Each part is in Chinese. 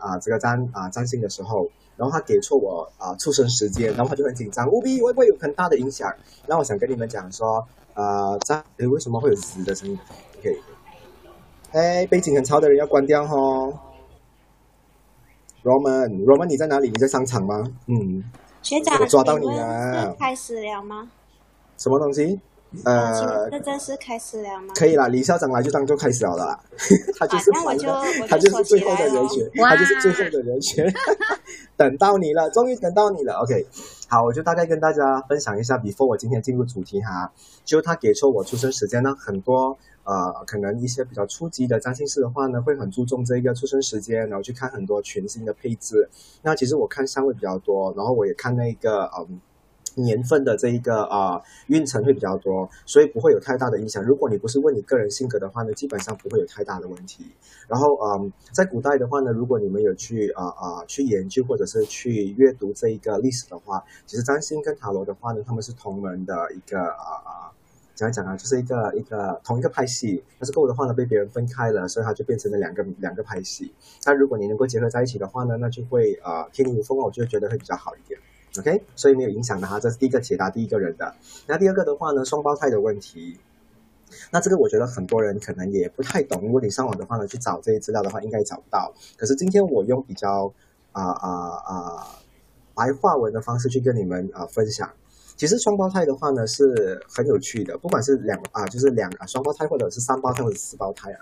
啊这个占啊占星的时候，然后他给错我啊出生时间，然后他就很紧张，务必会不会有很大的影响？那我想跟你们讲说，呃，占诶为什么会有死的声音？OK，哎，背景很吵的人要关掉哦。Roman，Roman 你在哪里？你在商场吗？嗯，学长，我抓到你了开始了吗？什么东西？呃，请呃问，这正式开始了吗？可以啦，李校长来就当做开始了啦，他就是我就他就是最后的人选，他就是最后的人选，等到你了，终于等到你了。OK，好，我就大概跟大家分享一下，before 我今天进入主题哈，就他给出我出生时间呢，很多呃，可能一些比较初级的占星师的话呢，会很注重这个出生时间，然后去看很多全新的配置。那其实我看相位比较多，然后我也看那个嗯。年份的这一个啊、运程会比较多，所以不会有太大的影响。如果你不是问你个人性格的话呢，基本上不会有太大的问题。然后嗯，在古代的话呢，如果你们有去啊啊、去研究或者是去阅读这一个历史的话，其实占星跟塔罗的话呢，他们是同门的一个啊啊。讲一讲啊？就是一个一个同一个派系，但是够的话呢，被别人分开了，所以它就变成了两个两个派系。但如果你能够结合在一起的话呢，那就会呃天衣无缝，我就觉得会比较好一点。OK，所以没有影响的哈，这是第一个解答第一个人的。那第二个的话呢，双胞胎的问题，那这个我觉得很多人可能也不太懂。如果你上网的话呢，去找这些资料的话，应该找不到。可是今天我用比较啊啊啊白话文的方式去跟你们啊、分享。其实双胞胎的话呢是很有趣的，不管是两啊就是两啊双胞胎或者是三胞胎或者四胞胎啊。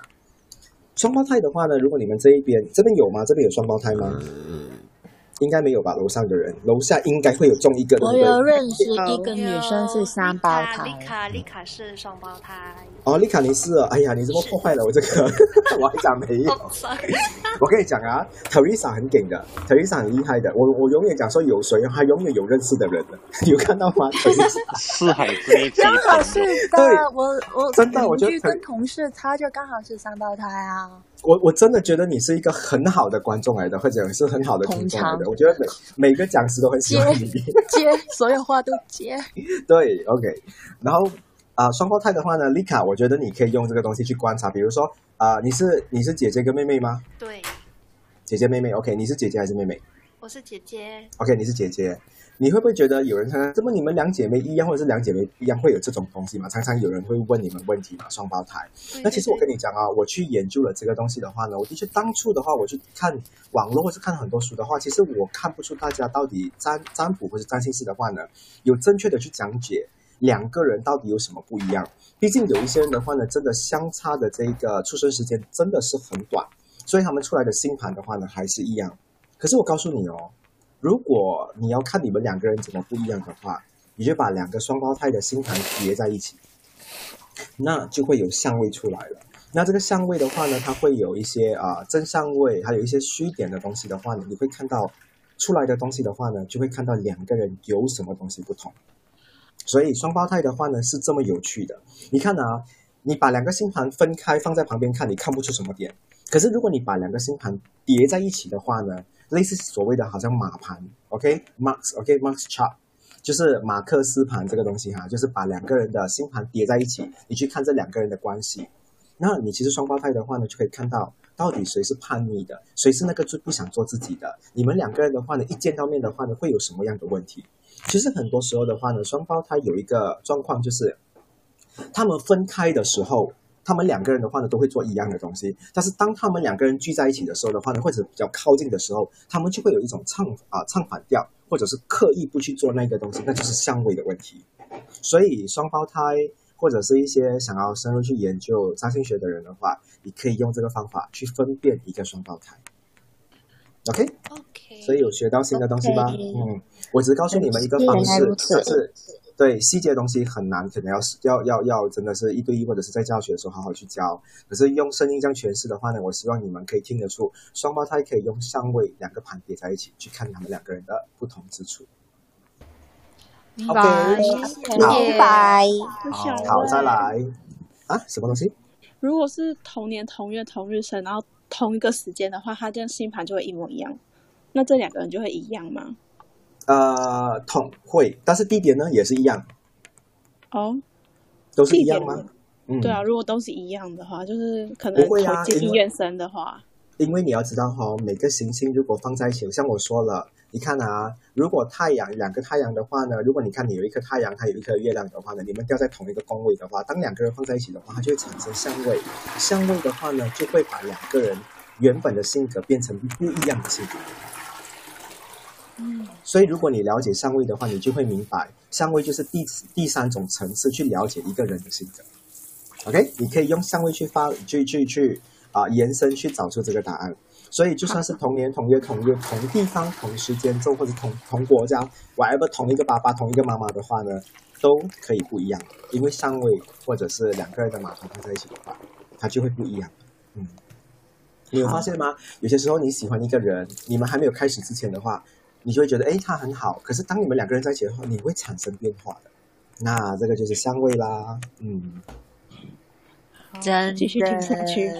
双胞胎的话呢，如果你们这一边这边有吗？这边有双胞胎吗？嗯应该没有吧？楼上的人，楼下应该会有中一个，对我？有认识一个女生是三胞胎丽胎，卡丽卡是双胞胎。哦，丽卡尼斯哦，哎呀，你怎么破坏了我这个？我还讲没有。Oh, 我跟你讲啊，Teresa 很顶的，Teresa 很厉害的。我我永远讲说有谁，她永远有认识的人的，有看到吗？Teresa 四海之内最刚好是对的，我我真的我觉得跟同事他就刚好是双胞胎啊，我我真的觉得你是一个很好的观众来的，或者是很好的听众来的。我觉得每每个讲师都很喜欢你。接所有话都接。对，OK。然后啊、双胞胎的话呢，丽卡，我觉得你可以用这个东西去观察，比如说啊、你是你是姐姐跟妹妹吗？对，姐姐妹妹，OK，你是姐姐还是妹妹我是姐姐。？OK，你是姐姐。你会不会觉得有人看，这么你们两姐妹一样，或者是两姐妹一样，会有这种东西吗？常常有人会问你们问题嘛，双胞胎。那其实我跟你讲啊，我去研究了这个东西的话呢，我的确当初的话，我去看网络或是看很多书的话，其实我看不出大家到底占占卜或是占星师的话呢，有正确的去讲解两个人到底有什么不一样。毕竟有一些人的话呢，真的相差的这个出生时间真的是很短，所以他们出来的星盘的话呢，还是一样。可是我告诉你哦，如果你要看你们两个人怎么不一样的话，你就把两个双胞胎的星盘叠在一起。那就会有相位出来了。那这个相位的话呢，它会有一些啊、正相位，还有一些虚点的东西的话呢，你会看到出来的东西的话呢，就会看到两个人有什么东西不同。所以双胞胎的话呢是这么有趣的。你看啊，你把两个星盘分开放在旁边看，你看不出什么点。可是如果你把两个星盘叠在一起的话呢，类似所谓的好像马盘，OK，Max，OK，Max、chart，就是马克思盘这个东西哈，就是把两个人的星盘叠在一起，你去看这两个人的关系。那你其实双胞胎的话呢，就可以看到到底谁是叛逆的，谁是那个最不想做自己的。你们两个人的话呢，一见到面的话呢，会有什么样的问题？其实很多时候的话呢，双胞胎有一个状况就是，他们分开的时候，他们两个人的话呢，都会做一样的东西。但是当他们两个人聚在一起的时候的话呢，或者比较靠近的时候，他们就会有一种唱啊、唱反调，或者是刻意不去做那个东西，那就是相位的问题。所以双胞胎或者是一些想要深入去研究占星学的人的话，你可以用这个方法去分辨一个双胞胎。OK，OK，所以有学到新的东西吗嗯，我只是告诉你们一个方式但是对细节的东西很难，可能要要要要真的是一对一或者是在教学的时候好好去教。可是用声音这样诠释的话呢，我希望你们可以听得出双胞胎可以用相位两个盘叠在一起去看他们两个人的不同之处。明 OK 白，好，再来啊，什么东西？如果是同年同月同日生，然后同一个时间的话，他这样星盘就会一模一样。那这两个人就会一样吗？呃，同会，但是地点呢也是一样，哦，都是一样吗？嗯，对啊，如果都是一样的话，就是可能不会啊近院生的话，因为你要知道哈、每个行星如果放在一起，像我说了，你看啊，如果太阳两个太阳的话呢，如果你看你有一颗太阳，它有一颗月亮的话呢，你们掉在同一个宫位的话，当两个人放在一起的话，它就会产生相位。相位的话呢，就会把两个人原本的性格变成不一样的性格。所以，如果你了解相位的话，你就会明白，相位就是第第三种层次去了解一个人的性格。OK，你可以用相位去发去去去啊、延伸去找出这个答案。所以，就算是同年同月同日同地方同时间做，或者同同国家，whatever 同一个爸爸同一个妈妈的话呢，都可以不一样，因为相位或者是两个人的码头放在一起的话，它就会不一样。嗯，你有发现吗？有些时候你喜欢一个人，你们还没有开始之前的话，你就会觉得哎他很好，可是当你们两个人在一起的话，你会产生变化的。那这个就是相位啦，嗯真继续听下去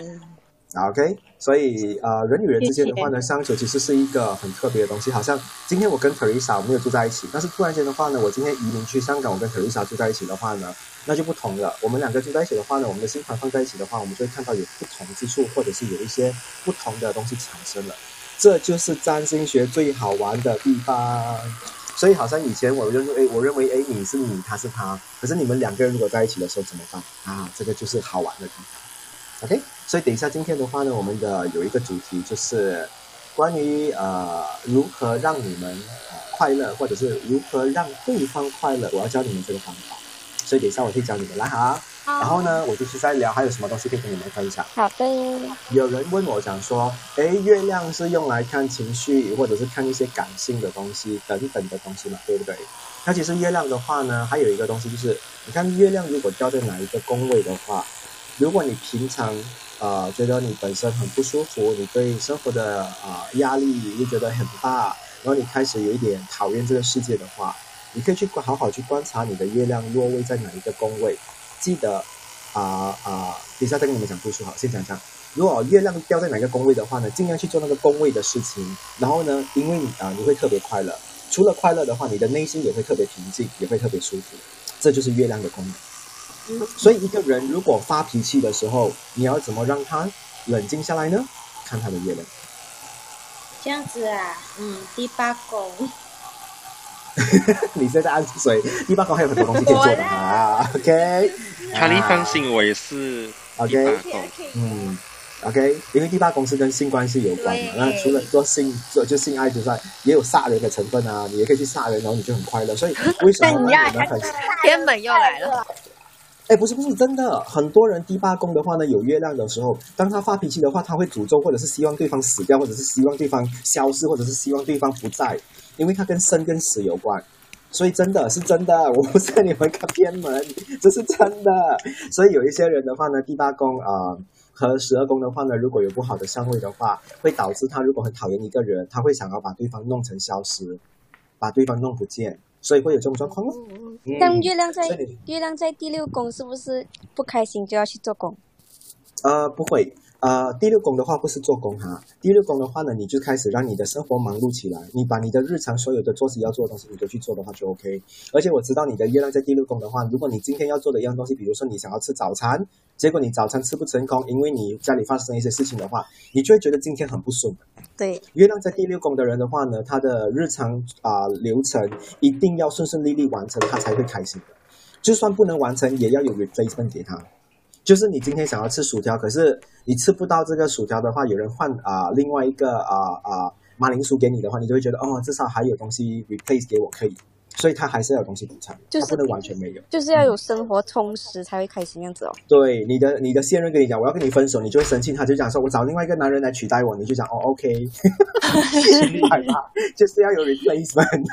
，OK。所以呃，人与人之间的话呢，相处其实是一个很特别的东西。好像今天我跟 Teresa 没有住在一起，但是突然间的话呢，我今天移民去香港，我跟 Teresa 住在一起的话呢，那就不同了。我们两个住在一起的话呢，我们的星盘放在一起的话，我们就会看到有不同之处，或者是有一些不同的东西产生了。这就是占星学最好玩的地方。所以好像以前我认为，我认为，哎，你是你，他是他，可是你们两个人如果在一起的时候怎么办啊？这个就是好玩的地方。OK，所以等一下今天的话呢，我们的有一个主题就是关于呃如何让你们呃快乐，或者是如何让对方快乐，我要教你们这个方法。所以等一下我会教你们来哈。然后呢，我就是在聊还有什么东西可以跟你们分享。好的，有人问我讲说，哎，月亮是用来看情绪或者是看一些感性的东西等等的东西嘛，对不对？那其实月亮的话呢，还有一个东西就是，你看月亮如果掉在哪一个宫位的话，如果你平常呃觉得你本身很不舒服，你对生活的啊、呃压力又觉得很大，然后你开始有一点讨厌这个世界的话，你可以去好好去观察你的月亮落位在哪一个宫位。记得啊啊、等一下再跟你们讲故事好，先讲讲。如果月亮掉在哪个宫位的话呢，尽量去做那个宫位的事情。然后呢，因为你啊、你会特别快乐，除了快乐的话，你的内心也会特别平静，也会特别舒服。这就是月亮的功能。所以一个人如果发脾气的时候，你要怎么让他冷静下来呢？看他的月亮。这样子啊，嗯，第八宫，你现在暗示谁？第八宫还有很多东西可以做的啊。OK，查理放心，我也是 OK。嗯，OK，因为第八宫是跟性关系有关嘛，那除了做性做就性爱之外，也有杀人的成分啊，你也可以去杀人，然后你就很快乐。所以为什么呢？我们很天本又来了，哎，不是不是真的，很多人第八宫的话呢，有月亮的时候，当他发脾气的话，他会诅咒，或者是希望对方死掉，或者是希望对方消失，或者是希望对方不在，因为他跟生跟死有关。所以真的是真的，我不是跟你们看偏门，这是真的。所以有一些人的话呢，第八宫啊、和十二宫的话呢，如果有不好的相位的话，会导致他如果很讨厌一个人，他会想要把对方弄成消失，把对方弄不见，所以会有这种状况吗。嗯但月亮在月亮在第六宫，是不是不开心就要去做工？呃，不会。呃，第六宫的话不是做工哈，第六宫的话呢，你就开始让你的生活忙碌起来，你把你的日常所有的作息要做的东西，你都去做的话就 OK。而且我知道你的月亮在第六宫的话，如果你今天要做的一样东西，比如说你想要吃早餐，结果你早餐吃不成功，因为你家里发生一些事情的话，你就会觉得今天很不顺。对，月亮在第六宫的人的话呢，他的日常啊、流程一定要顺顺利利完成，他才会开心的。就算不能完成，也要有 replacement 给他。就是你今天想要吃薯条，可是你吃不到这个薯条的话，有人换啊、另外一个啊啊、马铃薯给你的话，你就会觉得哦，至少还有东西 replace 给我可以，所以他还是要有东西补偿，就是他不能完全没有。就是要有生活充实才会开心，这样子哦。对你的你的现任跟你讲我要跟你分手，你就会生气，他就讲说我找另外一个男人来取代我，你就讲哦 OK，明白吧？就是要有 replacement。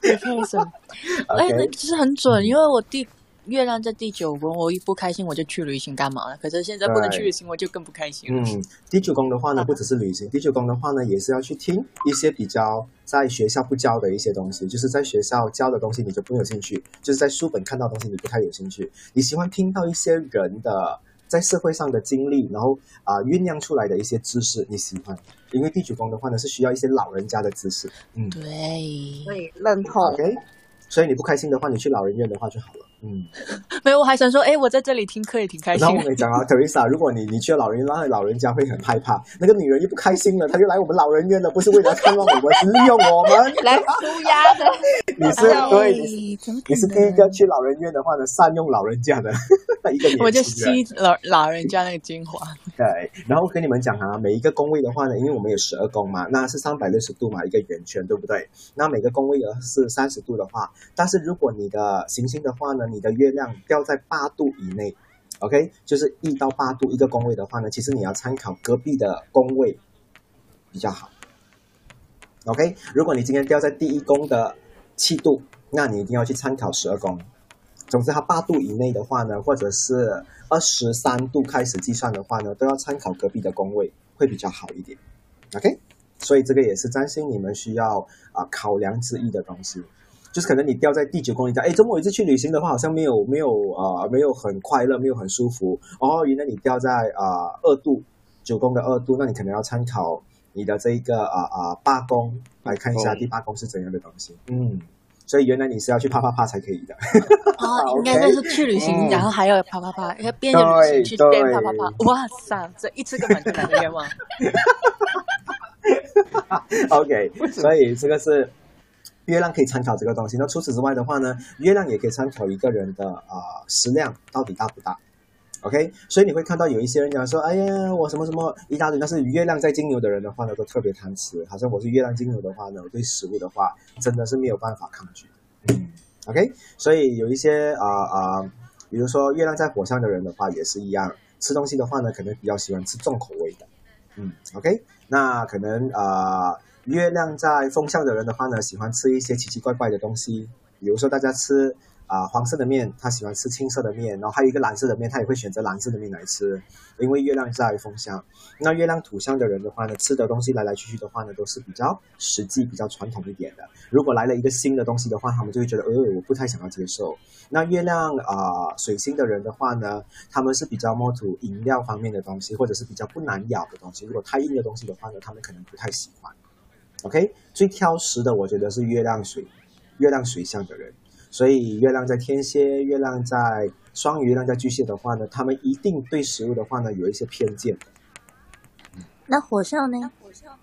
被配生。哎，那 OK，其实很准，因为我第月亮在第九宫，我一不开心我就去旅行干嘛了？可是现在不能去旅行，我就更不开心了。嗯，第九宫的话呢，不只是旅行，第九宫的话呢，也是要去听一些比较在学校不教的一些东西，就是在学校教的东西你就不有兴趣，就是在书本看到东西你不太有兴趣，你喜欢听到一些人的在社会上的经历，然后啊、酝酿出来的一些知识，你喜欢，因为第九宫的话呢是需要一些老人家的知识，嗯对，对，认同。，OK，所以你不开心的话，你去老人院的话就好了。嗯，没有，我还想说，哎，我在这里听课也挺开心然后我。跟你讲啊，Teresa，如果你你去了老人院，那老人家会很害怕，那个女人又不开心了，她就来我们老人院了，不是为了看望我们，是利用我们。来舒压的。你是对，你是第一个去老人院的话呢，善用老人家的 一个。我就吸老老人家那个精华。对，然后跟你们讲啊，每一个宫位的话呢，因为我们有十二宫嘛，那是三百六十度嘛，一个圆圈，对不对？那每个宫位呢是三十度的话，但是如果你的行星的话呢，你的月亮掉在八度以内，OK，就是一到八度一个宫位的话呢，其实你要参考隔壁的宫位比较好。OK，如果你今天掉在第一宫的七度，那你一定要去参考十二宫。总之，它八度以内的话呢，或者是二十三度开始计算的话呢，都要参考隔壁的宫位，会比较好一点。OK，所以这个也是占星你们需要啊、考量之一的东西。就是可能你掉在第九宫，你讲，哎，周末我一次去旅行的话，好像没有没有呃没有很快乐，没有很舒服。哦，原来你掉在啊二、度九宫的二度，那你可能要参考你的这一个啊啊八宫来看一下第八宫是怎样的东西。嗯，所以原来你是要去啪啪啪才可以的。哦，应该就是去旅行，嗯然后还要啪啪啪，要边着旅行去对边啪啪对啪。哇塞，这一次根本就满足愿望。OK，所以这个是月亮可以参考这个东西。那除此之外的话呢，月亮也可以参考一个人的啊、食量到底大不大。OK，所以你会看到有一些人讲说，哎呀，我什么什么一大堆，但是月亮在金牛的人的话呢，都特别贪吃。好像我是月亮金牛的话呢，我对食物的话真的是没有办法抗拒。嗯，OK，所以有一些啊啊、比如说月亮在火象的人的话也是一样，吃东西的话呢，可能比较喜欢吃重口味的。嗯，OK，那可能呃，月亮在风象的人的话呢，喜欢吃一些奇奇怪怪的东西，比如说大家吃啊、黄色的面，他喜欢吃青色的面，然后还有一个蓝色的面，他也会选择蓝色的面来吃，因为月亮在风象。那月亮土象的人的话呢，吃的东西来来去去的话呢，都是比较实际、比较传统一点的。如果来了一个新的东西的话，他们就会觉得，呃，我不太想要接受。那月亮啊、水星的人的话呢，他们是比较摸土饮料方面的东西，或者是比较不难咬的东西。如果太硬的东西的话呢，他们可能不太喜欢。OK，最挑食的我觉得是月亮水，月亮水象的人。所以月亮在天蝎，月亮在双鱼，月亮在巨蟹的话呢，他们一定对食物的话呢有一些偏见的。那火象呢？火象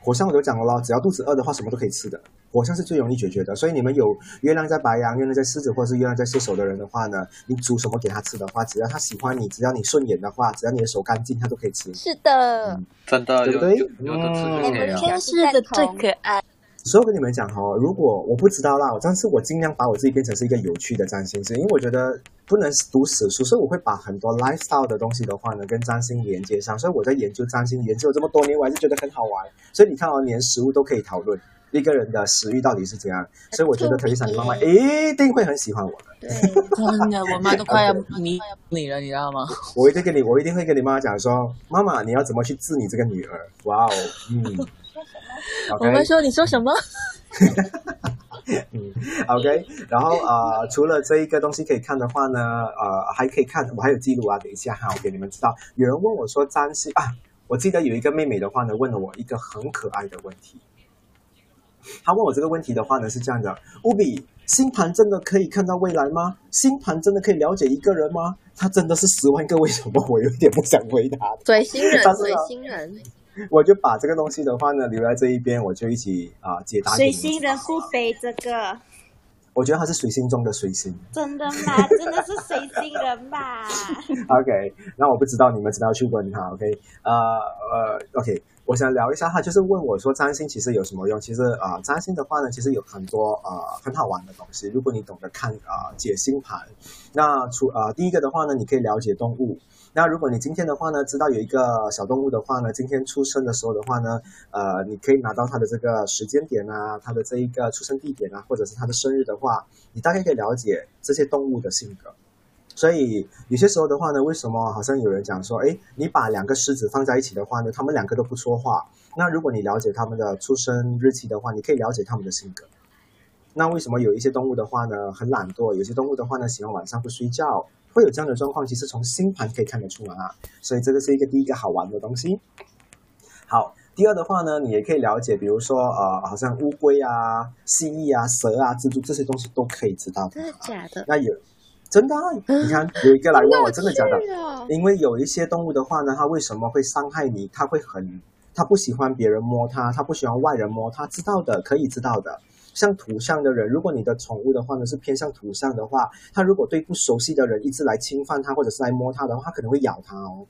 火象我就讲了咯，只要肚子饿的话，什么都可以吃的。火象是最容易解决的，所以你们有月亮在白羊、月亮在狮子，或者是月亮在射手的人的话呢，你煮什么给他吃的话，只要他喜欢你，只要你顺眼的话，只要你的手干净，他都可以吃。是的，真的有对不对有有的吃就可以了。天蝎的最可爱。所以我跟你们讲哦，如果我不知道啦，但是我尽量把我自己变成是一个有趣的占星师，因为我觉得不能读死书，所以我会把很多 lifestyle 的东西的话呢，跟占星连接上。所以我在研究占星研究了这么多年，我还是觉得很好玩。所以你看哦，连食物都可以讨论一个人的食欲到底是怎样。所以我觉得特丽莎你妈妈一定会很喜欢我的。对，真的，我妈都快要迷你了，你知道吗？我一定跟你，我一定会跟你妈妈讲说，妈妈你要怎么去治你这个女儿？哇哦，嗯。我们说你说什么？嗯，OK，然后呃，除了这一个东西可以看的话呢，呃，还可以看，我还有记录啊，等一下哈，我给你们知道。有人问我说占星啊，我记得有一个妹妹的话呢，问了我一个很可爱的问题。她问我这个问题的话呢是这样的：乌比，星盘真的可以看到未来吗？星盘真的可以了解一个人吗？他真的是十万个为什么？我有点不想回答。水星人，水但是呢星人，我就把这个东西的话呢留在这一边，我就一起啊、解答给你们知道。不背这个，我觉得他是水星中的水星。真的吗？真的是水星人吧？OK，那我不知道，你们知道去问他。OK，呃呃，OK，我想聊一下，哈就是问我说占星其实有什么用？其实啊、呃占星的话呢，其实有很多呃很好玩的东西。如果你懂得看啊、解星盘，那除呃第一个的话呢，你可以了解动物。那如果你今天的话呢，知道有一个小动物的话呢，今天出生的时候的话呢，呃，你可以拿到它的这个时间点啊，它的这一个出生地点啊，或者是它的生日的话，你大概可以了解这些动物的性格。所以有些时候的话呢，为什么好像有人讲说，哎，你把两个狮子放在一起的话呢，他们两个都不说话。那如果你了解他们的出生日期的话，你可以了解他们的性格。那为什么有一些动物的话呢很懒惰，有些动物的话呢喜欢晚上不睡觉，会有这样的状况？其实从星盘可以看得出来啊。所以这个是一个第一个好玩的东西。好，第二的话呢，你也可以了解，比如说呃，好像乌龟啊、蜥蜴啊、蛇啊、蜘蛛这些东西都可以知道的。真的假的？那有真的啊、你看有一个来问我，真的假的？的？因为有一些动物的话呢，它为什么会伤害你？它会很，它不喜欢别人摸它，它不喜欢外人摸它，知道的，可以知道的。像土象的人，如果你的宠物的话呢是偏向土象的话，它如果对不熟悉的人一直来侵犯它，或者是来摸它的话，它可能会咬它哦。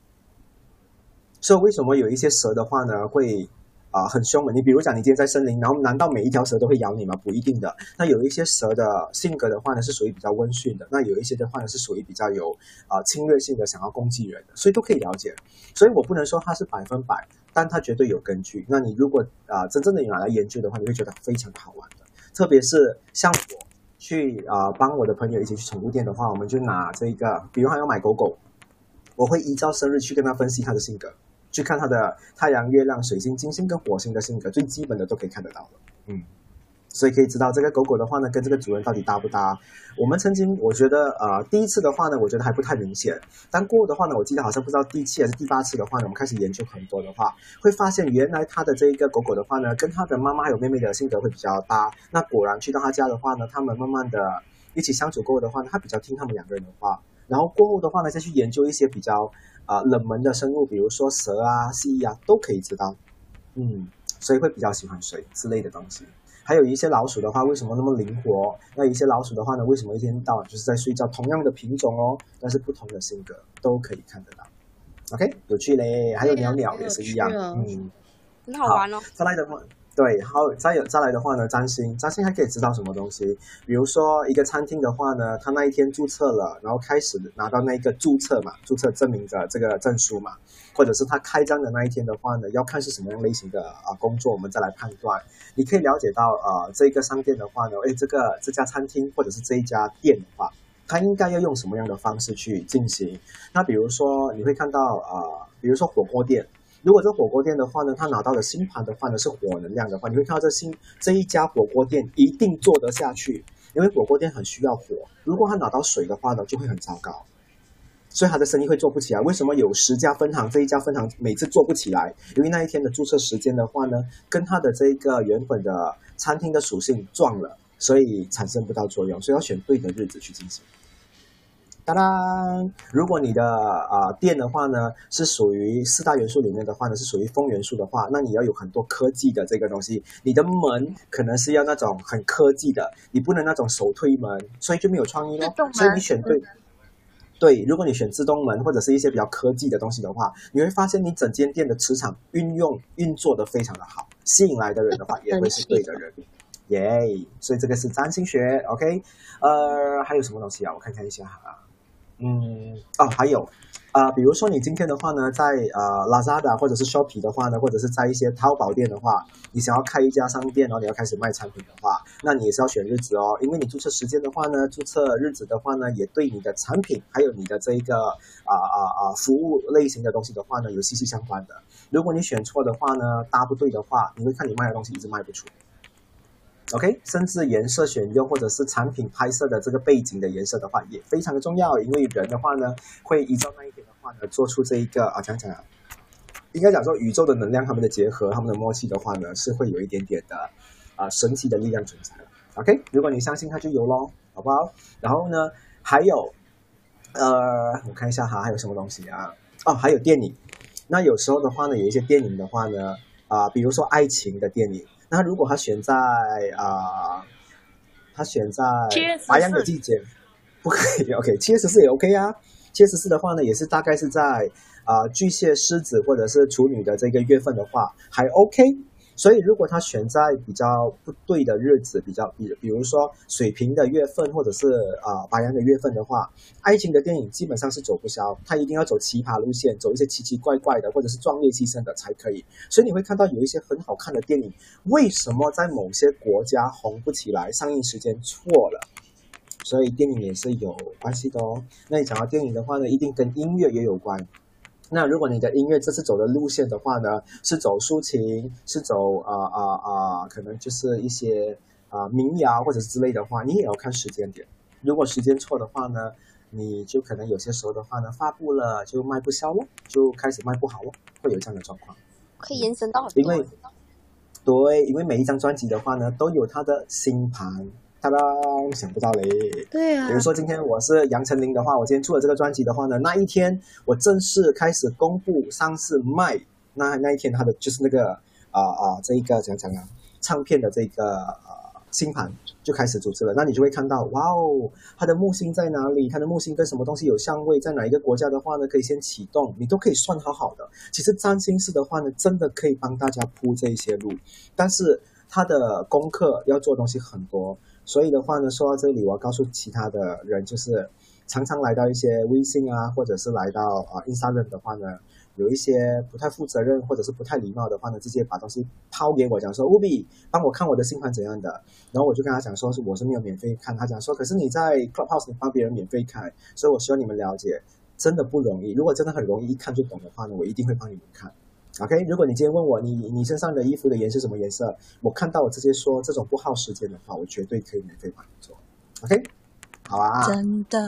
所以为什么有一些蛇的话呢会啊、很凶猛？你比如讲，你今天在森林，然后难道每一条蛇都会咬你吗？不一定的。那有一些蛇的性格的话呢是属于比较温驯的，那有一些的话呢是属于比较有啊、侵略性的，想要攻击人的，所以都可以了解。所以我不能说它是百分百，但它绝对有根据。那你如果啊、真正的拿来研究的话，你会觉得非常好玩的。特别是像我去啊、帮我的朋友一起去宠物店的话，我们就拿这一个，比如他要买狗狗，我会依照生日去跟他分析他的性格，去看他的太阳、月亮、水星、金星跟火星的性格，最基本的都可以看得到了。嗯。所以可以知道这个狗狗的话呢，跟这个主人到底搭不搭。我们曾经我觉得呃第一次的话呢，我觉得还不太明显，但过后的话呢，我记得好像不知道第七还是第八次的话呢，我们开始研究很多的话，会发现原来它的这一个狗狗的话呢，跟它的妈妈还有妹妹的性格会比较搭。那果然去到他家的话呢，他们慢慢的一起相处过后的话呢，他比较听他们两个人的话。然后过后的话呢，再去研究一些比较啊、呃冷门的生物，比如说蛇啊、蜥蜴啊，都可以知道。嗯，所以会比较喜欢谁之类的东西。还有一些老鼠的话，为什么那么灵活？那一些老鼠的话呢，为什么一天到晚就是在睡觉？同样的品种哦，但是不同的性格都可以看得到。OK，有趣嘞。还有鸟鸟也是一样，嗯。很好玩哦。再来的话，对，好，再有再来的话呢，占星，占星还可以知道什么东西？比如说一个餐厅的话呢，他那一天注册了，然后开始拿到那个注册嘛，注册证明的这个证书嘛，或者是他开张的那一天的话呢，要看是什么样类型的啊、工作，我们再来判断。你可以了解到呃这个商店的话呢，诶，这个这家餐厅或者是这一家店的话，它应该要用什么样的方式去进行？那比如说你会看到呃，比如说火锅店。如果这火锅店的话呢，他拿到的星盘的话呢是火能量的话，你会看到这星这一家火锅店一定做得下去，因为火锅店很需要火。如果他拿到水的话呢，就会很糟糕，所以他的生意会做不起来。为什么有十家分行，这一家分行每次做不起来？因为那一天的注册时间的话呢，跟他的这个原本的餐厅的属性撞了，所以产生不到作用，所以要选对的日子去进行。当当，如果你的啊、呃店的话呢是属于四大元素里面的话呢是属于风元素的话，那你要有很多科技的这个东西，你的门可能是要那种很科技的，你不能那种手推门，所以就没有创意咯。所以你选对。对，如果你选自动门或者是一些比较科技的东西的话，你会发现你整间店的磁场运用运作的非常的好，吸引来的人的话也会是对的人，耶、所以这个是占星学，OK，呃，还有什么东西啊？我看看一下哈，嗯，哦，还有，呃，比如说你今天的话呢，在呃 Lazada 或者是 Shopee 的话呢，或者是在一些淘宝店的话，你想要开一家商店，然后你要开始卖产品的话，那你也是要选日子哦，因为你注册时间的话呢，注册日子的话呢，也对你的产品还有你的这一个啊啊啊服务类型的东西的话呢，有息息相关的。如果你选错的话呢，搭不对的话，你会看你卖的东西一直卖不出。OK，甚至颜色选用或者是产品拍摄的这个背景的颜色的话，也非常的重要。因为人的话呢，会依照那一点的话呢，做出这一个啊，讲讲，应该讲说宇宙的能量，他们的结合，他们的默契的话呢，是会有一点点的啊神奇的力量存在。OK，如果你相信它就有咯，好不好？然后呢，还有呃，我看一下哈，还有什么东西啊？哦，还有电影。那有时候的话呢，有一些电影的话呢，啊、比如说爱情的电影，那如果他选在啊、他选在白羊的季节，不可以，OK，七月十四也 OK 啊。七月十四的话呢，也是大概是在啊、巨蟹、狮子或者是处女的这个月份的话，还 OK。所以，如果他选在比较不对的日子，比较比比如说水瓶的月份，或者是啊、白羊的月份的话，爱情的电影基本上是走不消，他一定要走奇葩路线，走一些奇奇怪怪的，或者是壮烈牺牲的才可以。所以你会看到有一些很好看的电影，为什么在某些国家红不起来？上映时间错了。所以电影也是有关系的哦。那你讲到电影的话呢，一定跟音乐也有关。那如果你的音乐这次走的路线的话呢，是走抒情，是走啊啊啊，可能就是一些啊、民谣或者是之类的话，你也要看时间点。如果时间错的话呢，你就可能有些时候的话呢，发布了就卖不销了，就开始卖不好了，会有这样的状况。可以延伸到很多。因为对，因为每一张专辑的话呢，都有它的星盘，想不到嘞。对啊比如说今天我是杨丞琳的话，我今天出了这个专辑的话呢，那一天我正式开始公布上市卖，那那一天他的就是那个啊啊、这一个怎样讲啊，唱片的这个呃星盘就开始组织了，那你就会看到哇哦，它的木星在哪里？它的木星跟什么东西有相位？在哪一个国家的话呢，可以先启动，你都可以算好好的。其实占星师的话呢，真的可以帮大家铺这一些路，但是他的功课要做的东西很多，所以的话呢，说到这里，我要告诉其他的人，就是常常来到一些微信啊，或者是来到啊 Instagram 的话呢，有一些不太负责任或者是不太礼貌的话呢，直接把东西抛给我，讲说务必帮我看我的新款怎样的，然后我就跟他讲说，是我是没有免费看，他讲说，可是你在 Clubhouse 你帮别人免费看，所以我希望你们了解，真的不容易。如果真的很容易一看就懂的话呢，我一定会帮你们看。OK，如果你今天问我你你身上的衣服的颜色什么颜色，我看到我直接说这种不耗时间的话，我绝对可以免费帮你做。OK，好啊。真的，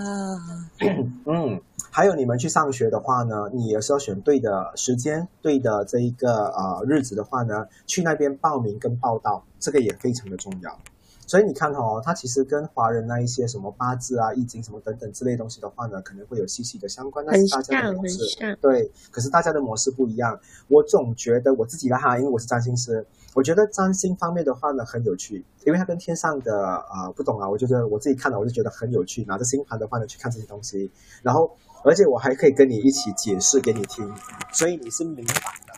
嗯，还有你们去上学的话呢，你也是要选对的时间、对的这一个呃日子的话呢，去那边报名跟报道，这个也非常的重要。所以你看哦，它其实跟华人那一些什么八字啊、易经什么等等之类东西的话呢，可能会有细细的相关，但很是大家的像很模式像。对，可是大家的模式不一样。我总觉得我自己的哈，因为我是占星师，我觉得占星方面的话呢很有趣，因为它跟天上的呃不懂啊，我就觉得我自己看了我就觉得很有趣，拿着星盘的话呢去看这些东西，然后而且我还可以跟你一起解释给你听，所以你是明白的。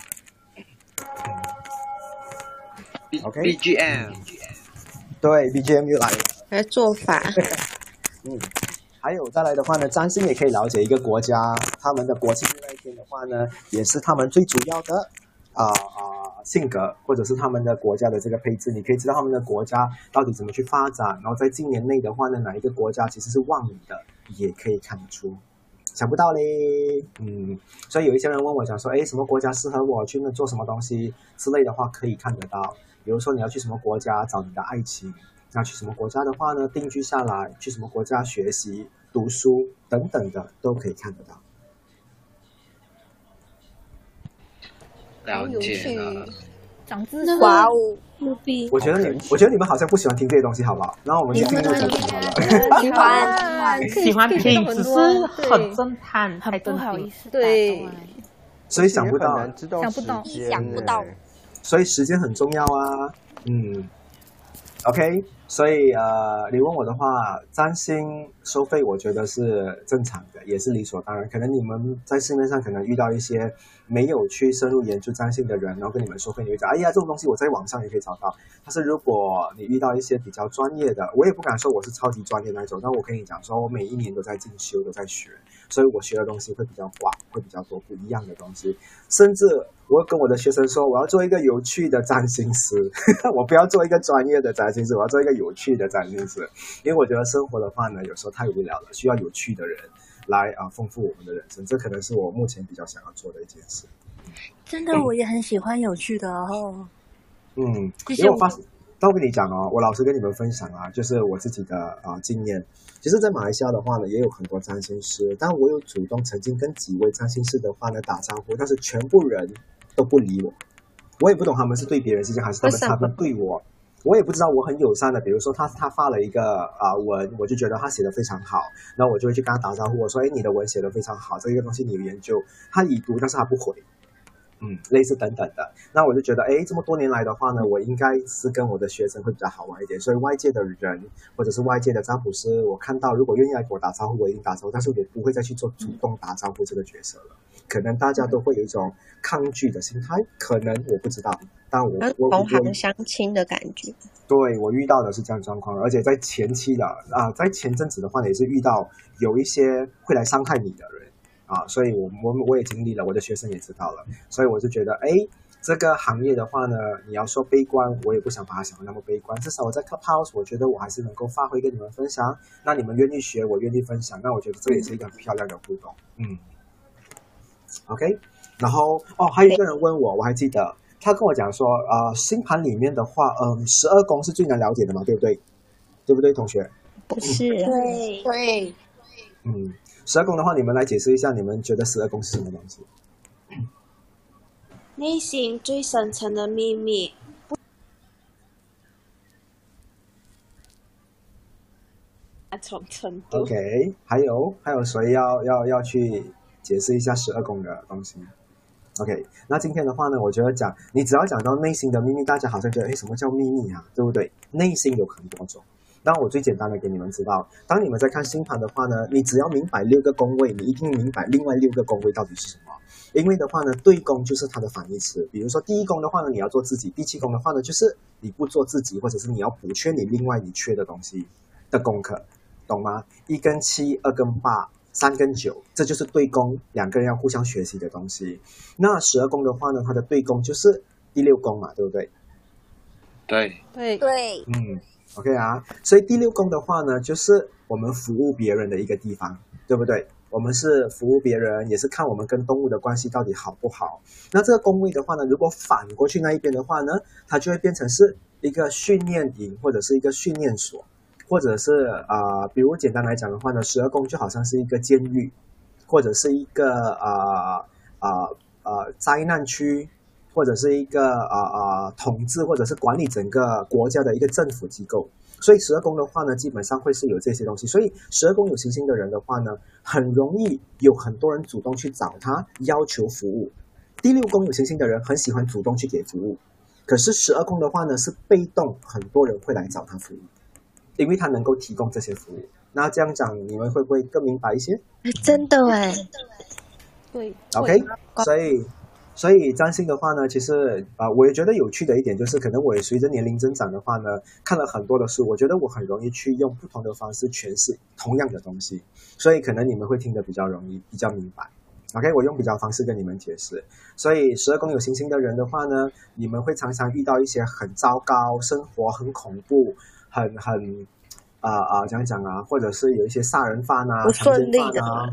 OK BGM 对，BGM 又来了。来做法，嗯，还有再来的话呢，占星也可以了解一个国家他们的国庆那一天的话呢，也是他们最主要的啊啊、性格，或者是他们的国家的这个配置，你可以知道他们的国家到底怎么去发展，然后在今年内的话呢，哪一个国家其实是旺你的，也可以看得出。想不到嘞，嗯，所以有一些人问我讲说，哎，什么国家适合我去那做什么东西之类的话，可以看得到。比如说你要去什么国家找你的爱情，要去什么国家的话呢，定居下来，去什么国家学习、读书等等的，都可以看得到。了解了。长知识。哇哦，牛逼我觉得你，我觉得你们好像不喜欢听这些东西，好不好？然后我们去进入主题好了。喜欢喜欢听，只是很对侦探，太很不好意。思，对，所以想不到想不到所以时间很重要啊。嗯，OK，所以呃，你问我的话，占星收费我觉得是正常的，也是理所当然。可能你们在市面上可能遇到一些没有去深入研究占星的人，然后跟你们收费，你会讲，哎呀，这种东西我在网上也可以找到。但是如果你遇到一些比较专业的，我也不敢说我是超级专业那种，但我跟你讲说，我每一年都在进修，都在学，所以我学的东西会比较广，会比较多不一样的东西。甚至我跟我的学生说，我要做一个有趣的占星师，我不要做一个专业的占星师，我要做一个有趣的占星师。因为我觉得生活的话呢，有时候太无聊了，需要有趣的人来啊丰富我们的人生。这可能是我目前比较想要做的一件事。真的我也很喜欢有趣的哦。嗯，因为我发现，但我跟你讲哦，我老实跟你们分享啊，就是我自己的啊、经验。其实，在马来西亚的话呢，也有很多占星师，但我有主动曾经跟几位占星师的话呢打招呼，但是全部人都不理我。我也不懂他们是对别人是这样，还是他们他们对我，我也不知道。我很友善的，比如说他他发了一个啊、文，我就觉得他写的非常好，然后我就会去跟他打招呼，我说：“哎，你的文写的非常好，这个东西你有研究。”他已读，但是他不回。嗯，类似等等的，那我就觉得，哎，这么多年来的话呢，我应该是跟我的学生会比较好玩一点，所以外界的人或者是外界的占卜师，我看到如果愿意来跟我打招呼，我一定打招呼，但是我不会再去做主动打招呼这个角色了。可能大家都会有一种抗拒的心态，可能我不知道，但我我我同行相亲的感觉。对我遇到的是这样状况，而且在前期的啊，在前阵子的话呢，也是遇到有一些会来伤害你的人啊，所以我我我也经历了，我的学生也知道了，所以我就觉得，哎，这个行业的话呢，你要说悲观，我也不想把它想的那么悲观，至少我在 Clubhouse，我觉得我还是能够发挥跟你们分享，那你们愿意学，我愿意分享，那我觉得这也是一个很漂亮的互动，嗯，OK，然后哦，还有一个人问我，我还记得。他跟我讲说，呃，星盘里面的话，嗯，十二宫是最难了解的嘛，对不对？对不对，同学？不是，对对，嗯，十二宫的话，你们来解释一下，你们觉得十二宫是什么东西？内心最深层的秘密，那种程度。OK，还有还有谁要要要去解释一下十二宫的东西？OK，那今天的话呢，我觉得讲你只要讲到内心的秘密，大家好像觉得哎，什么叫秘密啊？对不对？内心有很多种。那我最简单的给你们知道，当你们在看星盘的话呢，你只要明白六个宫位，你一定明白另外六个宫位到底是什么。因为的话呢，对宫就是它的反义词。比如说第一宫的话呢，你要做自己；第七宫的话呢，就是你不做自己，或者是你要补缺你另外你缺的东西的功课，懂吗？一跟七，二跟八，三跟九，这就是对宫，两个人要互相学习的东西。那十二宫的话呢，它的对宫就是第六宫嘛，对不对？对，对对，嗯，OK 啊，所以第六宫的话呢，就是我们服务别人的一个地方，对不对？我们是服务别人，也是看我们跟动物的关系到底好不好。那这个宫位的话呢，如果反过去那一边的话呢，它就会变成是一个训练营或者是一个训练所，或者是啊、比如简单来讲的话呢，十二宫就好像是一个监狱，或者是一个啊啊啊灾难区，或者是一个啊啊、统治或者是管理整个国家的一个政府机构。所以十二宫的话呢，基本上会是有这些东西。所以十二宫有行星的人的话呢，很容易有很多人主动去找他要求服务。第六宫有行星的人很喜欢主动去给服务，可是十二宫的话呢是被动，很多人会来找他服务，因为他能够提供这些服务。那这样讲，你们会不会更明白一些？真的哎，对 OK，所以所以占星的话呢，其实啊、呃我也觉得有趣的一点就是，可能我也随着年龄增长的话呢，看了很多的书，我觉得我很容易去用不同的方式诠释同样的东西，所以可能你们会听得比较容易，比较明白。OK，我用比较方式跟你们解释。所以十二宫有行星的人的话呢，你们会常常遇到一些很糟糕、生活很恐怖、很很啊啊、讲讲啊，或者是有一些杀人犯啊、不强奸犯啊，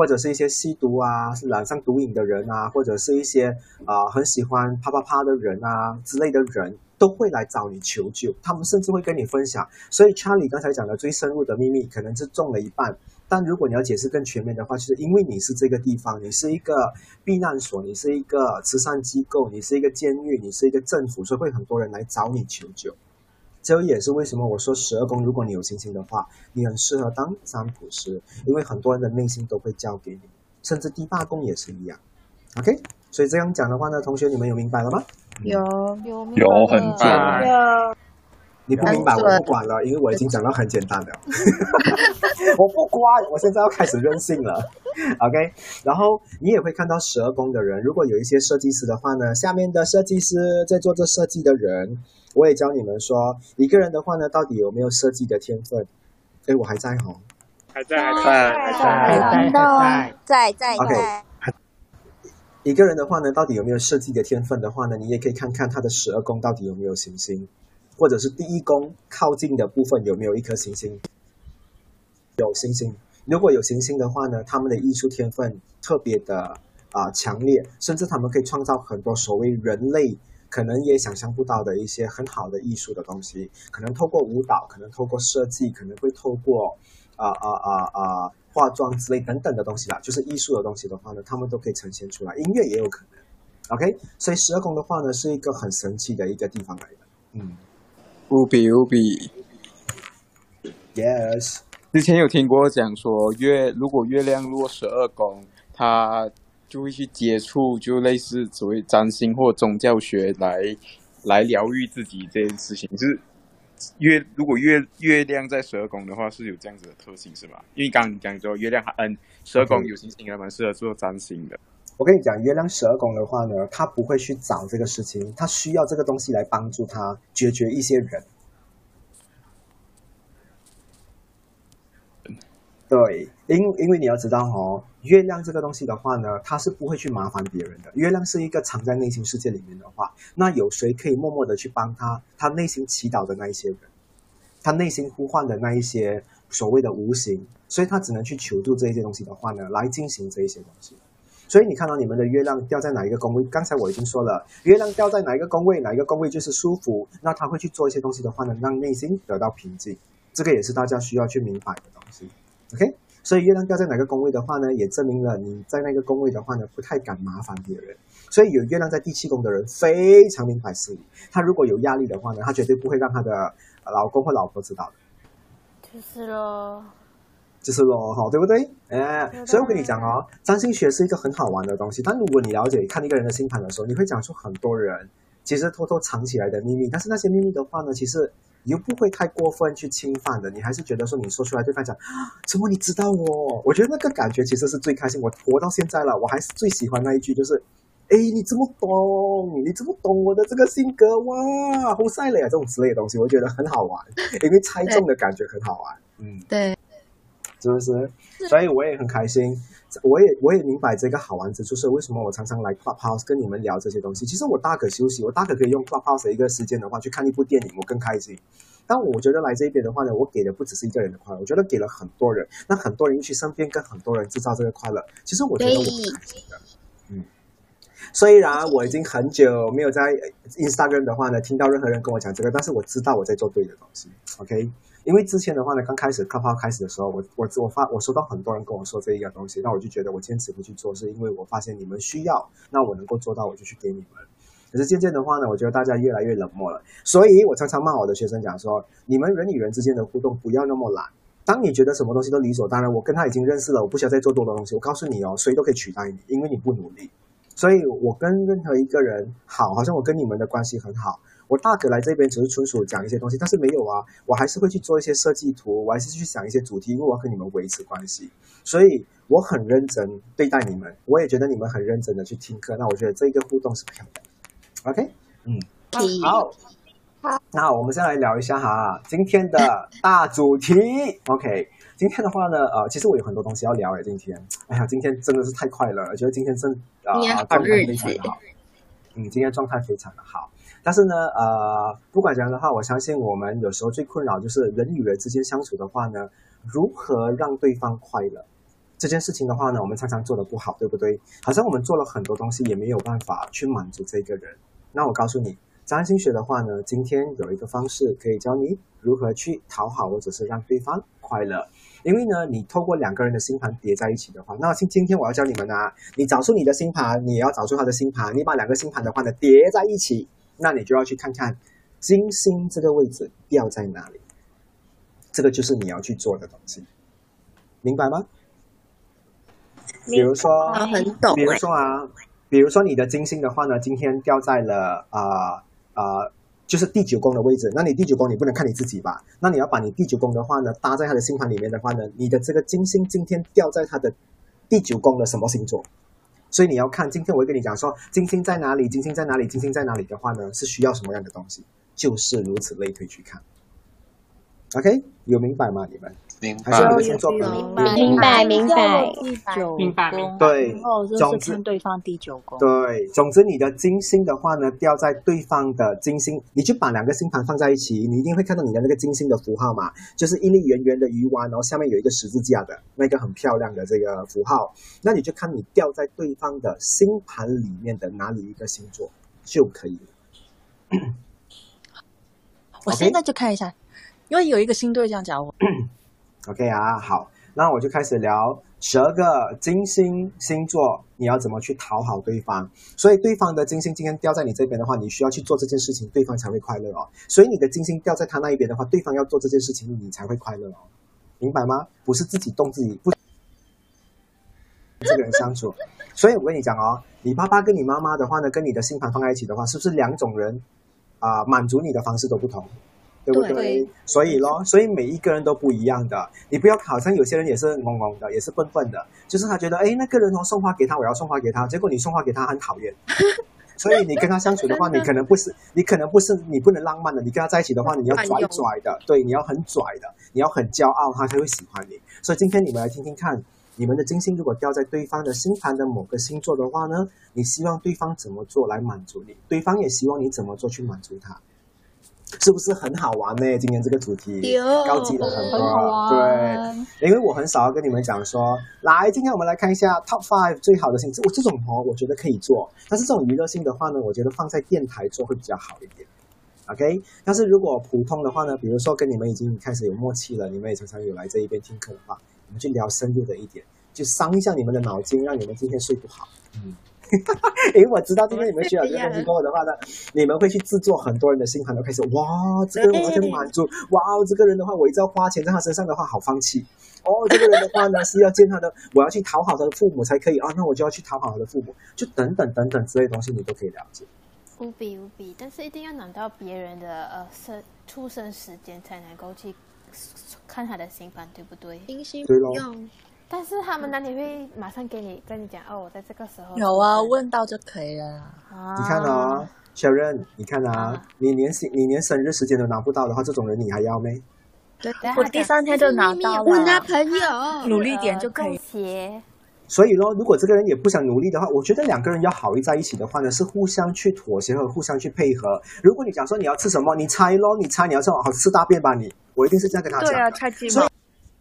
或者是一些吸毒啊、是染上毒瘾的人啊，或者是一些啊、很喜欢啪啪啪的人啊之类的人，都会来找你求救，他们甚至会跟你分享。所以 Charlie 刚才讲的最深入的秘密，可能是中了一半。但如果你要解释更全面的话，就是因为你是这个地方，你是一个避难所，你是一个慈善机构，你是一个监狱，你是一个政府，所以会很多人来找你求救。这也是为什么我说十二宫，如果你有信心的话，你很适合当占卜师，因为很多人的内心都会交给你，甚至第八宫也是一样。OK，所以这样讲的话呢，同学你们有明白了吗？有有有很准对你不明白我不管了，因为我已经讲到很简单了。我不管，我现在要开始任性了。OK，然后你也会看到十二宫的人，如果有一些设计师的话呢，下面的设计师在做这设计的人，我也教你们说，一个人的话呢，到底有没有设计的天分？哎，我还在哈。还在还在还在还在在 OK 在，一个人的话呢，到底有没有设计的天分的话呢，你也可以看看他的十二宫到底有没有行星，或者是第一宫靠近的部分有没有一颗行星。有行星，如果有行星的话呢，他们的艺术天分特别的啊、强烈，甚至他们可以创造很多所谓人类可能也想象不到的一些很好的艺术的东西，可能透过舞蹈，可能透过设计，可能会透过啊啊啊啊化妆之类等等的东西啦，就是艺术的东西的话呢，他们都可以呈现出来，音乐也有可能。OK，所以十二宫的话呢，是一个很神奇的一个地方来的。嗯无比无比。，Yes，之前有听过讲说月，如果月亮落十二宫，他就会去接触，就类似所谓占星或宗教学来来疗愈自己这件事情。就是月如果月月亮在十二宫的话，是有这样子的特性是吧？因为刚刚你讲说月亮还嗯十二宫有行星还蛮适合做占星的。我跟你讲，月亮十二宫的话呢，他不会去找这个事情，他需要这个东西来帮助他解决一些人。对，因因为你要知道哦，月亮这个东西的话呢，它是不会去麻烦别人的。月亮是一个藏在内心世界里面的话，那有谁可以默默的去帮他？他内心祈祷的那一些人，他内心呼唤的那一些所谓的无形，所以他只能去求助这一些东西的话呢，来进行这一些东西。所以你看到你们的月亮掉在哪一个宫位？刚才我已经说了，月亮掉在哪一个宫位，哪一个宫位就是舒服。那他会去做一些东西的话呢，让内心得到平静。这个也是大家需要去明白的东西。OK，所以月亮掉在哪个宫位的话呢，也证明了你在那个宫位的话呢，不太敢麻烦别人。所以有月亮在第七宫的人非常明白事理，他如果有压力的话呢，他绝对不会让他的呃老公或老婆知道的。就是咯，就是咯，哈，对不对？哎，所以我跟你讲哦，占星学是一个很好玩的东西。但如果你了解看一个人的星盘的时候，你会讲出很多人其实偷偷藏起来的秘密。但是那些秘密的话呢，其实你又不会太过分去侵犯的，你还是觉得说你说出来，对方讲啊，怎么你知道我？我觉得那个感觉其实是最开心。我活到现在了，我还是最喜欢那一句，就是。哎，你这么懂，你这么懂我的这个性格哇，好晒嘞啊，这种之类的东西，我觉得很好玩，因为猜中的感觉很好玩，嗯，对，是不是？所以我也很开心，我也我也明白这个好玩之处，是为什么我常常来 Clubhouse 跟你们聊这些东西。其实我大可休息，我大可可以用 Clubhouse 的一个时间的话去看一部电影，我更开心。但我觉得来这边的话呢，我给的不只是一个人的快乐，我觉得给了很多人，那很多人一起身边跟很多人制造这个快乐，其实我觉得我很开心的，嗯。虽然我已经很久没有在 Instagram 的话呢，听到任何人跟我讲这个，但是我知道我在做对的东西。OK，因为之前的话呢，刚开始课号开始的时候，我我我发我收到很多人跟我说这一个东西，那我就觉得我坚持不去做，是因为我发现你们需要，那我能够做到，我就去给你们。可是渐渐的话呢，我觉得大家越来越冷漠了，所以我常常骂我的学生讲说，你们人与人之间的互动不要那么懒。当你觉得什么东西都理所当然，我跟他已经认识了，我不需要再做多的东西。我告诉你哦，谁都可以取代你，因为你不努力。所以我跟任何一个人好，好像我跟你们的关系很好。我大哥来这边只是纯属讲一些东西，但是没有啊，我还是会去做一些设计图，我还是去想一些主题，因为我要跟你们维持关系。所以我很认真对待你们，我也觉得你们很认真的去听课。那我觉得这个互动是漂亮的。OK，嗯，好，好，那我们先来聊一下哈，今天的大主题。OK。今天的话呢，呃，其实我有很多东西要聊诶。今天，哎呀，今天真的是太快了，我觉得今天真啊状态非常的好。嗯，今天状态非常的好。但是呢，呃，不管怎样的话，我相信我们有时候最困扰就是人与人之间相处的话呢，如何让对方快乐这件事情的话呢，我们常常做的不好，对不对？好像我们做了很多东西，也没有办法去满足这个人。那我告诉你，占星学的话呢，今天有一个方式可以教你如何去讨好或者是让对方快乐。因为呢，你透过两个人的星盘叠在一起的话，那今今天我要教你们啊，你找出你的星盘，你也要找出他的星盘，你把两个星盘的话呢叠在一起，那你就要去看看金星这个位置掉在哪里，这个就是你要去做的东西，明白吗？比如说，很懂。比如说啊，比如说你的金星的话呢，今天掉在了啊啊。就是第九宫的位置，那你第九宫你不能看你自己吧？那你要把你第九宫的话呢搭在他的星盘里面的话呢，你的这个金星今天掉在他的第九宫的什么星座？所以你要看今天我会跟你讲说金星在哪里，金星在哪里，金星在哪里的话呢，是需要什么样的东西？就是如此类推去看。OK，有明白吗？你们？明白，明白，明白，明白，第九宫，对，然后就是看对方第九宫。对，总之你的金星的话呢，掉在对方的金星，你就把两个星盘放在一起，你一定会看到你的那个金星的符号嘛，就是一粒圆圆的鱼丸，然后下面有一个十字架的那个很漂亮的这个符号，那你就看你掉在对方的星盘里面的哪里一个星座就可以了。我现在就看一下，因为有一个星队这样讲我。OK 啊，好，那我就开始聊十二个金星星座，你要怎么去讨好对方？所以对方的金星今天掉在你这边的话，你需要去做这件事情，对方才会快乐哦。所以你的金星掉在他那一边的话，对方要做这件事情，你才会快乐哦，明白吗？不是自己动自己，不这个人相处。所以我跟你讲哦，你爸爸跟你妈妈的话呢，跟你的星盘放在一起的话，是不是两种人啊？满足你的方式都不同。对不对？所以咯，所以每一个人都不一样的。你不要好像有些人也是懵懵的，也是笨笨的，就是他觉得，哎，那个人哦送花给他，我要送花给他，结果你送花给他很讨厌。所以你跟他相处的话，你可能不是，你可能不是，你不能浪漫的。你跟他在一起的话，你要拽拽的，对，你要很拽的，你要很骄傲，他才会喜欢你。所以今天你们来听听看，你们的金星如果掉在对方的星盘的某个星座的话呢，你希望对方怎么做来满足你？对方也希望你怎么做去满足他。是不是很好玩呢？今天这个主题高级了很多，对，因为我很少要跟你们讲说，来，今天我们来看一下 Top Five 最好的星座。我这种哦，我觉得可以做，但是这种娱乐性的话呢，我觉得放在电台做会比较好一点。OK，但是如果普通的话呢，比如说跟你们已经开始有默契了，你们也常常有来这一边听课的话，我们就聊深入的一点，就伤一下你们的脑筋，让你们今天睡不好。嗯，因为我知道今天你们学了这个东西过后的话呢，你们会去制作很多人的星盘，都开始哇，这个人我很满足，哇，这个人的话我一直要花钱在他身上的话，好放弃。哦，这个人的话呢是要见他的，我要去讨好他的父母才可以啊，那我就要去讨好他的父母，就等等等等之类的东西，你都可以了解。无比无比，但是一定要拿到别人的呃生出生时间才能够去看他的星盘，对不对？星星但是他们哪里会马上给你跟你讲哦，我在这个时候有啊，问到就可以了。啊你看哦，小任，你看啊啊，你连生你连生日时间都拿不到的话，这种人你还要没？对我第三天就拿到我男了，朋友，努力点就可以所以咯，如果这个人也不想努力的话，我觉得两个人要好在一起的话呢，是互相去妥协和互相去配合。如果你讲说你要吃什么，你猜咯，你猜你要吃什么，好吃大便吧你，我一定是这样跟他讲。对啊，猜鸡所以嘛，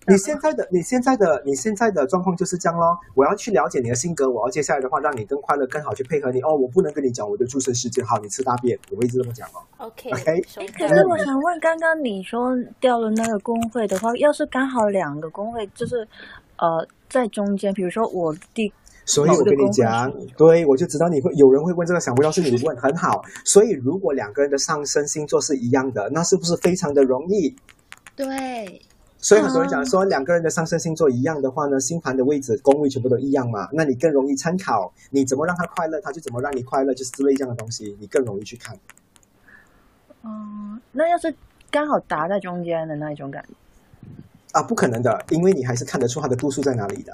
你现在的你现在的你现在的状况就是这样咯。我要去了解你的性格，我要接下来的话让你更快乐、更好去配合你。哦，我不能跟你讲我的出生时间，好，你吃大便，我会一直这么讲哦。OK OK 收可是我想问，刚刚你说掉了那个工会的话，要是刚好两个工会就是呃在中间，比如说我第所以我跟你讲，对我就知道你会有人会问这个，想不到是你问，很好。所以如果两个人的上升星座是一样的，那是不是非常的容易？对，所以很多人讲说，两个人的上升星座一样的话呢，星盘的位置、宫位全部都一样嘛，那你更容易参考，你怎么让他快乐，他就怎么让你快乐，就是之类这样的东西，你更容易去看。嗯，那要是刚好达在中间的那一种感觉，啊，不可能的，因为你还是看得出他的度数在哪里的，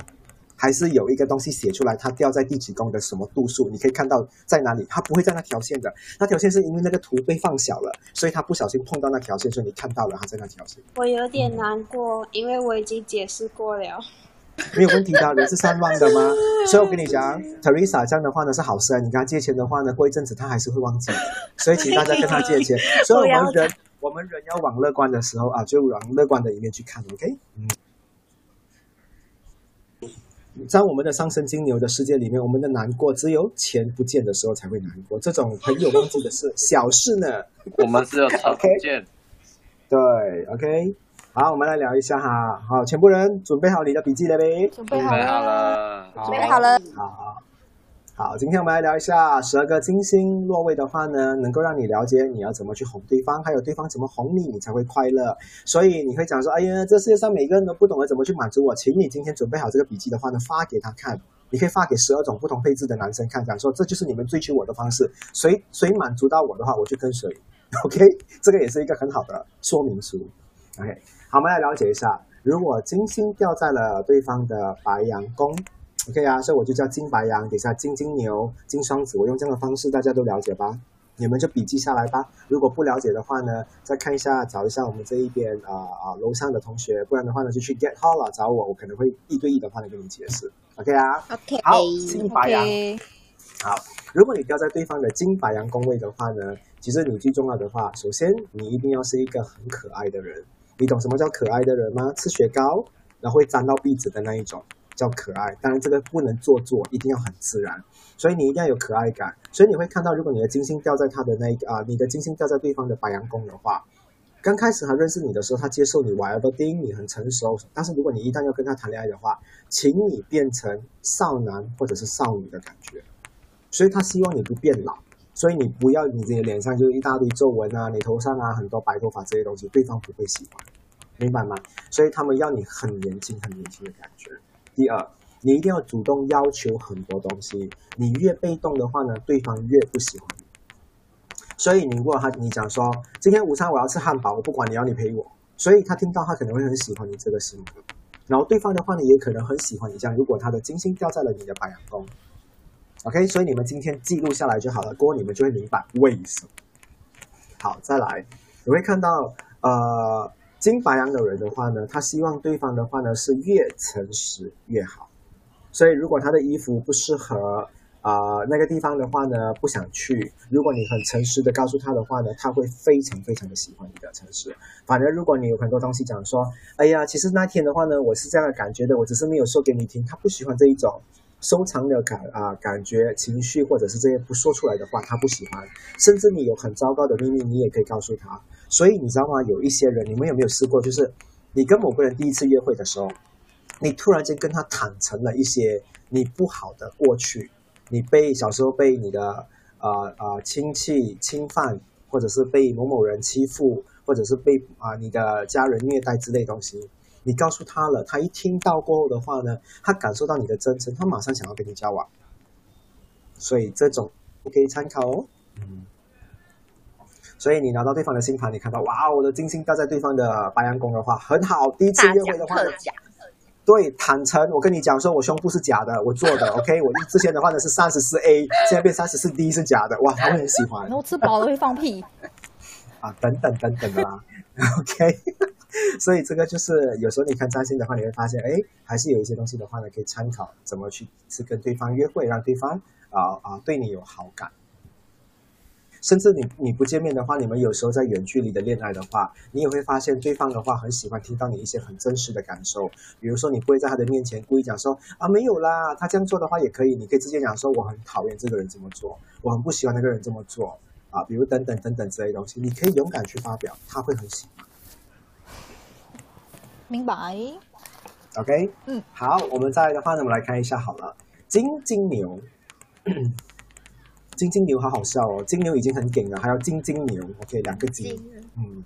还是有一个东西写出来，它掉在第几宫的什么度数，你可以看到在哪里，它不会在那条线的，那条线是因为那个图被放小了，所以它不小心碰到那条线，所以你看到了它在那条线，我有点难过，因为我已经解释过了。没有问题的，人是善忘的吗，所以我跟你讲，Teresa 这样的话呢是好事啊，你跟他借钱的话呢，过一阵子他还是会忘记，所以请大家跟他借钱，所以我们人 我们人要往乐观的时候啊，就往乐观的一面去看，OK，嗯。在我们的上升金牛的世界里面，我们的难过只有钱不见的时候才会难过。这种朋友忘记的事小事呢。我们只有常见，对，OK，好，我们来聊一下哈。好，全部人准备好你的笔记了没？准备好了，准备好了，好，好，好今天我们来聊一下十二个金星落位的话呢，能够让你了解你要怎么去哄对方，还有对方怎么哄你，你才会快乐。所以你会讲说，哎呀，这世界上每个人都不懂得怎么去满足我，请你今天准备好这个笔记的话呢，发给他看。你可以发给十二种不同配置的男生看，讲说这就是你们追求我的方式，谁谁满足到我的话，我就跟谁。OK，这个也是一个很好的说明书。OK，好，我们来了解一下，如果金星掉在了对方的白羊宫，OK 啊，所以我就叫金白羊，底下金金牛、金双子，我用这样的方式，大家都了解吧？你们就笔记下来吧。如果不了解的话呢，再看一下，找一下我们这一边啊啊、楼上的同学，不然的话呢，就去 Get Hall 了找我，我可能会一对一的话呢跟你解释。OK 啊 OK 好，金白羊。好，如果你掉在对方的金白羊宫位的话呢，其实你最重要的话，首先你一定要是一个很可爱的人。你懂什么叫可爱的人吗？吃雪糕然后会沾到壁纸的那一种叫可爱。当然这个不能做作，一定要很自然。所以你一定要有可爱感。所以你会看到，如果你的金星掉在他的那个啊，你的金星掉在对方的白羊宫的话，刚开始他认识你的时候，他接受你 whatever thing，你很成熟。但是如果你一旦要跟他谈恋爱的话，请你变成少男或者是少女的感觉。所以他希望你不变老，所以你不要你的脸上就是一大堆皱纹啊，你头上啊很多白头发这些东西，对方不会喜欢，明白吗？所以他们要你很年轻、很年轻的感觉。第二，你一定要主动要求很多东西，你越被动的话呢，对方越不喜欢你。所以你如果他你讲说今天午餐我要吃汉堡，我不管你要你陪我，所以他听到他可能会很喜欢你这个性格，然后对方的话呢也可能很喜欢你这样。如果他的金星掉在了你的白羊宫，OK，所以你们今天记录下来就好了，过后你们就会明白为什么。好，再来，你会看到呃金白羊的人的话呢，他希望对方的话呢是越诚实越好，所以如果他的衣服不适合。啊、那个地方的话呢，不想去。如果你很诚实的告诉他的话呢，他会非常非常的喜欢你的诚实。反而如果你有很多东西讲说，哎呀，其实那天的话呢，我是这样的感觉的，我只是没有说给你听。他不喜欢这一种收藏的感啊、感觉、情绪，或者是这些不说出来的话，他不喜欢。甚至你有很糟糕的秘密，你也可以告诉他。所以你知道吗？有一些人，你们有没有试过？就是你跟某个人第一次约会的时候，你突然间跟他坦诚了一些你不好的过去。你被小时候被你的呃呃亲戚侵犯，或者是被某某人欺负，或者是被啊、你的家人虐待之类东西，你告诉他了，他一听到过后的话呢，他感受到你的真诚，他马上想要跟你交往。所以这种你可以参考哦。嗯。所以你拿到对方的星盘，你看到哇，我的金星掉在对方的白羊宫的话，很好。第一次约会的话呢，对，坦诚，我跟你讲说，我胸部是假的，我做的，OK，我之前的话呢是三十四 A，现在变三十四 D 是假的，哇，他会很喜欢然后吃饱了会放屁。啊，等等等等的啦，OK。所以这个就是有时候你看占星的话，你会发现，哎，还是有一些东西的话呢，可以参考怎么去是跟对方约会，让对方啊啊、对你有好感。甚至你你不见面的话，你们有时候在远距离的恋爱的话，你也会发现对方的话很喜欢听到你一些很真实的感受。比如说，你不会在他的面前故意讲说啊没有啦，他这样做的话也可以，你可以直接讲说我很讨厌这个人这么做，我很不喜欢那个人这么做啊，比如等等等等之类的东西，你可以勇敢去发表，他会很喜欢。明白。OK，嗯，好，我们再来的话呢，我们来看一下好了，金金牛，金金牛好好笑哦，金牛已经很顶了，还要金金牛，OK，两个金，嗯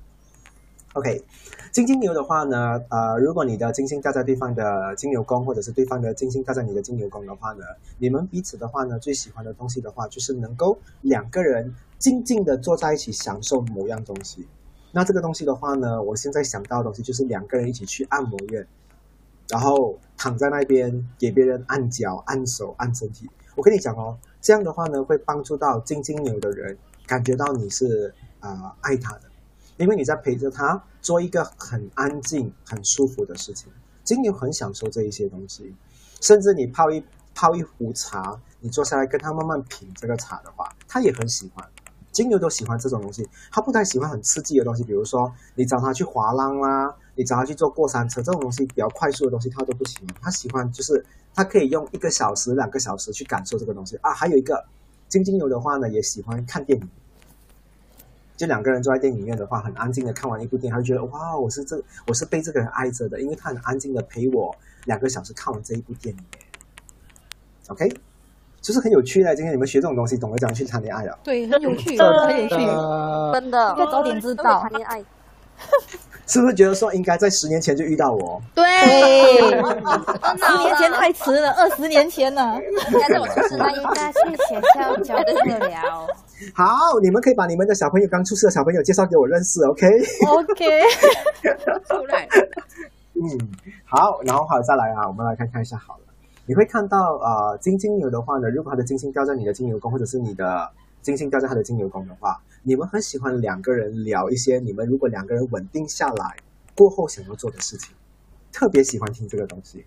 ，OK，金金牛的话呢，呃，如果你的金星掉在对方的金牛宫，或者是对方的金星掉在你的金牛宫的话呢，你们彼此的话呢，最喜欢的东西的话，就是能够两个人静静的坐在一起享受某样东西。那这个东西的话呢，我现在想到的东西就是两个人一起去按摩院，然后躺在那边给别人按脚、按手、按身体。我跟你讲哦，这样的话呢，会帮助到金金牛的人感觉到你是啊、爱他的，因为你在陪着他做一个很安静、很舒服的事情。金牛很享受这一些东西，甚至你泡一泡一壶茶，你坐下来跟他慢慢品这个茶的话，他也很喜欢。金牛都喜欢这种东西，他不太喜欢很刺激的东西，比如说你找他去滑浪啦，你找他去坐过山车这种东西比较快速的东西，他都不喜欢。他喜欢就是他可以用一个小时、两个小时去感受这个东西啊。还有一个金金牛的话呢，也喜欢看电影，就两个人坐在电影院的话，很安静的看完一部电影，他就觉得哇，我是这我是被这个人爱着的，因为他很安静的陪我两个小时看完这一部电影。OK，就是很有趣的。今天你们学这种东西，懂得怎样去谈恋爱了。对，很有趣，真的很有趣，真的应该早点知道谈恋爱。是不是觉得说应该在十年前就遇到我？对，十年前太迟了，二十年前呢。应该在我出生那一该去学校教治疗。好，你们可以把你们的小朋友刚出世的小朋友介绍给我认识，OK？OK，出来。嗯，好，然后好再来啊，我们来看看一下好了。你会看到呃，金金牛的话呢，如果他的金星掉在你的金牛宫，或者是你的金星掉在他的金牛宫的话，你们很喜欢两个人聊一些你们如果两个人稳定下来过后想要做的事情，特别喜欢听这个东西。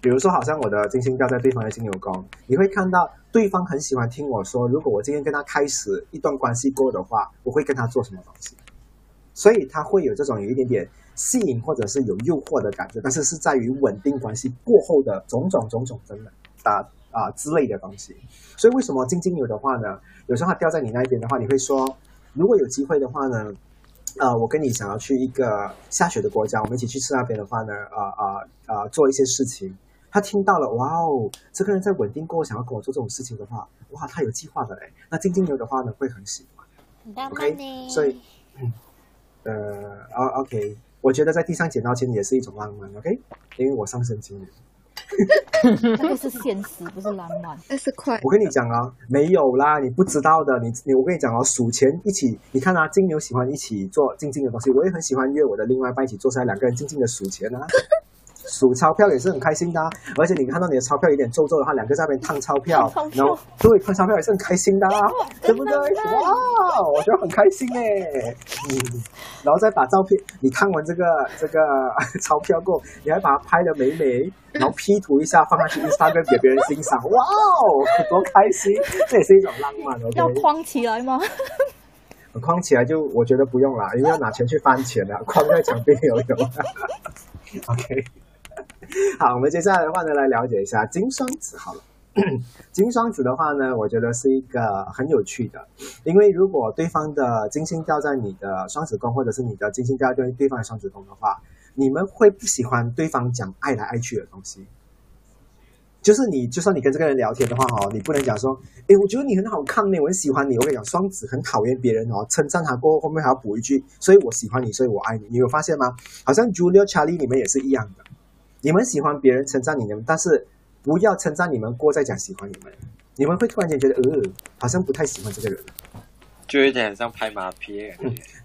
比如说，好像我的金星掉在对方的金牛宫，你会看到对方很喜欢听我说，如果我今天跟他开始一段关系过的话，我会跟他做什么东西。所以他会有这种有一点点吸引或者是有诱惑的感觉，但是是在于稳定关系过后的种种种种真的啊啊之类的东西。所以为什么金金牛的话呢？有时候它掉在你那边的话，你会说，如果有机会的话呢，呃，我跟你想要去一个下雪的国家，我们一起去吃那边的话呢，啊啊啊，做一些事情。他听到了，哇哦，这个人在稳定过后想要跟我做这种事情的话，哇，他有计划的嘞。那金金牛的话呢，会很喜欢。很浪 OK，漫呢。所以，嗯，呃，啊，OK，我觉得在地上捡到钱也是一种浪漫，OK，因为我上升金牛。那个是现实，不是浪漫。那是快。我跟你讲啊，没有啦，你不知道的，你你我跟你讲啊，数钱一起，你看啊，金牛喜欢一起做静静的东西，我也很喜欢约我的另外一半一起坐下来，两个人静静的数钱啊。数钞票也是很开心的、啊，而且你看到你的钞票有点皱皱的话，两个在那边烫钞票，然后对烫钞票也是很开心的、啊，对不对？哇，我觉得很开心哎，嗯，然后再把照片，你看完这个这个钞票过后，你还把它拍的美美，然后 P 图一下放上去 Instagram 给别人欣赏，哇哦，多开心！这也是一种浪漫，OK？要框起来吗？框起来就我觉得不用啦，因为要拿钱去翻钱了，框在墙壁有用。OK，好，我们接下来的话呢，来了解一下金双子好了。金双子的话呢，我觉得是一个很有趣的，因为如果对方的金星掉在你的双子宫，或者是你的金星掉在对方的双子宫的话，你们会不喜欢对方讲爱来爱去的东西。就是你，就算你跟这个人聊天的话，哦，你不能讲说，诶，我觉得你很好看呢，我很喜欢你。我跟你讲，双子很讨厌别人哦，称赞他过后，后面还要补一句，所以我喜欢你，所以我爱你。你有发现吗？好像 Julia、Charlie 你们也是一样的，你们喜欢别人称赞你们，但是不要称赞你们过再讲喜欢你们，你们会突然间觉得，呃，好像不太喜欢这个人。就有点像拍马屁。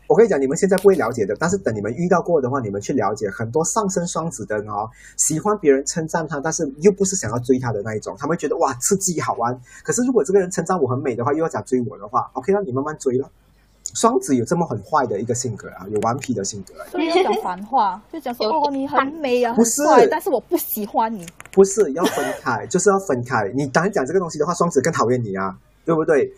我跟你讲，你们现在不会了解的，但是等你们遇到过的话，你们去了解。很多上升双子的人哦，喜欢别人称赞他，但是又不是想要追他的那一种，他们觉得哇刺激好玩。可是如果这个人称赞我很美的话，又要想追我的话，OK，那你慢慢追了。双子有这么很坏的一个性格啊，有顽皮的性格。所以要讲反话，就讲说哦，你很美啊，不是，但是我不喜欢你。不是要分开，就是要分开。你当然讲这个东西的话，双子更讨厌你啊，对不对？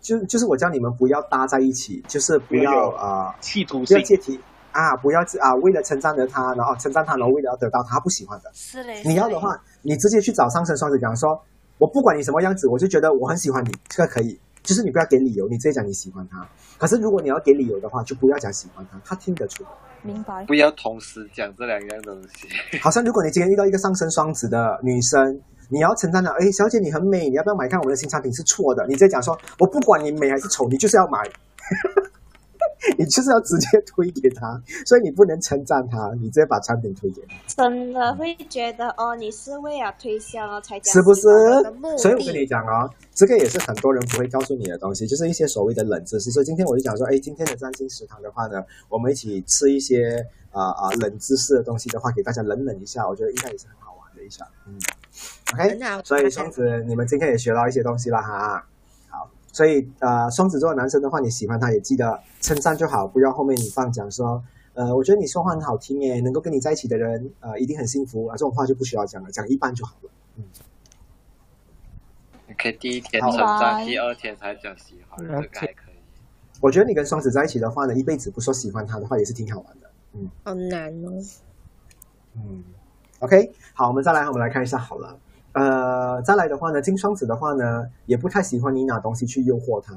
就就是我叫你们不要搭在一起，就是不要啊，企图不要借题啊，不要啊，为了称赞了他，然后称赞他，然后为了要得到他不喜欢的。是嘞。你要的话，你直接去找上升双子讲说，我不管你什么样子，我就觉得我很喜欢你，这个可以。就是你不要给理由，你直接讲你喜欢他。可是如果你要给理由的话，就不要讲喜欢他，他听得出。明白。不要同时讲这两样东西。好像如果你今天遇到一个上升双子的女生。你要称赞她，哎，小姐你很美，你要不要买看我们的新产品？是错的，你直接讲说，我不管你美还是丑，你就是要买，你就是要直接推给他，所以你不能称赞他，你直接把产品推给他。真的会觉得哦，你是为了推销哦才讲，是不是？所以我跟你讲哦，这个也是很多人不会告诉你的东西，就是一些所谓的冷知识。所以今天我就讲说，哎，今天的占星食堂的话呢，我们一起吃一些啊啊冷知识的东西的话，给大家冷冷一下，我觉得应该也是很好玩的一下，嗯。OK，所以双子，你们今天也学到一些东西了哈。好，所以呃，双子座的男生的话，你喜欢他也记得称赞就好，不要后面你放讲说，呃，我觉得你说话很好听耶，能够跟你在一起的人，呃，一定很幸福啊，这种话就不需要讲了，讲一半就好了。嗯。你可以第一天称赞，第二天才讲喜欢，这个还可以。我觉得你跟双子在一起的话呢，一辈子不说喜欢他的话，也是挺好玩的。嗯。好难哦。嗯。OK，好，我们再来，我们来看一下好了。呃，再来的话呢，金双子的话呢，也不太喜欢你拿东西去诱惑他，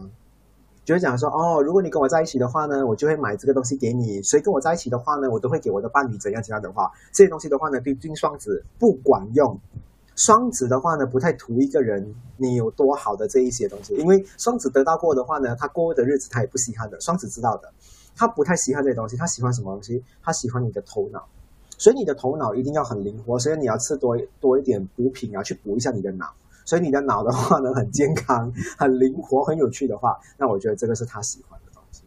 就会讲说，哦，如果你跟我在一起的话呢，我就会买这个东西给你。所以跟我在一起的话呢，我都会给我的伴侣怎样怎样的话，这些东西的话呢，对金双子不管用。双子的话呢，不太图一个人你有多好的这一些东西，因为双子得到过的话呢，他过的日子他也不稀罕的。双子知道的，他不太稀罕这些东西，他喜欢什么东西？他喜欢你的头脑。所以你的头脑一定要很灵活，所以你要吃多多一点补品啊，去补一下你的脑。所以你的脑的话呢，很健康、很灵活、很有趣的话，那我觉得这个是他喜欢的东西。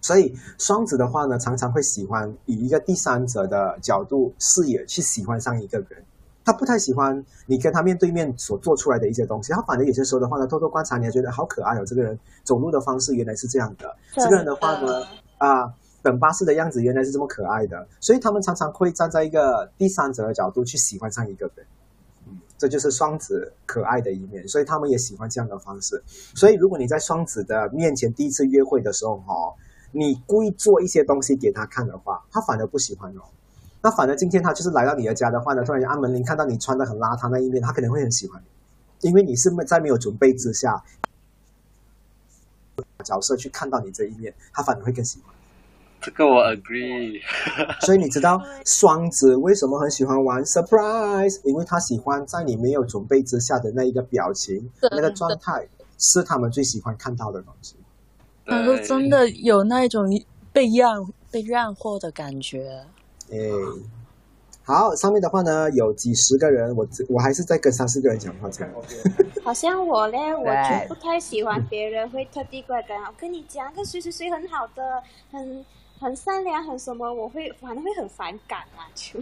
所以双子的话呢，常常会喜欢以一个第三者的角度视野去喜欢上一个人。他不太喜欢你跟他面对面所做出来的一些东西，他反而有些时候的话呢，偷偷观察你，还觉得好可爱哦，这个人走路的方式原来是这样的。这个人的话呢，啊。等巴士的样子原来是这么可爱的，所以他们常常会站在一个第三者的角度去喜欢上一个人，这就是双子可爱的一面，所以他们也喜欢这样的方式。所以如果你在双子的面前第一次约会的时候，哈，你故意做一些东西给他看的话，他反而不喜欢哦。那反而今天他就是来到你的家的话呢，突然按门铃看到你穿的很邋遢那一面，他可能会很喜欢你，因为你是没在没有准备之下角色去看到你这一面，他反而会更喜欢。这个我 agree，所以你知道双子为什么很喜欢玩 surprise？因为他喜欢在你没有准备之下的那一个表情、那个状态，是他们最喜欢看到的东西。他说真的有那一种被让、被让货的感觉。哎，好，上面的话呢有几十个人，我我还是在跟三四个人讲话这样。好像我呢，我就不太喜欢别人会特地过来跟我跟你讲，个谁谁谁很好的，很。很善良，很什么，我会反正会很反感啊，就。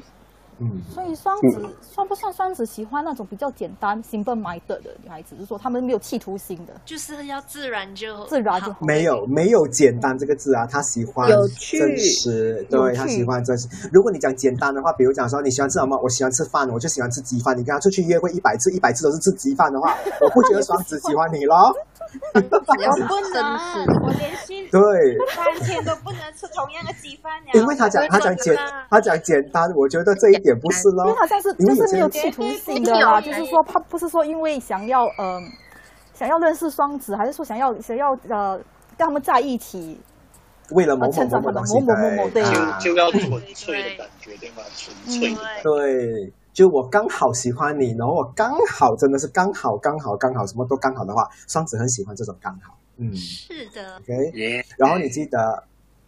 嗯。所以双子算不算双子喜欢那种比较简单、simple minded 的女孩子？是说他们没有企图心的，就是要自然就自然就好。没有没有简单这个字啊，他喜欢真实，对他喜欢真实。如果你讲简单的话，比如讲说你喜欢吃什么，我喜欢吃饭，我就喜欢吃鸡饭。你跟他出去约会一百次，一百次都是吃鸡饭的话，我不觉得双子喜欢你咯。我不能，我连续对三天都不能吃同样的鸡饭呀。因为他讲他讲简他讲简单，我觉得这一也不是啦因为好像是就是没有企图性的啦就是说他不是说因为想要呃想要认识双子还是说想要想要呃跟他们在一起为了某某某某某某某就就要纯粹的感觉对吗？纯粹对。就我刚好喜欢你然后我刚好真的是刚好刚好刚好什么都刚好的话双子很喜欢这种刚好。嗯。是的。Ok 然后你记得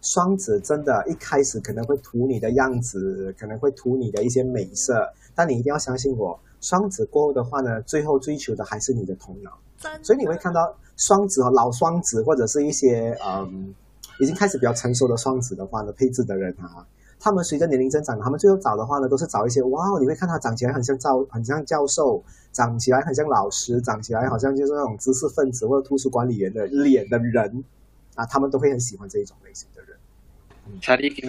双子真的一开始可能会图你的样子，可能会图你的一些美色，但你一定要相信我，双子过后的话呢，最后追求的还是你的头脑。所以你会看到双子和老双子，或者是一些嗯已经开始比较成熟的双子的话呢，配置的人啊，他们随着年龄增长，他们最后找的话呢，都是找一些哇，你会看他长起来很像教，很像教授，长起来很像老师，长起来好像就是那种知识分子或者图书管理员的脸的人啊，他们都会很喜欢这一种类型的人。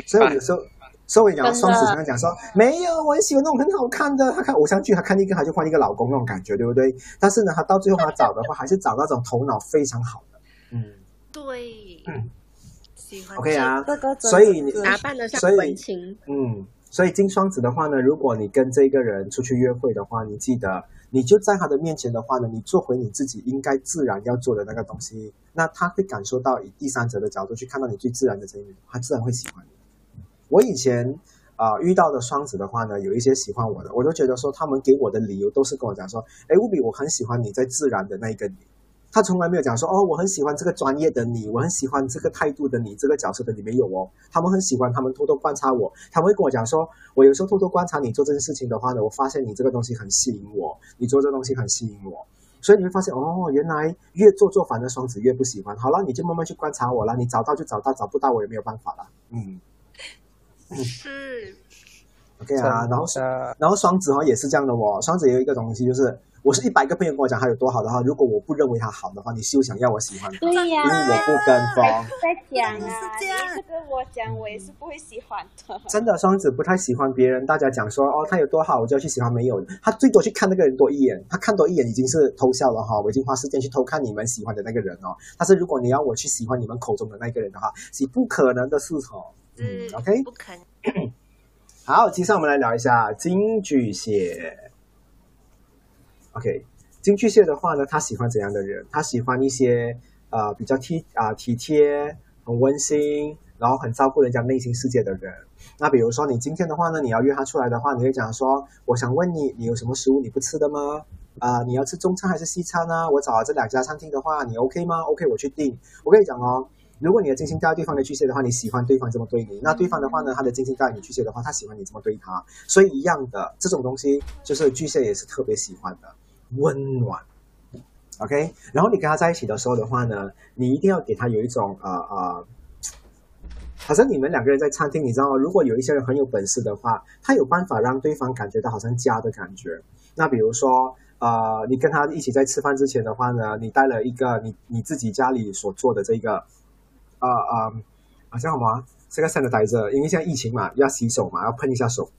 所以我有时候。所以我讲双子常常讲说没有，我很喜欢那种很好看的。他看偶像剧，他看一个他就换一个老公那种感觉，对不对？但是呢，他到最后他找的话，还是找那种头脑非常好的。嗯，对，嗯喜欢 OK 啊，所以你打扮的像所以文青，嗯，所以金双子的话呢，如果你跟这个人出去约会的话，你记得，你就在他的面前的话呢，你做回你自己应该自然要做的那个东西，那他会感受到以第三者的角度去看到你最自然的这一面，他自然会喜欢你。我以前啊、遇到的双子的话呢，有一些喜欢我的，我都觉得说他们给我的理由都是跟我讲说，哎，乌比，我很喜欢你在自然的那一个你。他从来没有讲说哦，我很喜欢这个专业的你，我很喜欢这个态度的你，这个角色的你没有哦。他们很喜欢，他们偷偷观察我，他们会跟我讲说，我有时候偷偷观察你做这件事情的话呢，我发现你这个东西很吸引我，你做这个东西很吸引我。所以你会发现哦，原来越做做反的双子越不喜欢。好了，你就慢慢去观察我了，你找到就找到，找不到我也没有办法了。嗯。是 OK 啊，然后然后双子哈也是这样的哦，双子有一个东西就是，我是一百个朋友跟我讲他有多好的话，如果我不认为他好的话，你休想要我喜欢他，对呀、因为我不跟风。在讲啊，你这个我讲，我也是不会喜欢的。真的，双子不太喜欢别人，大家讲说哦他有多好，我就要去喜欢，没有，他最多去看那个人多一眼，他看多一眼已经是偷笑了哈，我已经花时间去偷看你们喜欢的那个人哦。但是如果你要我去喜欢你们口中的那个人的话，是不可能的事哦。嗯，OK，不可能。好，接下来我们来聊一下金巨蟹。OK，金巨蟹的话呢，他喜欢怎样的人？他喜欢一些呃比较体啊、体贴、很温馨，然后很照顾人家内心世界的人。那比如说你今天的话呢，你要约他出来的话，你会讲说，我想问你，你有什么食物你不吃的吗？啊、你要吃中餐还是西餐呢、我找了这两家餐厅的话，你 OK 吗？OK，我去订。我跟你讲哦，如果你的金星在对方的巨蟹的话，你喜欢对方这么对你，那对方的话呢，他的金星在你巨蟹的话，他喜欢你这么对他，所以一样的这种东西，就是巨蟹也是特别喜欢的，温暖。OK，然后你跟他在一起的时候的话呢，你一定要给他有一种呃呃，好像你们两个人在餐厅，你知道吗？如果有一些人很有本事的话，他有办法让对方感觉到好像家的感觉。那比如说，呃，你跟他一起在吃饭之前的话呢，你带了一个你你自己家里所做的这个，呃呃，好像什么啊这个 sanitizer，因为现在疫情嘛，要洗手嘛，要喷一下手。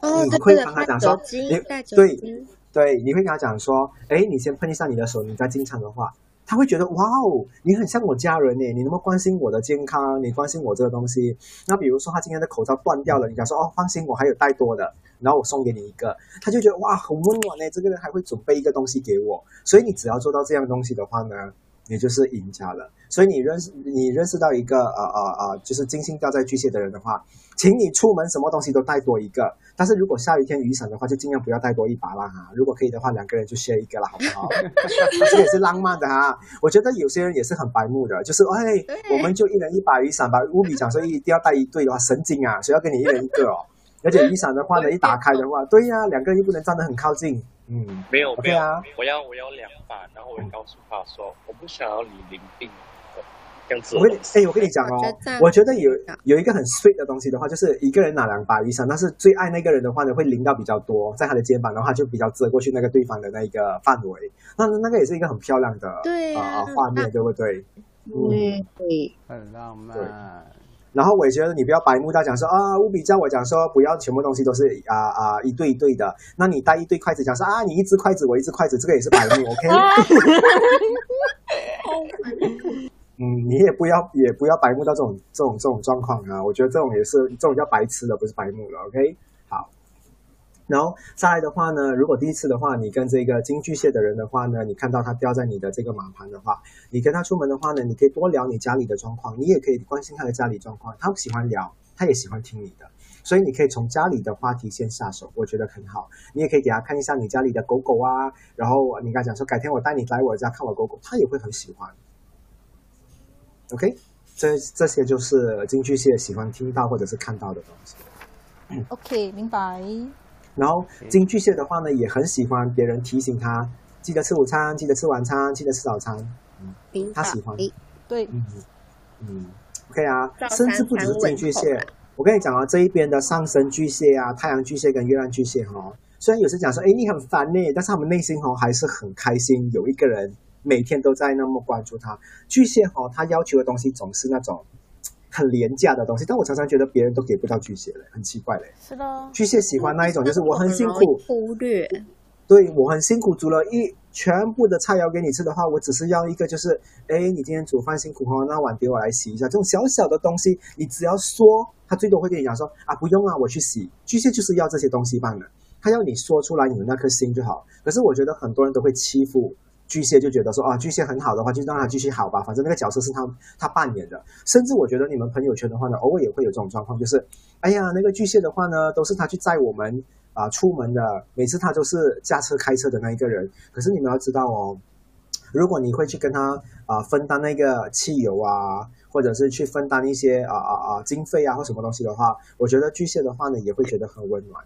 哦，你会对对对，跟他讲说你，对精，对，你会跟他讲说，哎，你先喷一下你的手，你再进场的话，他会觉得哇哦，你很像我家人呢，你那么关心我的健康，你关心我这个东西。那比如说他今天的口罩断掉了，你讲说哦，放心，我还有带多的，然后我送给你一个，他就觉得哇，很温暖呢，这个人还会准备一个东西给我。所以你只要做到这样东西的话呢，你就是赢家了。所以你认识你认识到一个呃呃呃，就是金星掉在巨蟹的人的话，请你出门什么东西都带多一个。但是如果下雨天雨伞的话，就尽量不要带多一把啦哈。如果可以的话，两个人就 share 一个了，好不好？这也是浪漫的哈。我觉得有些人也是很白目的，就是哎，我们就一人一把雨伞吧。乌比讲说一定要带一对的话，神经啊，谁要跟你一人一个哦？而且雨伞的话呢，一打开的话，对呀、两个人又不能站得很靠近，嗯，没有有啊，我要我要两把，然后我会告诉他说，我不想要你淋病这样子我跟你。哎，我跟你讲哦我觉得，有有一个很 sweet 的东西的话，就是一个人拿两把雨伞，但是最爱那个人的话呢，会淋到比较多，在他的肩膀的话就比较遮过去那个对方的那一个范围，那那个也是一个很漂亮的对啊呃画面，对不对？嗯，对，很浪漫。然后我也觉得你不要白目到讲说啊，务比叫我讲说不要全部东西都是啊啊一对一对的，那你带一对筷子讲说啊，你一只筷子我一只筷子，这个也是白目，OK？嗯，你也不要也不要白目到这种这种这种状况啊！我觉得这种也是这种叫白痴了，不是白目了。OK，好。然后再来的话呢，如果第一次的话，你跟这个金巨蟹的人的话呢，你看到他掉在你的这个马盘的话，你跟他出门的话呢，你可以多聊你家里的状况，你也可以关心他的家里状况。他喜欢聊，他也喜欢听你的。所以你可以从家里的话题先下手，我觉得很好。你也可以给他看一下你家里的狗狗啊，然后你跟他讲说改天我带你来我家看我狗狗，他也会很喜欢。OK，这这些就是金巨蟹喜欢听到或者是看到的东西。OK，明白。然后金巨蟹的话呢，也很喜欢别人提醒他记得吃午餐，记得吃晚餐，记得吃早餐。嗯，他喜欢。对，嗯嗯，OK 啊，甚至不只是金巨蟹。我跟你讲啊，这一边的上升巨蟹啊、太阳巨蟹跟月亮巨蟹哈、虽然有时讲说，哎，你很烦呢，但是他们内心哦、还是很开心，有一个人每天都在那么关注他。巨蟹哈、他要求的东西总是那种很廉价的东西，但我常常觉得别人都给不到巨蟹嘞，很奇怪嘞。是的，巨蟹喜欢那一种，就是我很辛苦，忽略。对我很辛苦煮了一全部的菜肴给你吃的话，我只是要一个就是，哎，你今天煮饭辛苦哦，那碗给我来洗一下。这种小小的东西，你只要说，他最多会跟你讲说啊，不用啊，我去洗。巨蟹就是要这些东西罢了，他要你说出来你的那颗心就好。可是我觉得很多人都会欺负巨蟹，就觉得说啊，巨蟹很好的话，就让他继续好吧，反正那个角色是他他扮演的。甚至我觉得你们朋友圈的话呢，偶尔也会有这种状况，就是，哎呀，那个巨蟹的话呢，都是他去载我们。啊，出门的每次他都是驾车开车的那一个人。可是你们要知道哦，如果你会去跟他啊分担那个汽油啊，或者是去分担一些啊啊啊经费啊或什么东西的话，我觉得巨蟹的话呢也会觉得很温暖。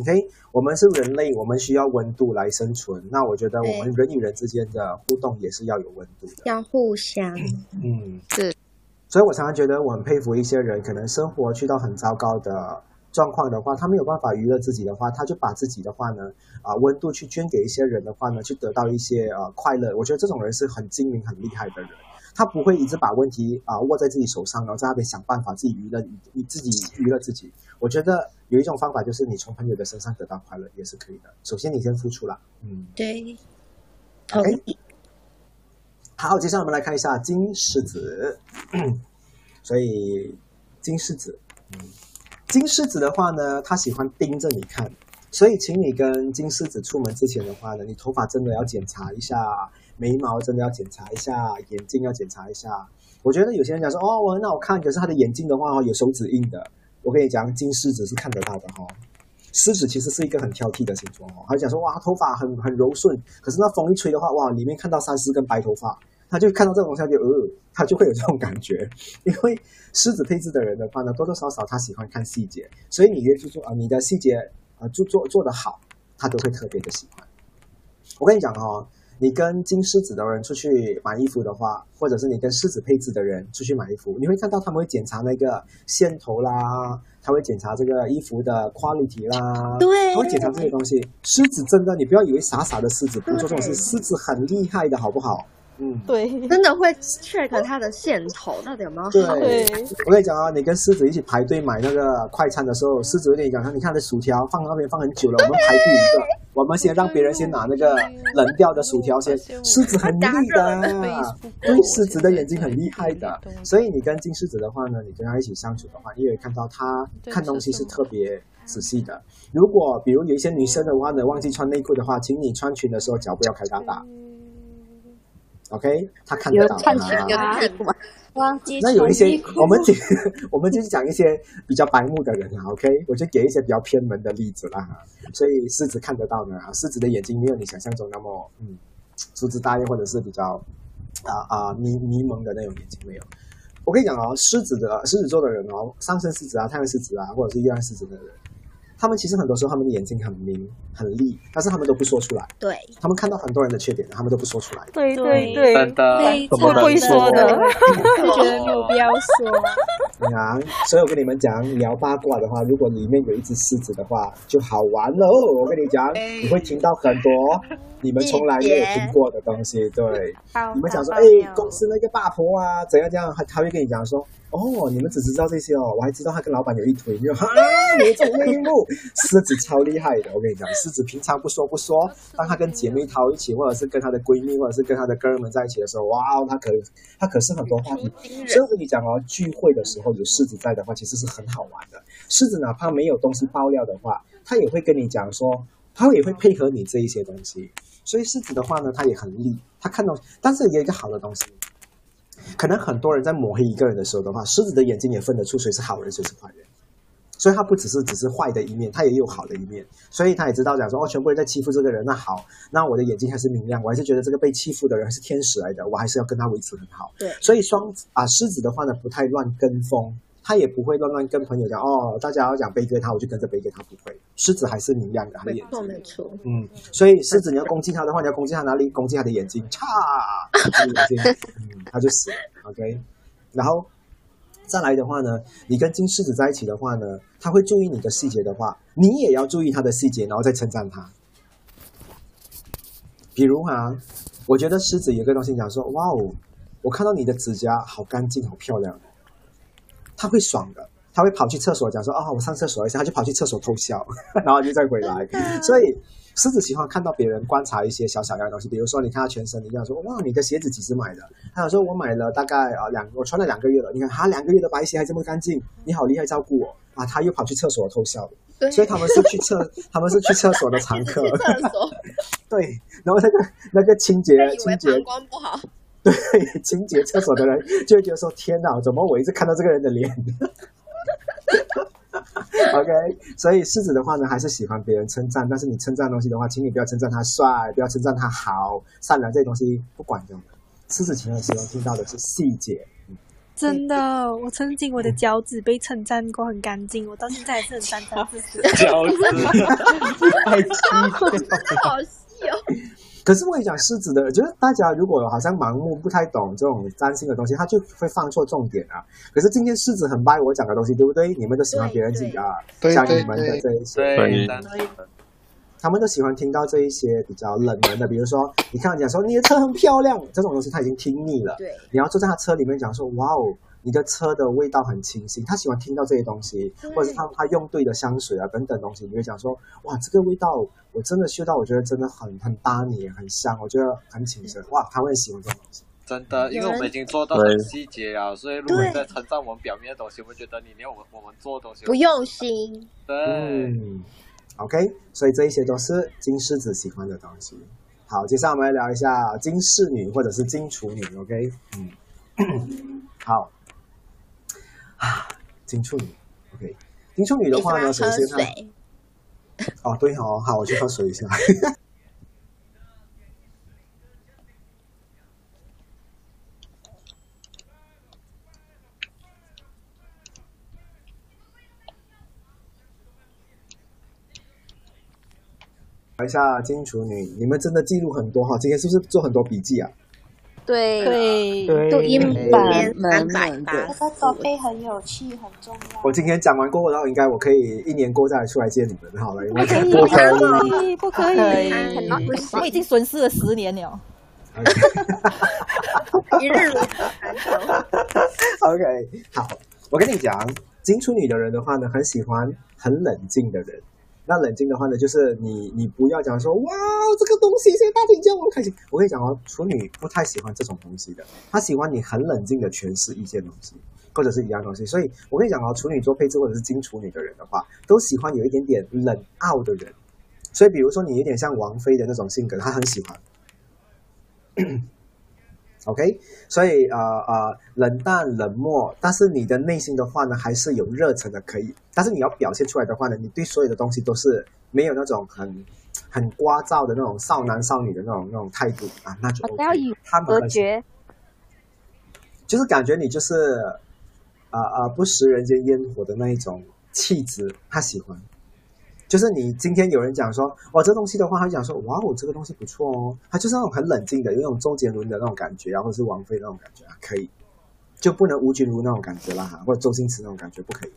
OK，我们是人类，我们需要温度来生存。那我觉得我们人与人之间的互动也是要有温度的，要互相。嗯，是。所以我常常觉得我很佩服一些人，可能生活去到很糟糕的。状况的话，他没有办法娱乐自己的话，他就把自己的话呢，啊、呃，温度去捐给一些人的话呢，去得到一些呃快乐。我觉得这种人是很精明、很厉害的人，他不会一直把问题啊、呃、握在自己手上，然后在那边想办法自己娱乐，你自己娱乐自己。我觉得有一种方法就是你从朋友的身上得到快乐也是可以的。首先你先付出了，嗯，对，OK。好，接下来我们来看一下金狮子，所以金狮子，嗯。金狮子的话呢，他喜欢盯着你看，所以请你跟金狮子出门之前的话呢，你头发真的要检查一下，眉毛真的要检查一下，眼睛要检查一下。我觉得有些人讲说哦，我很好看，可是他的眼睛的话有手指印的。我跟你讲，金狮子是看得到的哈、狮子其实是一个很挑剔的星座哦，他讲说哇，头发很很柔顺，可是那风一吹的话，哇，里面看到三四根白头发。他就看到这种东西，就呃，他就会有这种感觉。因为狮子配置的人的话呢，多多少少他喜欢看细节，所以你越注重啊，你的细节啊做做做得好，他都会特别的喜欢。我跟你讲哦，你跟金狮子的人出去买衣服的话，或者是你跟狮子配置的人出去买衣服，你会看到他们会检查那个线头啦，他会检查这个衣服的 quality 啦，对，他会检查这些东西。狮子真的，你不要以为傻傻的狮子不做这种事，狮子很厉害的，好不好？嗯，对，真的会 check 它的线头到底有没有好。对，我跟你讲啊，你跟狮子一起排队买那个快餐的时候，狮子会跟你讲说，你看这薯条放那边放很久了，我们排第一个，我们先让别人先拿那个冷掉的薯条先。狮子很厉的，对，狮子的眼睛很厉害的，所以你跟金狮子的话呢，你跟他一起相处的话，你也会看到他看东西是特别仔细的。如果比如有一些女生的话呢，忘记穿内裤的话，请你穿裙的时候脚不要开大大。OK，他看得到啊。忘记那有一些，我们 我们就是讲一些比较白目的人啊。OK，我就给一些比较偏门的例子啦。所以狮子看得到呢，狮子的眼睛没有你想象中那么嗯粗枝大叶，或者是比较啊啊迷迷蒙的那种眼睛没有。我跟你讲哦，狮子的狮子座的人哦，上升狮子啊、太阳狮子啊，或者是月亮狮子的人。他们其实很多时候他们的眼睛很明很利，但是他们都不说出来。对，他们看到很多人的缺点，他们都不说出来。对对对，真的不会说的，就觉得没有必要说。啊，所以我跟你们讲，聊八卦的话，如果里面有一只狮子的话，就好玩喽。我跟你讲，你会听到很多你们从来没有听过的东西。对，你们讲说，哎，公司那个八婆啊，怎样怎样，他他会跟你讲说，哦，你们只知道这些哦，我还知道他跟老板有一腿。你说哈，有这种内幕，狮子超厉害的。我跟你讲，狮子平常不说不说，当他跟姐妹淘一起，或者是跟他的闺蜜，或者是跟他的哥们在一起的时候，哇，他可他可是很多话题。所以我跟你讲哦，聚会的时候有狮子在的话，其实是很好玩的。狮子哪怕没有东西爆料的话，他也会跟你讲说，他也会配合你这一些东西。所以狮子的话呢，他也很厉，他看到，但是也有一个好的东西，可能很多人在抹黑一个人的时候的话，狮子的眼睛也分得出谁是好人，谁是坏人。所以他不只是只是坏的一面，他也有好的一面，所以他也知道讲说哦，全部人在欺负这个人，那好，那我的眼睛还是明亮，我还是觉得这个被欺负的人是天使来的，我还是要跟他维持很好。对，所以双啊狮子的话呢，不太乱跟风，他也不会乱乱跟朋友讲哦，大家要讲悲歌他，我就跟着悲歌他，不会。狮子还是明亮的，他的眼睛。没错。嗯，所以狮子你要攻击他的话，你要攻击他哪里？攻击他的眼睛，嚓，他的眼睛，嗯，他就死了。OK，然后。再来的话呢，你跟金狮子在一起的话呢，他会注意你的细节的话，你也要注意他的细节，然后再称赞他。比如哈，我觉得狮子有个东西讲说，哇哦，我看到你的指甲好干净，好漂亮，他会爽的，他会跑去厕所讲说，啊，我上厕所一下，他就跑去厕所偷笑，然后就再回来，所以。狮子喜欢看到别人观察一些小小样的东西，比如说你看他全身，你这样说哇，你的鞋子几时买的？他想说我买了大概啊两，我穿了两个月了。你看他两个月的白鞋还这么干净，你好厉害照顾我啊！他又跑去厕所偷笑，所以他们是去厕，他们是去厕所的常客。厕所，对，然后那个那个清洁清洁光不好，对，清洁厕所的人就会觉得说天哪，怎么我一直看到这个人的脸？OK，所以狮子的话呢，还是喜欢别人称赞，但是你称赞东西的话，请你不要称赞他帅，不要称赞他好、善良这些东西不管用的。狮子喜欢喜欢听到的是细节。真的，我曾经我的脚趾被称赞过很干净，我到现在还是很沾沾自喜。脚趾，太好细哦。可是我跟你讲，狮子的，就是大家如果好像盲目不太懂这种占星的东西，他就会放错重点啊。可是今天狮子很掰我讲的东西，对不对？你们都喜欢别人讲啊，像你们的这一些，他们都喜欢听到这一些比较冷门的，比如说你看讲说你的车很漂亮，这种东西他已经听腻了。对，你要坐在他车里面讲说，哇哦。你的车的味道很清新，他喜欢听到这些东西，或者是他他用对的香水啊等等东西，你会讲说哇，这个味道我真的嗅到，我觉得真的很很搭你，很香，我觉得很轻身，哇，他会喜欢这种东西。真的，因为我们已经做到很细节啊，所以如果在称赞我们表面的东西，我觉得你连我们我们做的东西不用心。对嗯，OK，所以这一些都是金狮子喜欢的东西。好，接下来我们来聊一下金侍女或者是金处女，OK，嗯，好。啊，金处女，OK，金处女的话呢，首先呢，哦，对哦，好，我去喝水一下。一下金处女，你们真的记录很多哈，今天是不是做很多笔记啊？对。对，录音版满百八，这个宝贝很有趣，很重要。我今天讲完过后，然后应该我可以一年过再出来见你们，好了，不可以，不可以，不可以，我已经损失了十年了。一日如 OK，好，我跟你讲，金处女的人的话呢，很喜欢很冷静的人。那冷静的话呢，就是你你不要讲说哇，这个东西现在大庭叫我开心。我跟你讲哦，处女不太喜欢这种东西的，他喜欢你很冷静的诠释一些东西，或者是一样东西。所以我跟你讲哦，处女座配置或者是金处女的人的话，都喜欢有一点点冷傲的人。所以比如说你有点像王菲的那种性格，他很喜欢。OK，所以呃呃，冷淡冷漠，但是你的内心的话呢，还是有热忱的，可以。但是你要表现出来的话呢，你对所有的东西都是没有那种很很聒噪的那种少男少女的那种那种态度啊，那就 OK。他们隔绝，就是感觉你就是啊啊不食人间烟火的那一种气质，他喜欢。就是你今天有人讲说，哇，这东西的话，他讲说，哇，我这个东西不错哦，他就是那种很冷静的，有那种周杰伦的那种感觉啊，或者是王菲那种感觉啊，可以，就不能吴君如那种感觉啦哈，或者周星驰那种感觉不可以。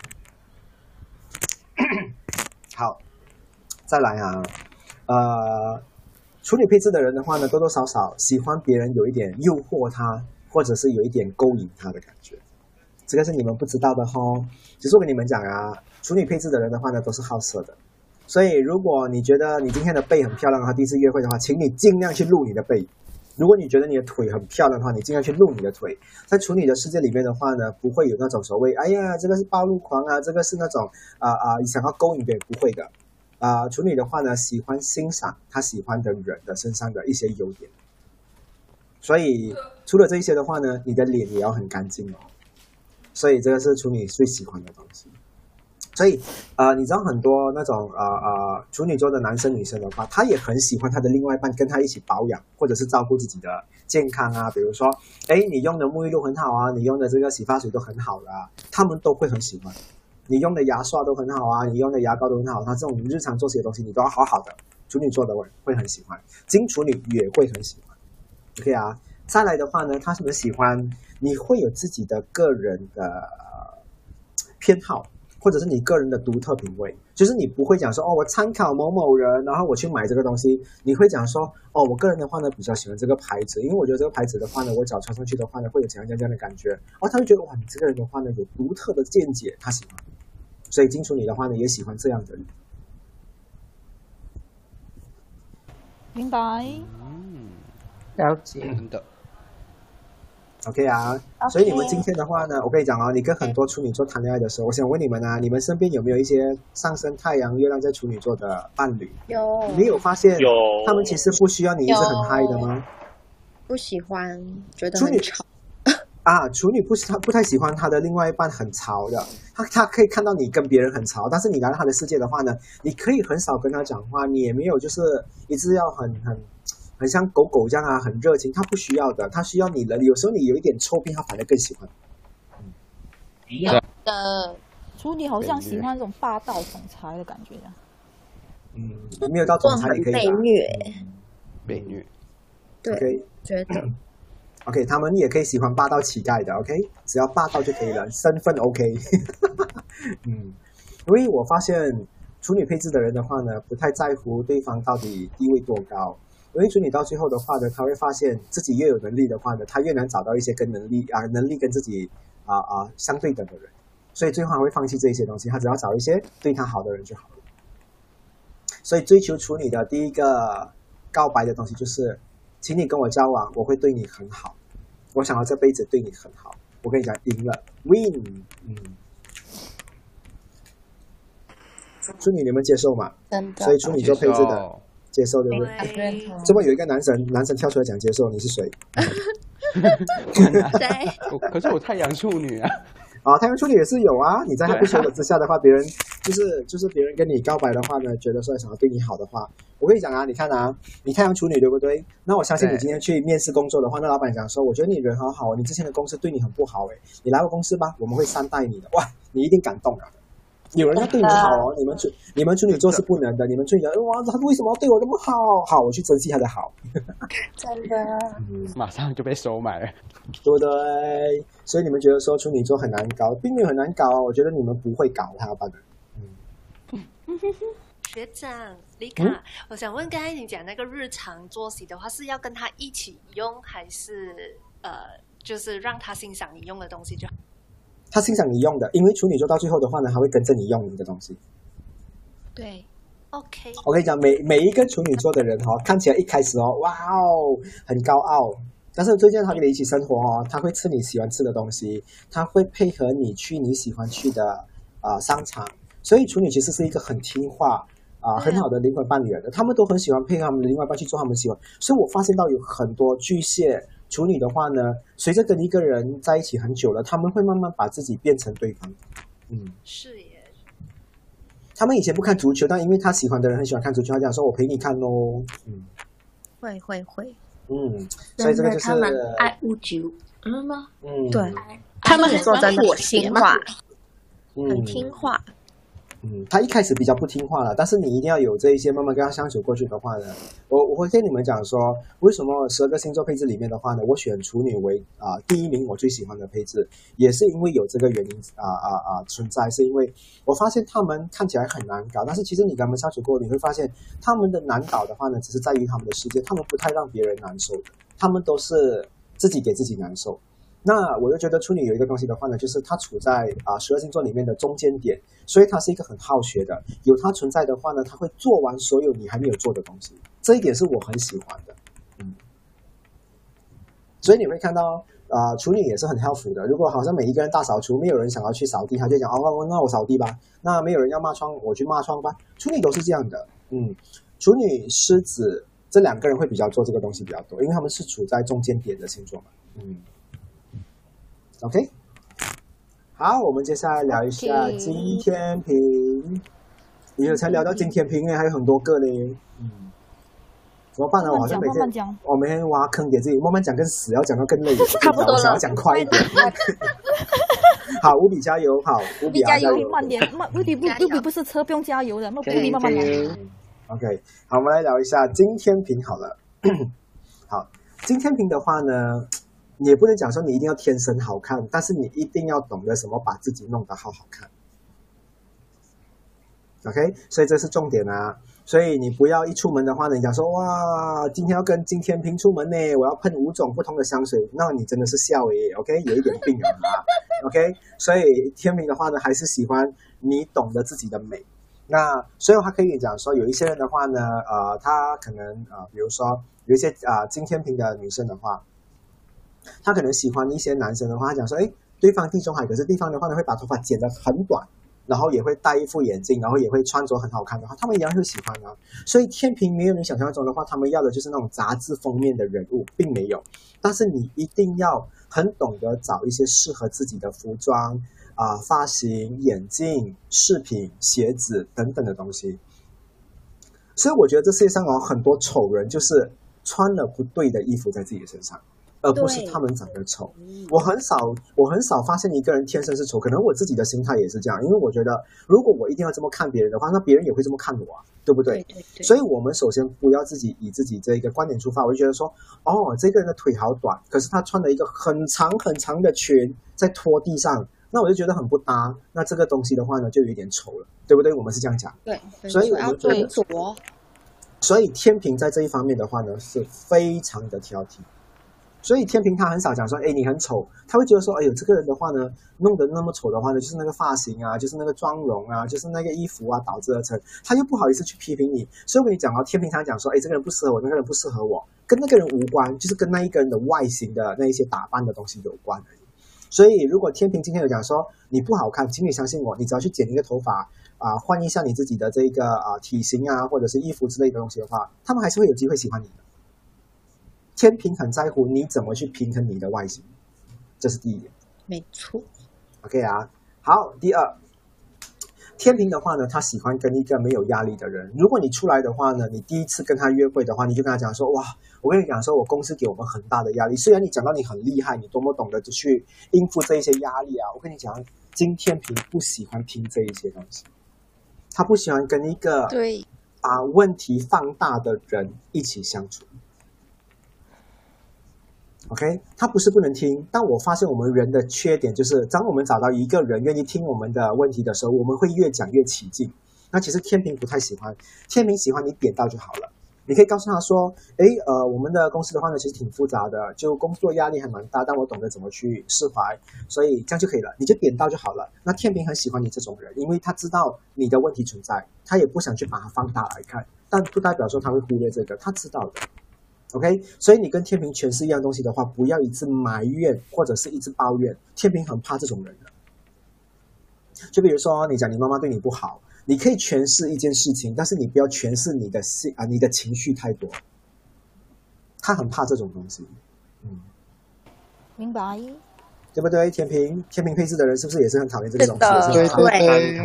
好，再来啊，呃，处女配置的人的话呢，多多少少喜欢别人有一点诱惑他，或者是有一点勾引他的感觉，这个是你们不知道的哈。其实我跟你们讲啊，处女配置的人的话呢，都是好色的。所以，如果你觉得你今天的背很漂亮的话，第一次约会的话，请你尽量去露你的背。如果你觉得你的腿很漂亮的话，你尽量去露你的腿。在处女的世界里面的话呢，不会有那种所谓“哎呀，这个是暴露狂啊，这个是那种啊啊想要勾引别人”，不会的。啊，处女的话呢，喜欢欣赏他喜欢的人的身上的一些优点。所以除了这一些的话呢，你的脸也要很干净哦。所以这个是处女最喜欢的东西。所以，呃，你知道很多那种呃呃处女座的男生女生的话，他也很喜欢他的另外一半跟他一起保养，或者是照顾自己的健康啊。比如说，哎，你用的沐浴露很好啊，你用的这个洗发水都很好的、啊，他们都会很喜欢。你用的牙刷都很好啊，你用的牙膏都很好，那这种日常做些东西你都要好好的。处女座的会会很喜欢，金处女也会很喜欢。OK 啊，再来的话呢，他是不是喜欢？你会有自己的个人的、偏好，或者是你个人的独特品味，就是你不会讲说哦，我参考某某人，然后我去买这个东西。你会讲说哦，我个人的话呢，比较喜欢这个牌子，因为我觉得这个牌子的话呢，我脚穿上去的话呢，会有怎样怎样样的感觉。哦，他会觉得哇，你这个人的话呢，有独特的见解，他喜欢。所以金处女的话呢，也喜欢这样的人。明白。嗯了解。真的。OK 啊，所以你们今天的话呢，我跟你讲哦，你跟很多处女座谈恋爱的时候，我想问你们啊，你们身边有没有一些上升太阳、月亮在处女座的伴侣？有。你有发现有他们其实不需要你一直很嗨的吗？不喜欢，觉得处女很吵。啊，处女不是他不太喜欢他的另外一半很潮的，他他可以看到你跟别人很潮，但是你来到他的世界的话呢，你可以很少跟他讲话，你也没有就是一直要很很很像狗狗这样啊，很热情，他不需要的，他需要你的，有时候你有一点臭屁，他反而更喜欢。有的处女好像喜欢那种霸道总裁的感觉呀。嗯，没有到总裁也可以吧被虐，被虐。对 OK 觉得 OK，他们也可以喜欢霸道乞丐的，OK，只要霸道就可以了，身份 OK。嗯，因为我发现处女配置的人的话呢，不太在乎对方到底地位多高，因为处女到最后的话呢，他会发现自己越有能力的话呢，他越难找到一些跟能力啊能力跟自己啊啊相对等的人，所以最后他会放弃这些东西，他只要找一些对他好的人就好了。所以追求处女的第一个告白的东西就是，请你跟我交往，我会对你很好，我想要这辈子对你很好。我跟你讲，赢了，win，嗯。处女你们接受吗？真的所以处女座配置的接受对不对？对这么有一个男神，男神跳出来讲接受，你是谁？我可是我太阳处女啊。啊，太阳处女也是有啊。你在他不求的之下的话，别人就是就是别人跟你告白的话呢，觉得说想要对你好的话，我跟你讲啊，你看啊，你太阳处女对不对？那我相信你今天去面试工作的话，那老板讲说，我觉得你人好好，你之前的公司对你很不好诶，你来我公司吧，我们会善待你的。哇，你一定感动啊！有人要对你好哦，你们处你们处女座是不能的，你们处女座哇，他为什么要对我那么好？好，我去珍惜他的好。真的。马上就被收买了。对不对？所以你们觉得说处女座很难搞，并没有很难搞啊。我觉得你们不会搞他吧？嗯 学长李卡，嗯我想问，刚才你讲那个日常作息的话，是要跟他一起用，还是呃，就是让他欣赏你用的东西就好？他欣赏你用的，因为处女座到最后的话呢，他会跟着你用你的东西。对，OK，我跟你讲，每每一个处女座的人哈、哦，看起来一开始哦，哇哦，很高傲，但是最近他跟你一起生活哦，他会吃你喜欢吃的东西，他会配合你去你喜欢去的啊、呃商场，所以处女其实是一个很听话啊、很好的灵魂伴侣的，他们都很喜欢配合他们的另外一半去做他们喜欢，所以我发现到有很多巨蟹。处女的话呢，随着跟一个人在一起很久了，他们会慢慢把自己变成对方。嗯，是耶，他们以前不看足球，但因为他喜欢的人很喜欢看足球，他讲说：“我陪你看哦。”嗯。会会会，嗯，所以这个就是他们爱屋及乌，嗯吗？嗯，对，他们很真的很听话，很嗯听话。嗯，嗯他一开始比较不听话了，但是你一定要有这一些慢慢跟他相处过去的话呢，我我会跟你们讲说，为什么十二个星座配置里面的话呢，我选处女为啊、第一名，我最喜欢的配置，也是因为有这个原因啊啊啊存在，是因为我发现他们看起来很难搞，但是其实你跟他们相处过，你会发现他们的难搞的话呢，只是在于他们的世界，他们不太让别人难受的，他们都是自己给自己难受。那我就觉得处女有一个东西的话呢，就是它处在啊十二星座里面的中间点，所以它是一个很好学的。有它存在的话呢，它会做完所有你还没有做的东西，这一点是我很喜欢的。嗯，所以你会看到啊、处女也是很靠谱的。如果好像每一个人大扫除，没有人想要去扫地，他就讲哦，那我扫地吧。那没有人要骂窗，我去骂窗吧。处女都是这样的。嗯，处女、狮子这两个人会比较做这个东西比较多，因为他们是处在中间点的星座嘛。嗯，OK，好，我们接下来聊一下金天平。你有才聊到今天平呢，还有很多个嘞。嗯，怎么办呢？我好像每慢慢讲天我每天挖坑给自己，慢慢讲跟死要讲到更累，差不多了想要讲快一点。好，无比加油，好，无比啊加油油，，慢点，慢。无比不，无比不是车，不用加油的，那乌比慢慢来。OK，好，我们来聊一下今天平好了。好，今天平的话呢，也不能讲说你一定要天生好看，但是你一定要懂得什么把自己弄得好好看。OK，所以这是重点啊。所以你不要一出门的话呢，你讲说哇，今天要跟金天平出门呢，我要喷五种不同的香水，那你真的是笑诶，OK，有一点病人啊，OK。所以天平的话呢，还是喜欢你懂得自己的美。那所以他可以讲说，有一些人的话呢，呃，他可能呃，比如说有一些啊、呃、金天平的女生的话，她可能喜欢一些男生的话，他讲说，哎，对方地中海，可是对方的话呢，会把头发剪得很短，然后也会戴一副眼镜，然后也会穿着很好看的话，他们一样会喜欢啊。所以天平没有你想象中的话，他们要的就是那种杂志封面的人物，并没有。但是你一定要很懂得找一些适合自己的服装啊、发型、眼镜、饰品、鞋子等等的东西。所以我觉得这世界上哦，很多丑人就是穿了不对的衣服在自己的身上，而不是他们长得丑。我很少，我很少发现一个人天生是丑，可能我自己的心态也是这样，因为我觉得如果我一定要这么看别人的话，那别人也会这么看我啊，对不对？对对所以我们首先不要自己以自己这一个观点出发，我就觉得说，哦，这个人的腿好短，可是他穿了一个很长很长的裙在拖地上，那我就觉得很不搭。那这个东西的话呢，就有一点丑了，对不对？我们是这样讲。对，所以我要们觉得。所以天平在这一方面的话呢，是非常的挑剔。所以天平他很少讲说，哎，你很丑，他会觉得说，哎呦，这个人的话呢，弄得那么丑的话呢，就是那个发型啊，就是那个妆容啊，就是那个衣服啊导致而成，他又不好意思去批评你。所以我跟你讲哦，天平常讲说，哎，这个人不适合我，那个人不适合我，跟那个人无关，就是跟那一个人的外形的那一些打扮的东西有关而已。所以，如果天平今天有讲说你不好看，请你相信我，你只要去剪一个头发啊、换一下你自己的这个啊、体型啊，或者是衣服之类的东西的话，他们还是会有机会喜欢你的。天平很在乎你怎么去平衡你的外形，这是第一点。没错，OK 啊，好，第二，天平的话呢，他喜欢跟一个没有压力的人。如果你出来的话呢，你第一次跟他约会的话，你就跟他讲说，哇，我跟你讲说，我公司给我们很大的压力。虽然你讲到你很厉害，你多么懂得去应付这一些压力啊，我跟你讲，金天平不喜欢听这一些东西，他不喜欢跟一个对把问题放大的人一起相处。OK，他不是不能听，但我发现我们人的缺点就是，当我们找到一个人愿意听我们的问题的时候，我们会越讲越起劲。那其实天平不太喜欢，天平喜欢你点到就好了。你可以告诉他说：“诶，呃，我们的公司的话呢，其实挺复杂的，就工作压力还蛮大，但我懂得怎么去释怀，所以这样就可以了。你就点到就好了。”那天平很喜欢你这种人，因为他知道你的问题存在，他也不想去把它放大来看，但不代表说他会忽略这个，他知道的。OK，所以你跟天平诠释一样东西的话，不要一直埋怨或者是一直抱怨，天平很怕这种人的。就比如说，你讲你妈妈对你不好，你可以诠释一件事情，但是你不要诠释你的心啊，你的情绪太多。他很怕这种东西，嗯明白？对不对？天平，天平配置的人是不是也是很讨厌这个东西？是的也是很讨厌对对，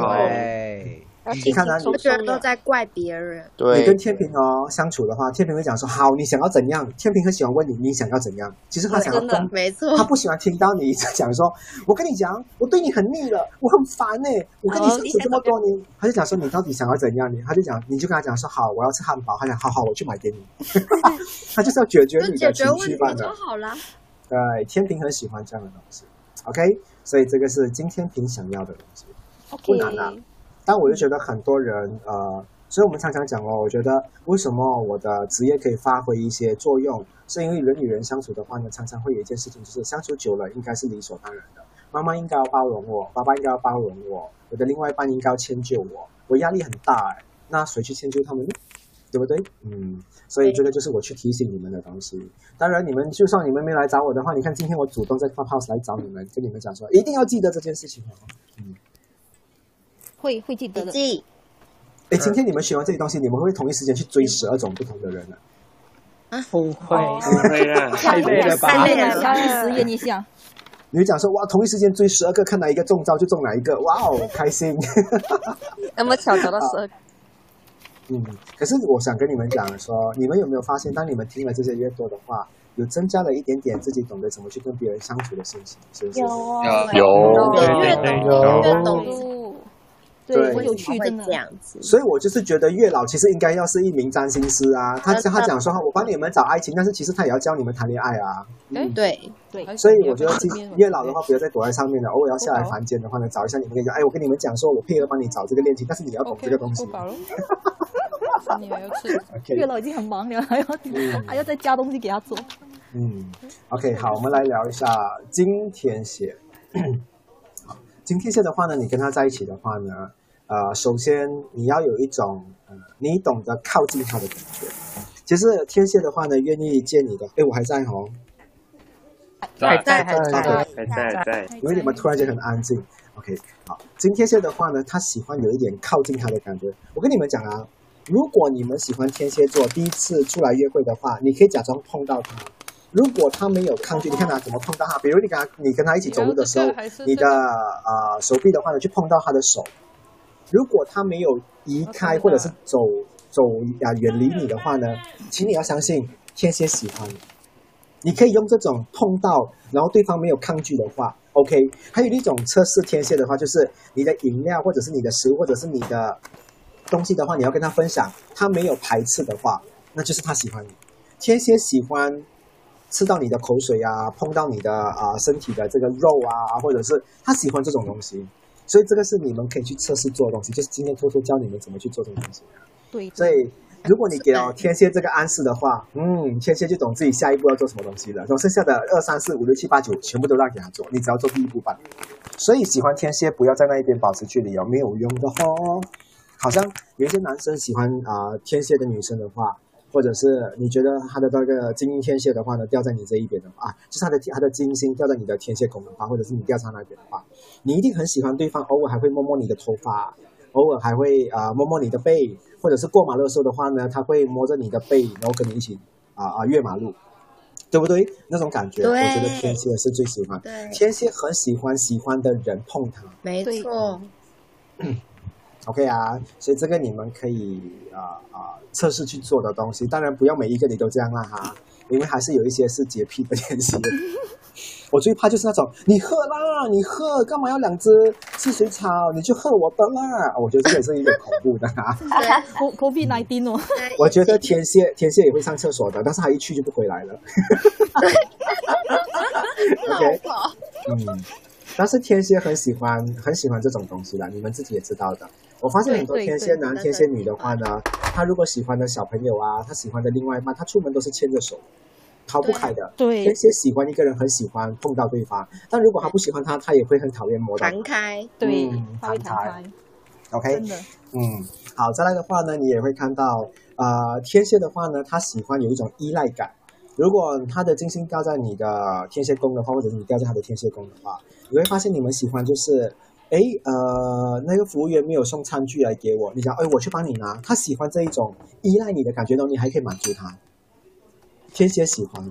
你看啊，我觉得都在怪别人。对你跟天平哦相处的话，天平会讲说好，你想要怎样？天平很喜欢问你你想要怎样。其实他想要真的没错他不喜欢听到你一直讲说，我跟你讲，我对你很腻了，我很烦呢、我跟你相处这么多年，他就讲说你到底想要怎样？你他就讲，你就跟他讲说好，我要吃汉堡。他讲好好，我去买给你。他就是要解决你的情决问题绪。好啦。对，天平很喜欢这样的东西。OK，所以这个是今天平想要的东西，不难啊。但我就觉得很多人呃，所以我们常常讲哦，我觉得为什么我的职业可以发挥一些作用，是因为人与人相处的话呢，常常会有一件事情，就是相处久了应该是理所当然的。妈妈应该要包容我，爸爸应该要包容我，我的另外一半应该要迁就我，我压力很大哎，那谁去迁就他们呢？对不对？嗯，所以这个就是我去提醒你们的东西。当然，你们就算你们没来找我的话，你看今天我主动在 Clubhouse 来找你们，跟你们讲说，一定要记得这件事情哦。嗯会会记得的。记。哎，今天你们学完这些东西，你们会不会同一时间去追十二种不同的人呢？不会，不会啊，太累了吧？太累了，要去实验一下。你会讲说哇，同一时间追十二个，看哪一个中招就中哪一个，哇哦，开心。那么巧找到十二个。嗯，可是我想跟你们讲说，你们有没有发现，当你们听了这些越多的话，有增加了一点点自己懂得怎么去跟别人相处的心情，是不是？有有，有越懂越懂对对，很有趣，会真的这。样子。所以我就是觉得月老其实应该要是一名占星师啊，他他讲说我帮你们找爱情，但是其实他也要教你们谈恋爱啊。嗯，对，对，所以我觉得今月老的话，不要再躲在上面了，偶尔要下来凡间的话呢，找一下你们可以讲，哎，我跟你们讲说，我配合帮你找这个恋情，但是你要懂这个东西。你还要吃？月老已经很忙了，还要嗯还要再加东西给他做。嗯，OK，好，我们来聊一下金天蝎。好，金天蝎的话呢，你跟他在一起的话呢，呃，首先你要有一种呃，你懂得靠近他的感觉。其实天蝎的话呢，愿意见你的，哎，我还在哦，还在还在还在在，因为你们突然间很安静。OK，好，金天蝎的话呢，他喜欢有一点靠近他的感觉。我跟你们讲啊，如果你们喜欢天蝎座，第一次出来约会的话，你可以假装碰到他。如果他没有抗拒，你看他怎么碰到他？比如你跟他，你跟他一起走路的时候，你的呃手臂的话呢，去碰到他的手。如果他没有移开或者是走走啊远离你的话呢，请你要相信天蝎喜欢你。你可以用这种碰到，然后对方没有抗拒的话，OK。还有一种测试天蝎的话，就是你的饮料或者是你的食物或者是你的东西的话，你要跟他分享，他没有排斥的话，那就是他喜欢你。天蝎喜欢吃到你的口水啊，碰到你的啊、身体的这个肉啊，或者是他喜欢这种东西。所以这个是你们可以去测试做的东西，就是今天偷偷教你们怎么去做这种东西。对，所以如果你给了天蝎这个暗示的话，嗯，天蝎就懂自己下一步要做什么东西了。然后剩下的二三四五六七八九全部都让给他做，你只要做第一步吧。所以喜欢天蝎，不要在那一边保持距离哦，没有用的哦。好像有一些男生喜欢啊、天蝎的女生的话，或者是你觉得他的那个金天蝎的话呢，掉在你这一边的话，啊，就是他的他的金星掉在你的天蝎宫的话，或者是你掉在那边的话，你一定很喜欢对方，偶尔还会摸摸你的头发，偶尔还会啊、摸摸你的背，或者是过马路的时候的话呢，他会摸着你的背，然后跟你一起啊啊、越马路，对不对？那种感觉，我觉得天蝎是最喜欢。对天蝎很喜欢喜欢的人碰他。没错，OK 啊，所以这个你们可以啊啊、测试去做的东西，当然不要每一个你都这样啦哈，因为还是有一些是洁癖的天蝎。我最怕就是那种你喝啦，你喝干嘛要两只汽水草？你就喝我的啦！我觉得这个是有点恐怖的啊。Co COVID nineteen 哦，我觉得天蝎天蝎也会上厕所的，但是他一去就不回来了。OK，嗯，但是天蝎很喜欢很喜欢这种东西的，你们自己也知道的。我发现很多天蝎男、天蝎女的话呢，他如果喜欢的小朋友啊，他喜欢的另外一半，他出门都是牵着手，逃不开的。对天蝎喜欢一个人，很喜欢碰到对方，但如果他不喜欢他，他也会很讨厌摸到开，对弹弹开，OK，嗯，好，再来的话呢，你也会看到，呃，天蝎的话呢，他喜欢有一种依赖感。如果他的金星掉在你的天蝎宫的话，或者是你掉在他的天蝎宫的话，你会发现你们喜欢就是，哎，呃，那个服务员没有送餐具来给我，你讲，哎，我去帮你拿。他喜欢这一种依赖你的感觉，然后你还可以满足他。天蝎喜欢，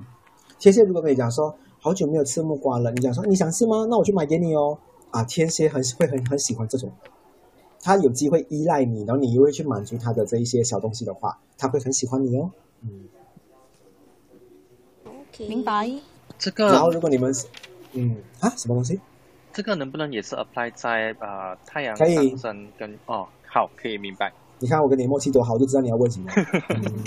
天蝎如果跟你讲说，好久没有吃木瓜了，你讲说你想吃吗？那我去买给你哦。啊，天蝎很会很很喜欢这种。他有机会依赖你，然后你又会去满足他的这一些小东西的话，他会很喜欢你哦。嗯，明白。这个然后如果你们是，嗯啊，什么东西？这个能不能也是 apply 在呃太阳可以上升跟哦好可以明白。你看我跟你默契多好，我就知道你要问什么。嗯，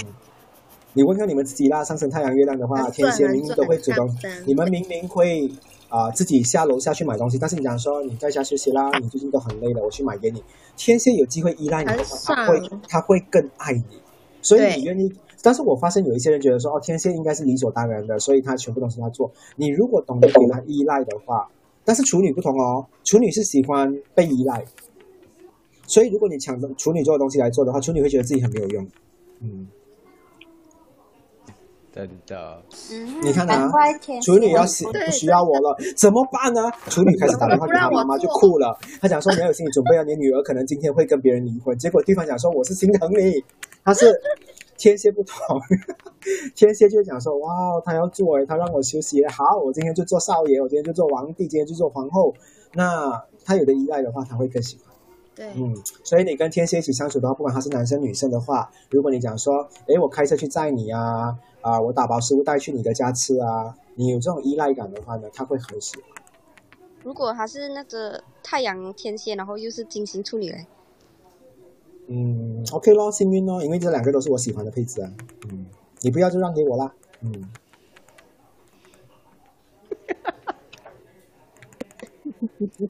你问看你们自己啦，上升太阳、月亮的话，天蝎明明都会主动，你们明明会啊、自己下楼下去买东西，但是你讲说你在家休息啦，你最近都很累了，我去买给你。天蝎有机会依赖你的话，他会他会更爱你，所以你愿意。但是我发现有一些人觉得说，哦，天蝎应该是理所当然的，所以他全部东西他做。你如果懂得给他依赖的话，但是处女不同哦，处女是喜欢被依赖，所以如果你抢着处女座的东西来做的话，处女会觉得自己很没有用。嗯，真的，你看啊处女要需不需要我了，怎么办呢？处女开始打电话给她妈妈就哭了，她讲说你要有心理准备啊，你女儿可能今天会跟别人离婚。结果对方讲说我是心疼你，他是天蝎不同，天蝎就讲说，哇，他要做诶，他让我休息，好，我今天就做少爷，我今天就做皇帝，今天就做皇后。那他有的依赖的话，他会更喜欢。对，嗯，所以你跟天蝎一起相处的话，不管他是男生女生的话，如果你讲说，诶，我开车去载你啊，啊，我打包食物带去你的家吃啊，你有这种依赖感的话呢，他会很喜欢。如果他是那个太阳天蝎，然后又是金星处女嘞，嗯，OK 咯，幸运咯，因为这两个都是我喜欢的配置啊。嗯，你不要就让给我啦。嗯。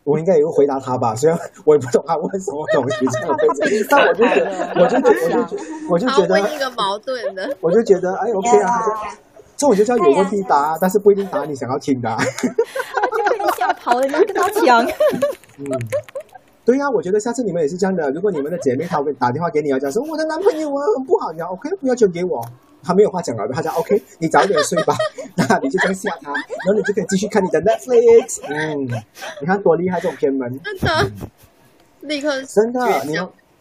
我应该也会回答他吧，虽然我也不懂他问什么东西，这种配置，但我就觉得，我就觉得，我就觉得，问一个矛盾的，我就觉得，哎，OK 啊，这我就叫有问题答，但是不一定答你想要听的。他就被你吓跑了，你要跟他抢。嗯，对呀，我觉得下次你们也是这样的。如果你们的姐妹她会打电话给你，要讲说我的男朋友啊很不好，你要 OK 不要求给我，他没有话讲了，他讲 OK，你早点睡吧，那你就这样吓他，然后你就可以继续看你的 Netflix。嗯，你看多厉害，这种偏门，真的，立刻真的，你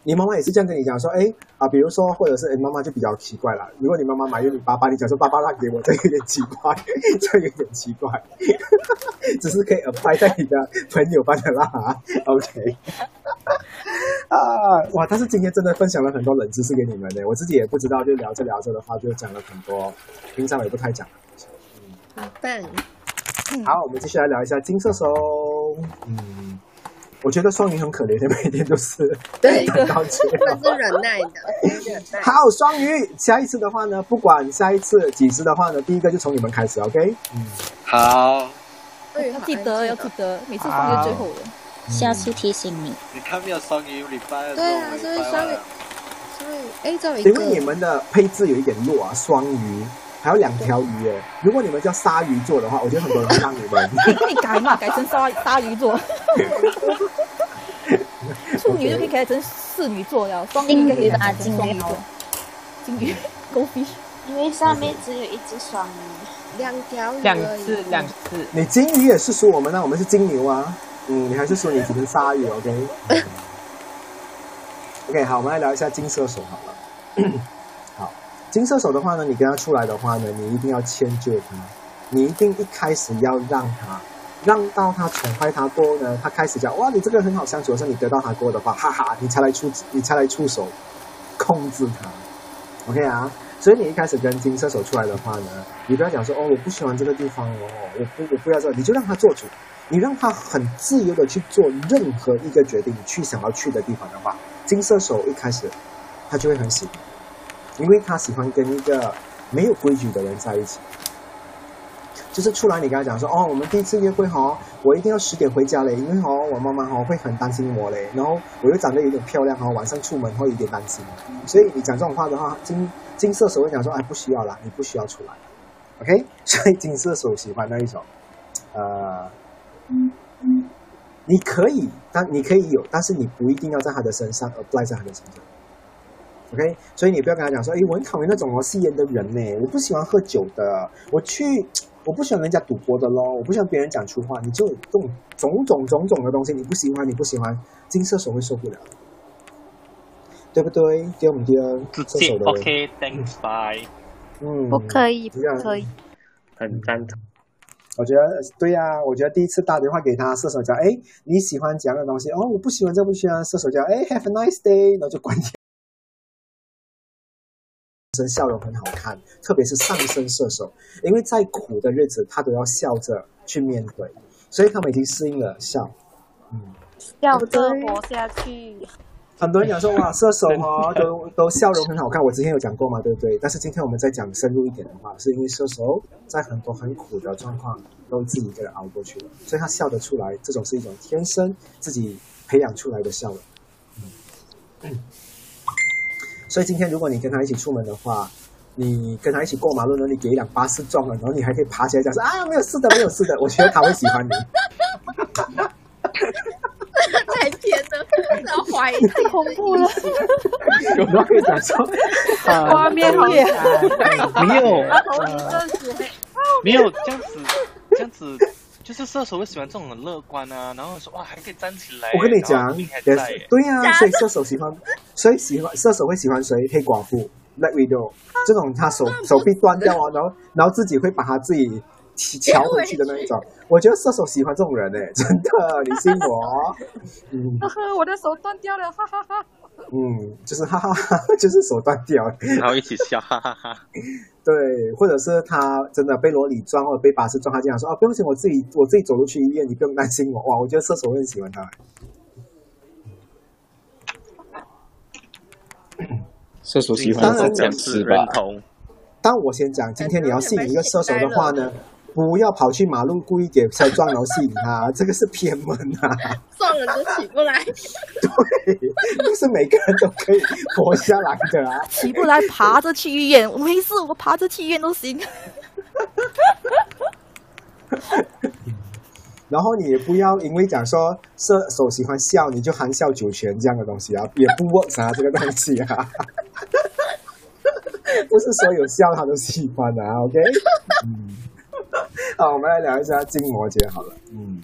你妈妈也是这样跟你讲说，哎啊，比如说或者是哎妈妈就比较奇怪了，如果你妈妈买给你爸爸，你讲说爸爸让给我，这有点奇怪，这有点奇怪，只是可以 apply 在你的朋友班的啦，OK。啊，哇！但是今天真的分享了很多冷知识给你们呢，我自己也不知道，就聊着聊着的话，就讲了很多平常也不太讲的东西。嗯，笨。好，我们继续来聊一下金射手。嗯，我觉得双鱼很可怜的，每天都是 对等到结他是忍耐的，忍耐。好，双鱼，下一次的话呢，不管下一次几次的话呢，第一个就从你们开始，OK？嗯，好。对，要记得，要记得，每次放在最后的。下次提醒你。你看没有双鱼礼拜二？对啊，所以双鱼，所以哎，这有一个。因为你们的配置有一点弱啊，双鱼还有两条鱼哎。如果你们叫鲨鱼座的话，我觉得很多人会让你们。你改嘛，改成鲨鲨鱼座。处女就可以改成侍女座了，双鱼可以改成双鱼座。金鱼，Go fish。因为上面只有一只双鱼，两条鱼。两次，两次。你金鱼也是属我们啊，我们是金牛啊。嗯，你还是说你只能鲨鱼，OK？OK，好，我们来聊一下金射手好了。金射手的话呢，你跟他出来的话呢，你一定要迁就他，你一定一开始要让他，让到他宠坏他过后呢，他开始讲哇，你这个很好相处的时候，你得到他过的话，哈哈，你才来出，你才来出手控制他，OK 啊？所以你一开始跟金射手出来的话呢，你不要讲说哦，我不喜欢这个地方哦，我不，我不要这，你就让他做主。你让他很自由的去做任何一个决定，去想要去的地方的话，金射手一开始他就会很喜欢，因为他喜欢跟一个没有规矩的人在一起。就是出来，你跟他讲说，哦，我们第一次约会哈，我一定要十点回家嘞，因为哦，我妈妈哈会很担心我嘞，然后我又长得有点漂亮哈，晚上出门会有点担心，所以你讲这种话的话，金金射手会讲说，哎，不需要啦，你不需要出来，OK？所以金射手喜欢那一种，呃。你可以，但你可以有，但是你不一定要在他的身上，apply 在他的身上。OK，所以你不要跟他讲说，哎，我很讨厌那种哦吸烟的人呢，我不喜欢喝酒的，我去，我不喜欢人家赌博的咯，我不喜欢别人讲粗话，你就这种种种种种的东西，你不喜欢，你不喜欢，金射手会受不了，对不对？对不对？射手的 OK，Thanks，Bye。嗯，不可以，不可以，很赞同。我觉得对呀，我觉得第一次打电话给他，射手讲，哎，你喜欢怎样的东西？哦，我不喜欢这不喜欢。射手讲，哎，Have a nice day，然后就关掉。身笑容很好看，特别是上升射手，因为再苦的日子他都要笑着去面对，所以他们已经适应了笑，嗯，笑着活下去。很多人讲说哇，射手哈都都笑容很好看，我之前有讲过嘛，对不对？但是今天我们再讲深入一点的话，是因为射手在很多很苦的状况都自己一个人熬过去了，所以他笑得出来，这种是一种天生自己培养出来的笑容。嗯，所以今天如果你跟他一起出门的话，你跟他一起过马路呢，你给一辆巴士撞了，然后你还可以爬起来讲说啊，没有事的，没有事的，我觉得他会喜欢你。太甜了，要怀疑，太恐怖了。有没有可以讲说，画面好没有，没有这样子，这样子，就是射手会喜欢这种很乐观啊，然后说哇还可以站起来。我跟你讲，对呀，所以射手喜欢，所以喜欢射手会喜欢谁？黑寡妇，Black Widow 这种他手手臂断掉啊，然后然后自己会把他自己敲回去的那一种，我觉得射手喜欢这种人哎，真的，你信我？嗯 呵呵，我的手断掉了，哈哈哈。嗯，就是哈哈哈，就是手断掉，然后一起笑，哈哈哈。对，或者是他真的被罗里撞或者被巴士撞，他这样说啊，不用紧，我自己我自己走路去医院，你不用担心我。哇，我觉得射手会很喜欢他。射手喜欢这样子吧？但我先讲，今天你要吸引一个射手的话呢，不要跑去马路故意给车撞然后吸引他，这个是偏门啊！撞了都起不来。对，不是每个人都可以活下来的啊！起不来，爬着去医院，我没事，我爬着去医院都行。然后你也不要因为讲说射手喜欢笑，你就含笑九泉这样的东西啊，也不 work 啊，这个东西啊。不是所有笑他都喜欢的啊，OK？嗯，好，我们来聊一下金摩羯好了。嗯，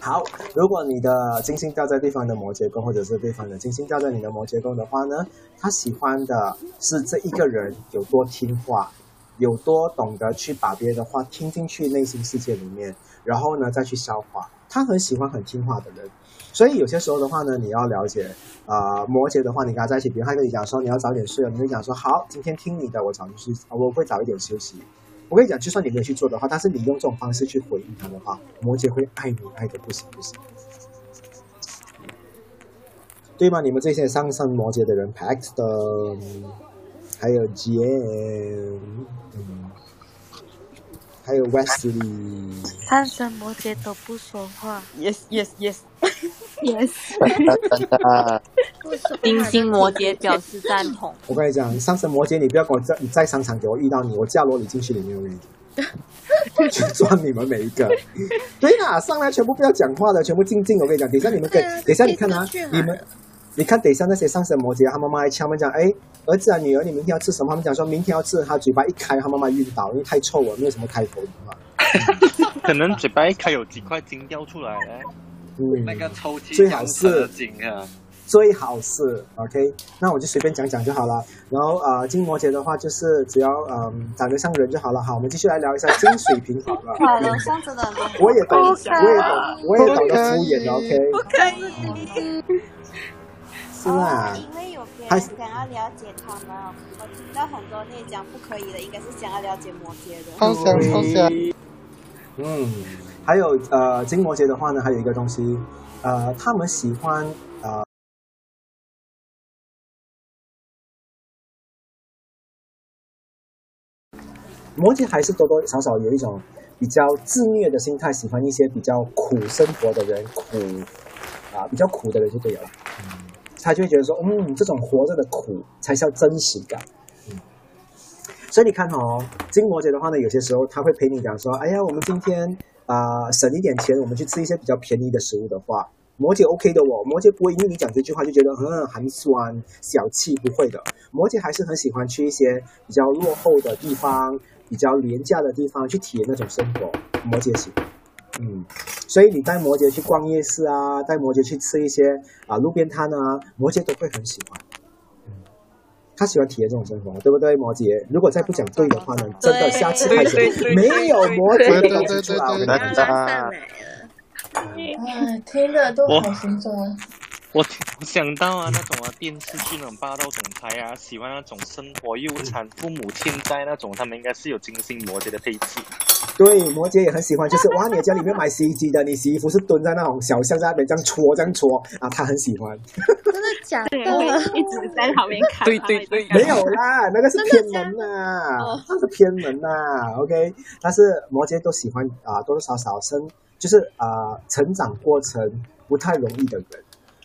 好，如果你的金星掉在对方的摩羯宫，或者是对方的金星掉在你的摩羯宫的话呢，他喜欢的是这一个人有多听话，有多懂得去把别人的话听进去内心世界里面，然后呢再去消化。他很喜欢很听话的人。所以有些时候的话呢，你要了解，啊，摩羯的话，你跟他在一起，比如他跟你讲说你要早点睡了，你就讲说好，今天听你的，我早点睡，我会早一点休息。我跟你讲，就算你没有去做的话，但是你用这种方式去回应他的话，摩羯会爱你爱的不行不行，对吗？你们这些上升摩羯的人，Paxton，还有 Jane，嗯，还有 Wesley，上升摩羯都不说话。Yes yes yes yes。金星摩羯表示赞同。我跟你讲，上升摩羯，你不要跟我在你在商场给我遇到你，我架罗你进去里面，我跟你讲，去抓你们每一个。对啦，上来全部不要讲话的，全部静静。我跟你讲，等一下你们跟，等一下你看啊，你们，你看等一下那些上升摩羯，他妈妈还敲门讲，哎，儿子啊，女儿，你明天要吃什么？他们讲说明天要吃，他嘴巴一开，他妈妈晕倒，因为太臭了，没有什么开口的嘛。可能嘴巴一开有几块金掉出来了。嗯，那个抽屉最好是。最好是 OK，那我就随便讲讲就好了。然后呃，金摩羯的话就是只要嗯、呃、长得像人就好了。好，我们继续来聊一下金水瓶好了。好了，上次的我也懂，我也懂，我也懂得敷衍的 OK。不可以。是啊。因为有别人想要了解他们，我听到很多那讲不可以的，应该是想要了解摩羯的。好想好想。嗯，还有呃，金摩羯的话呢，还有一个东西，呃，他们喜欢呃。摩羯还是多多少少有一种比较自虐的心态，喜欢一些比较苦生活的人，苦啊比较苦的人就对了。嗯，他就会觉得说，嗯，这种活着的苦才叫真实感。嗯，所以你看哦，金摩羯的话呢，有些时候他会陪你讲说，哎呀，我们今天啊、省一点钱，我们去吃一些比较便宜的食物的话，摩羯 OK 的哦，摩羯不会因为你讲这句话就觉得嗯寒酸小气，不会的，摩羯还是很喜欢去一些比较落后的地方。比较廉价的地方去体验那种生活，摩羯喜欢，嗯，所以你带摩羯去逛夜市啊，带摩羯去吃一些啊路边摊啊，摩羯都会很喜欢，他喜欢体验这种生活，对不对？摩羯，如果再不讲对的话呢，真的下次开始没有摩羯的东西出来，我跟你讲。哎，听着都好心酸。我我想到啊，那种啊电视剧那种霸道总裁啊，喜欢那种生活又产、父母欠债那种，他们应该是有金星摩羯的配置。对，摩羯也很喜欢，就是哇，你家里面买洗衣机的，你洗衣服是蹲在那种小巷在那边这样搓这样搓啊，他很喜欢。真的假的？一直在旁边看。对对对，没有啦，那个是偏门呐，那是偏门呐。OK，但是摩羯都喜欢啊，多多少少生就是啊，成长过程不太容易的人。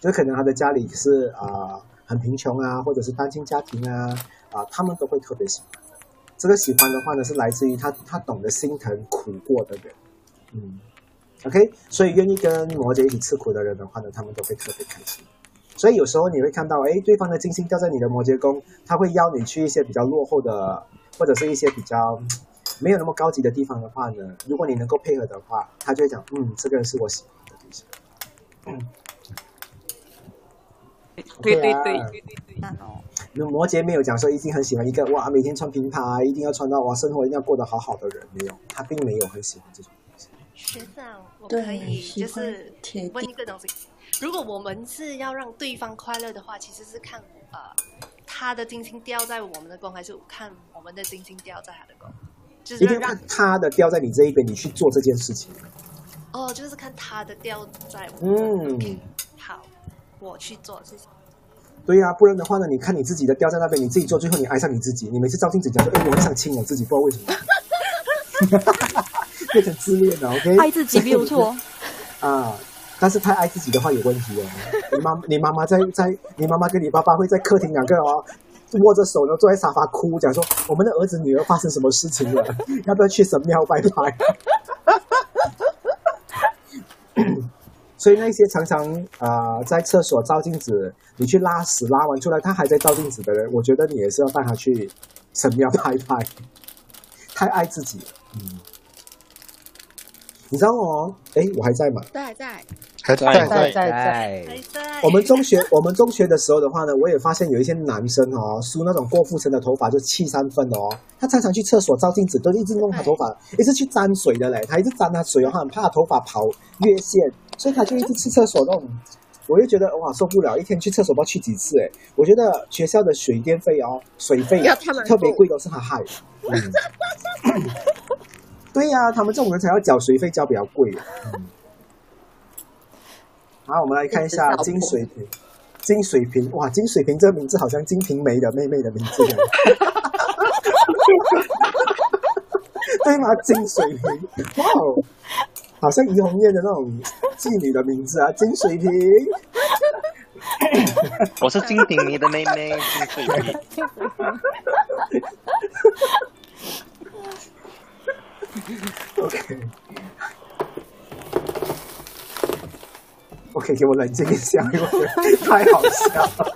就可能他的家里是啊、很贫穷啊，或者是单亲家庭啊啊、他们都会特别喜欢。这个喜欢的话呢，是来自于他他懂得心疼苦过的人，嗯，OK，所以愿意跟摩羯一起吃苦的人的话呢，他们都会特别开心。所以有时候你会看到，哎，对方的金星掉在你的摩羯宫，他会邀你去一些比较落后的，或者是一些比较没有那么高级的地方的话呢，如果你能够配合的话，他就会讲，嗯，这个人是我喜欢的对象，嗯。对对啊对，那摩羯没有讲说一定很喜欢一个哇，每天穿名牌，一定要穿到哇，生活一定要过得好好的人，没有，他并没有很喜欢这种东西。学长，我可以就是铁问一个东西：如果我们是要让对方快乐的话，其实是看呃他的金星掉在我们的宫，还是看我们的金星掉在他的宫？就是让他的掉在你这一边，你去做这件事情。哦，就是看他的掉在我嗯，好，我去做，谢谢。对呀、不然的话呢，你看你自己的掉在那边，你自己做，最后你爱上你自己。你每次照镜子讲说，哎，我很想亲我自己，不知道为什么，变成自恋了。OK，爱自己没有错。啊。但是太爱自己的话有问题哦。你妈你妈妈在在，你妈妈跟你爸爸会在客厅两个人哦，握着手呢坐在沙发哭，讲说我们的儿子女儿发生什么事情了，要不要去神庙拜拜？所以那些常常啊、呃在厕所照镜子，你去拉屎拉完出来，他还在照镜子的人，我觉得你也是要带他去神庙拜拜，太爱自己了。嗯，你知道哦，诶，我还在吗？在在。还在在。在在。我们中学，我们中学的时候的话呢，我也发现有一些男生哦，梳那种郭富城的头发就七三分哦，他常常去厕所照镜子，都一直弄他头发，一直去沾水的嘞，他一直沾他水哦，他很怕头发跑越线，所以他就一直去厕所弄。我就觉得哇受不了，一天去厕所不知道去几次哎！我觉得学校的水电费哦，水费特别贵，都是他害的。嗯，对呀、他们这种人才要缴水费，交比较贵。嗯，好，我们来看一下金水瓶。金水瓶，哇，金水瓶这个名字好像金瓶梅的妹妹的名字 对吗？金水瓶，哇哦，好像怡红院的那种妓女的名字啊，金水瓶。我是金瓶梅的妹妹，金水瓶。OK。OK，给我冷静一下，因为太好笑了。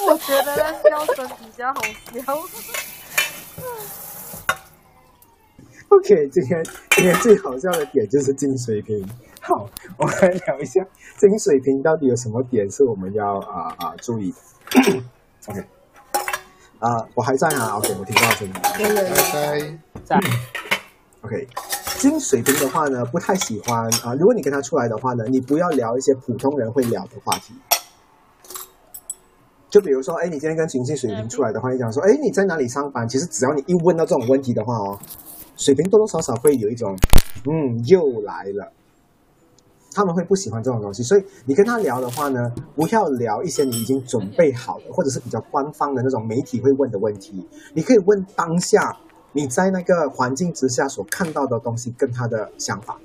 我觉得那笑声比较好笑。OK，今天今天最好笑的点就是金水瓶。好，我们来聊一下金水瓶到底有什么点是我们要啊啊、注意的。OK，啊、我还在啊。OK，我听到声音。在在。OK，金水瓶的话呢，不太喜欢啊、如果你跟他出来的话呢，你不要聊一些普通人会聊的话题。就比如说，哎，你今天跟金星水瓶出来的话，你讲说，哎，你在哪里上班？其实只要你一问到这种问题的话哦，水瓶多多少少会有一种，嗯，又来了。他们会不喜欢这种东西，所以你跟他聊的话呢，不要聊一些你已经准备好的，或者是比较官方的那种媒体会问的问题。你可以问当下你在那个环境之下所看到的东西跟他的想法。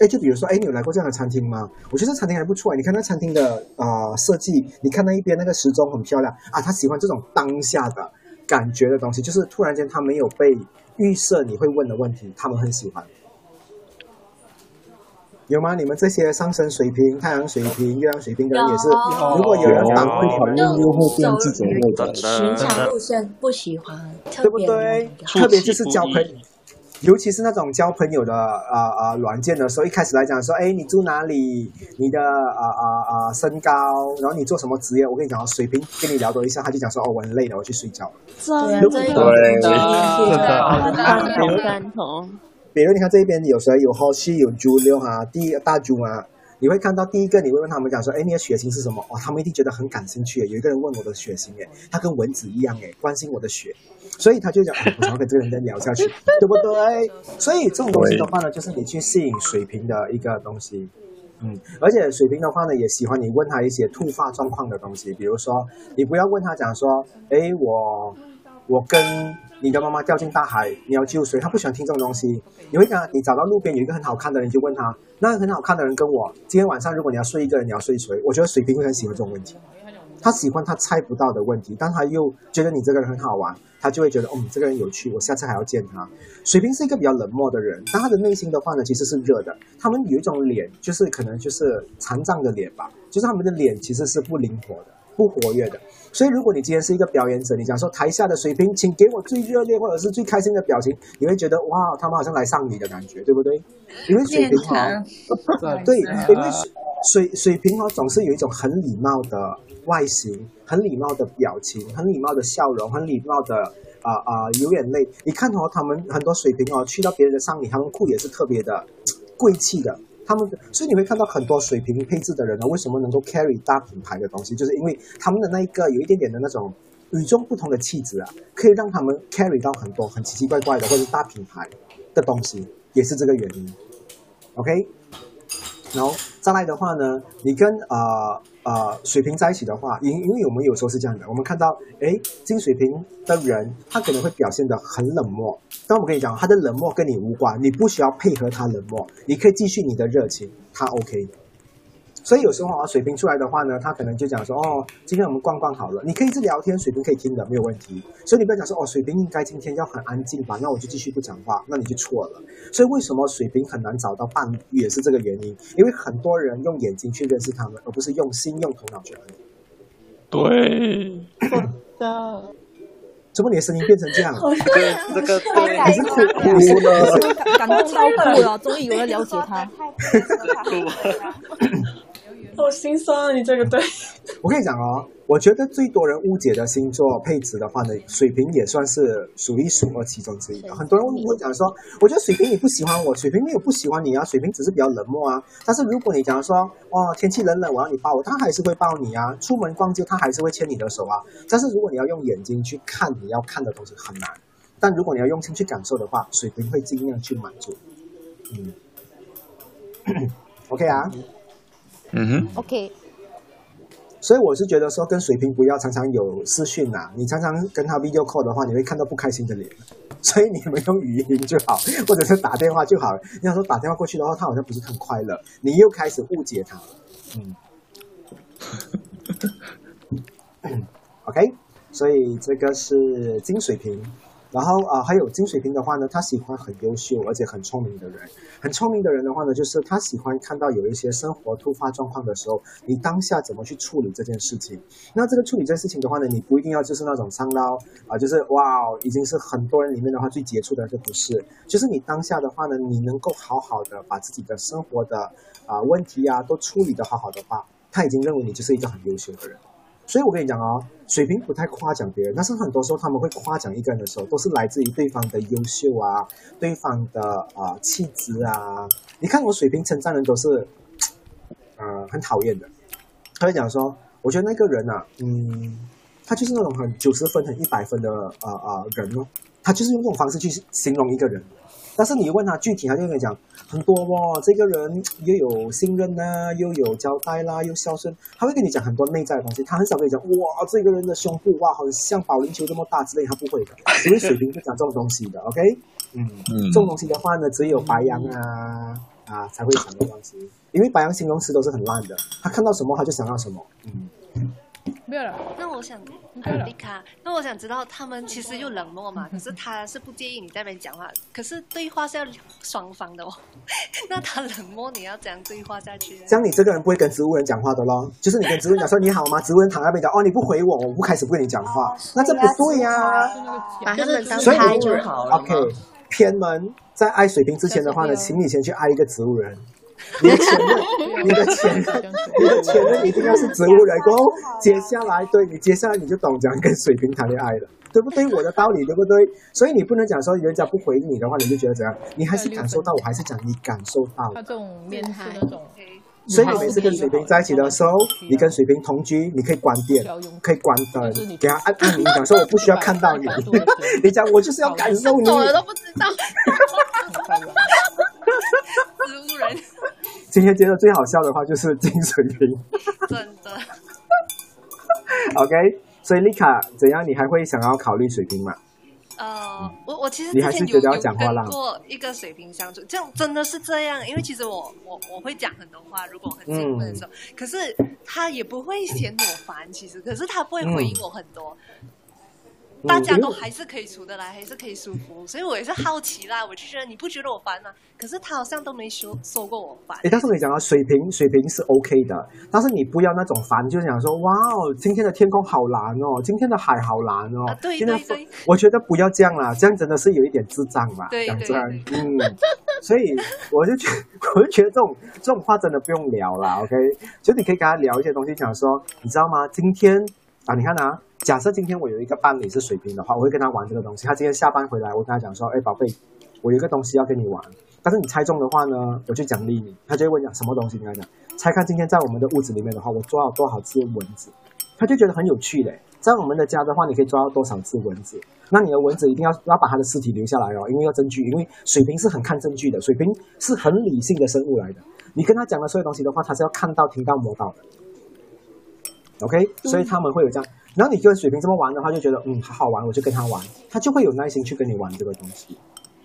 哎，就比如说，哎，你有来过这样的餐厅吗？我觉得这餐厅还不错。你看那餐厅的呃设计，你看那一边那个时钟很漂亮啊，他喜欢这种当下的感觉的东西，就是突然间他没有被预设你会问的问题，他们很喜欢。有吗？你们这些上升水平、太阳水平、月亮水平的人也是，如果有人反馈讨厌，又会变这种味道。寻常路线不喜欢，对不对？特别就是交朋友，尤其是那种交朋友的啊啊软件的时候，一开始来讲说，哎，你住哪里？你的啊啊啊身高，然后你做什么职业？我跟你讲，水平跟你聊多一下，他就讲说，哦，我很累了，我去睡觉了。真如果的对赞同赞同。比如你看这边有谁有 Hoshi 有 Julio 啊，第一大 Ju 啊，你会看到第一个你会问他们讲说，哎，你的血型是什么？哦，他们一定觉得很感兴趣。有一个人问我的血型，哎，他跟蚊子一样，哎，关心我的血，所以他就讲，哎我想要跟这个人再聊下去，对不对？所以这种东西的话呢，就是你去吸引水瓶的一个东西。嗯，而且水瓶的话呢，也喜欢你问他一些突发状况的东西，比如说，你不要问他讲说，哎，我我跟你的妈妈掉进大海，你要救谁？他不喜欢听这种东西。你会讲，你找到路边有一个很好看的人，你就问他，那个很好看的人跟我今天晚上如果你要睡一个人，你要睡谁？我觉得水瓶会很喜欢这种问题，他喜欢他猜不到的问题，但他又觉得你这个人很好玩，他就会觉得，嗯，这个人有趣，我下次还要见他。水瓶是一个比较冷漠的人，但他的内心的话呢，其实是热的。他们有一种脸，就是可能就是残障的脸吧，就是他们的脸其实是不灵活的、不活跃的。所以，如果你今天是一个表演者，你讲说台下的水平，请给我最热烈或者是最开心的表情，你会觉得哇，他们好像来上你的感觉，对不对？因为水平哈、对，因为水水瓶哦，总是有一种很礼貌的外形，很礼貌的表情，很礼貌的笑容，很礼貌的啊啊、流眼泪。你看哦，他们很多水瓶哦，去到别人的丧礼，他们哭也是特别的贵气的。他们所以你会看到很多水平配置的人呢，为什么能够 carry 大品牌的东西，就是因为他们的那一个有一点点的那种与众不同的气质啊，可以让他们 carry 到很多很奇奇怪怪的或者大品牌的东西，也是这个原因。OK，然后再来的话呢，你跟呃啊水瓶在一起的话，因因为我们有时候是这样的，我们看到哎金水瓶的人，他可能会表现得很冷漠，但我跟你讲，他的冷漠跟你无关，你不需要配合他冷漠，你可以继续你的热情，他 OK 的。所以有时候啊，水瓶出来的话呢，他可能就讲说，哦，今天我们逛逛好了，你可以一直聊天，水瓶可以听的，没有问题。所以你不要讲说，哦，水瓶应该今天要很安静吧，那我就继续不讲话，那你就错了。所以为什么水瓶很难找到伴侣，也是这个原因，因为很多人用眼睛去认识他们，而不是用心用头脑去认识。对，的，怎么你的声音变成这样？这个这个对，你是哭哭了？感动到哭了，终于有人了解他。好心酸啊！你这个对，我跟你讲哦，我觉得最多人误解的星座配置的话呢，水瓶也算是数一数二其中之一的。很多人会讲说，我觉得水瓶你不喜欢我，水瓶没有不喜欢你啊，水瓶只是比较冷漠啊。但是如果你讲说，哦，天气冷冷，我要你抱我，他还是会抱你啊。出门逛街，他还是会牵你的手啊。但是如果你要用眼睛去看你要看的东西，很难。但如果你要用心去感受的话，水瓶会尽量去满足。嗯，OK 啊。嗯哼，OK，所以我是觉得说，跟水瓶不要常常有私讯呐、你常常跟他 video call 的话，你会看到不开心的脸。所以你们用语音就好，或者是打电话就好。你想說打电话过去的话，他好像不是很快乐，你又开始误解他了。嗯，OK，所以这个是金水瓶。然后啊、呃，還有金水瓶的话呢，他喜欢很优秀而且很聪明的人。很聪明的人的话呢，就是他喜欢看到有一些生活突发状况的时候，你当下怎么去处理这件事情。那这个处理这件事情的话呢，你不一定要就是那种上到啊、就是哇，已经是很多人里面的话最杰出的，就不是。就是你当下的话呢，你能够好好的把自己的生活的啊、呃、問題啊都处理得好好的话，他已经认为你就是一个很优秀的人。所以我跟你讲哦，水瓶不太夸奖别人，但是很多时候他们会夸奖一个人的时候，都是来自于对方的优秀啊，对方的啊、呃、氣質啊。你看我水瓶称赞人都是，呃，很讨厌的。他会讲说，我觉得那个人啊，嗯，他就是那种很九十分、很一百分的啊啊、呃呃、人哦，他就是用这种方式去形容一个人。但是你问他具体，他就跟你讲很多哦，这个人又有信任啦，又有交代啦，又孝顺，他会跟你讲很多内在的东西。他很少跟你讲哇，这个人的胸部哇，好像保龄球这么大之类，他不会的，因为水瓶不讲这种东西的。OK，嗯，嗯这种东西的话呢，只有白羊啊啊才會講的东西，因为白羊形容词都是很烂的，他看到什么他就想到什么。嗯。沒有了。那我想，麗卡，那我想知道，他们其实又冷漠嘛，可是他是不介意你在那邊講話，可是对话是要双方的哦。那他冷漠，你要怎样对话下去？這樣你这个人不会跟植物人讲话的咯，就是你跟植物人講說你好吗？植物人躺在那邊講哦你不回我，我不开始不跟你講話，那这不对呀、啊。把他們當所以拍就好了。OK，偏门在爱水瓶之前的话呢，请你先去爱一个植物人。你的前任，你的前任，你的前任一定要是植物人。過後接下来，对你接下来你就懂怎样跟水瓶谈恋爱了，对不对？我的道理对不对？所以你不能讲说人家不回應你的话，你就觉得怎样？你还是感受到，我还是讲你感受到。他这种面瘫。所以你每次跟水瓶在一起的时候，你跟水瓶同居，你可以关电，可以关灯，给他按按铃，讲说我不需要看到你。你讲我就是要感受你。我都不知道。植物人。今天覺得最好笑的话就是金水瓶。真的。OK，所以丽卡怎样？你还会想要考虑水瓶吗？呃，我我其实你還是覺得要講話啦。過一个水瓶相處，這樣真的是这样，因为其实我我我会讲很多话，如果很兴奋的时候，嗯、可是他也不会嫌我烦，其实，可是他不会回应我很多。大家嗯都还是可以处得来，还是可以舒服，所以我也是好奇啦，我就觉得你不觉得我烦吗？可是他好像都没说说过我烦。诶，但是我跟你讲啊，水平水平是 OK 的，但是你不要那种烦，就是想说，哇哦，今天的天空好蓝哦，今天的海好蓝哦，啊对对对我觉得不要这样啦，这样真的是有一点智障吧，对对讲真，嗯，所以我就觉 我就觉得这种这种话真的不用聊啦，OK，就你可以跟他聊一些东西，讲说，你知道吗？今天啊，你看啊，假设今天我有一个伴侣是水瓶的话，我会跟他玩这个东西。他今天下班回来，我跟他讲说，哎，宝贝，我有一个东西要跟你玩，但是你猜中的话呢，我就奖励你。他就会问讲什么东西，你跟他讲，猜看今天在我们的屋子里面的话，我抓了多少只蚊子，他就觉得很有趣嘞。在我们的家的话，你可以抓到多少只蚊子？那你的蚊子一定要要把它的尸体留下来哦，因为要证据，因为水瓶是很看证据的，水瓶是很理性的生物来的。你跟他讲的所有东西的话，他是要看到、听到、摸到的。OK，所以他们会有这样。然后你跟水瓶这么玩的话，就觉得嗯好好玩，我就跟他玩，他就会有耐心去跟你玩这个东西。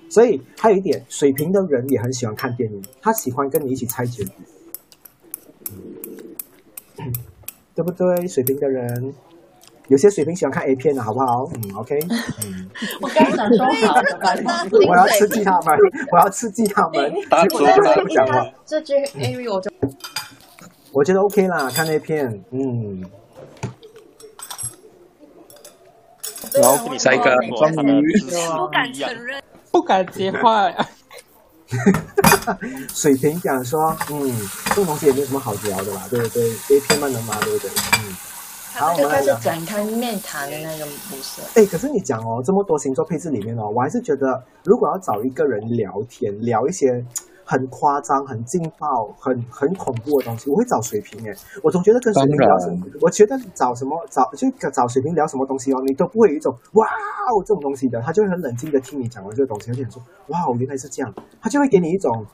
所以还有一点，水瓶的人也很喜欢看电影，他喜欢跟你一起猜结局，对不对？水瓶的人，有些水瓶喜欢看 A 片的好不好？嗯，OK，嗯，我刚想说好的吧，我要刺激他们，我要刺激他们，结果他们不讲话。这句 Amy 我就我觉得 OK 啦，看 A 片，嗯。然后给你下一个双鱼，不敢承认。不敢接话呀。水瓶讲说，嗯，这种东西也没有什么好聊的啦，对不对？A 片嘛能嘛，对不对？嗯。好，我们来讲。整汤面谈的那个模式。哎，可是你讲哦，这么多星座配置里面哦，我还是觉得，如果要找一个人聊天，聊一些很夸张、很劲爆、很很恐怖的东西，我会找水瓶哎。我总觉得跟水瓶聊什么，我觉得找什么找就找水瓶聊什么东西哦，你都不会有一种哇哦这种东西的，他就会很冷静的听你讲完这个东西，而且说哇哦原来是这样，他就会给你一种。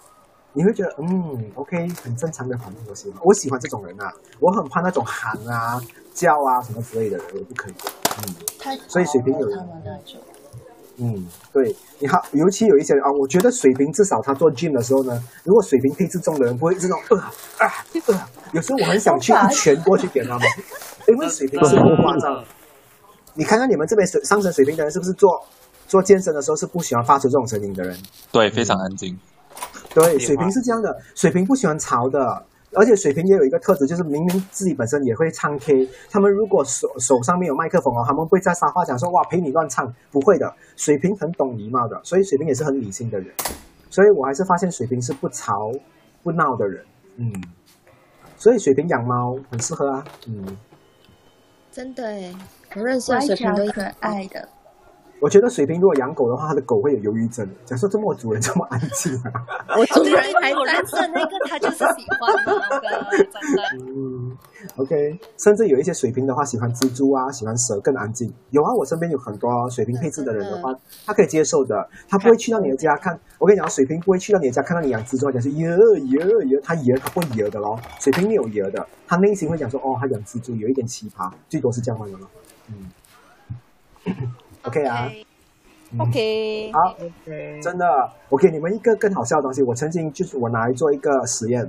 你会觉得嗯，OK，很正常的反应，我喜欢，我喜欢这种人啊，我很怕那种喊啊、叫啊什么之类的人，我不可以。嗯，太所以水瓶有他们那种。嗯，对，你好，尤其有一些人啊，我觉得水瓶至少他做 gym 的时候呢，如果水平配置重的人不会这种呃啊呃，有时候我很想去一拳过去给他们，因为水平是不夸张。你看看你们这边水上升水平的人是不是做做健身的时候是不喜欢发出这种声音的人？对，非常安静。对，水平是这样的，水平不喜欢吵的，而且水瓶也有一个特质，就是明明自己本身也会唱 K，他们如果手手上面有麦克风哦，他们不会在撒话讲说哇陪你乱唱，不会的。水瓶很懂礼貌的，所以水瓶也是很理性的人，所以我还是发现水瓶是不吵不闹的人，嗯，所以水瓶养猫很适合啊，嗯。真的哎，我认识的水瓶都可爱的。我觉得水瓶如果养狗的话，它的狗会有忧郁症。假设这么主人这么安静啊，我主人还有认识的那个，他就是喜欢那个，真的。嗯，OK，甚至有一些水瓶的话，喜欢蜘蛛啊，喜欢蛇，更安静。有啊，我身边有很多水瓶配置的人的话，他可以接受的，他不会去到你的家看。我跟你讲，水瓶不会去到你的家看到你养蜘蛛，讲是耶耶耶，他耶他不会耶的咯。水瓶没有耶的，他内心会讲说，哦，他养蜘蛛有一点奇葩，最多是这样的咯。嗯，OK 啊。OK，好，OK，，真的，我给你们一个更好笑的东西。我曾经就是我拿来做一个实验，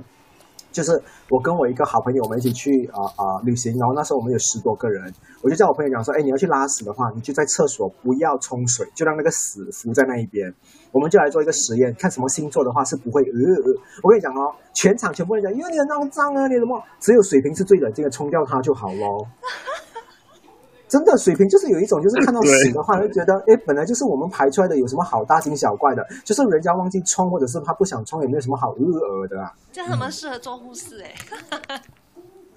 就是我跟我一个好朋友，我们一起去啊啊、旅行，然后那时候我们有十多个人，我就叫我朋友讲说，哎，你要去拉屎的话，你就在厕所不要冲水，就让那个屎浮在那一边。我们就来做一个实验，看什么星座的话是不会呃呃。我跟你讲哦，全场全部人讲，因为你很肮脏啊，你怎么？只有水瓶是最冷静的，冲掉它就好咯。真的，水平就是有一种，就是 看到屎的话，就觉得，哎，本来就是我们排出来的，有什么好大惊小怪的？就是人家忘记冲，或者是他不想冲，也没有什么好日耳的啊。这样他们适合做护士哎。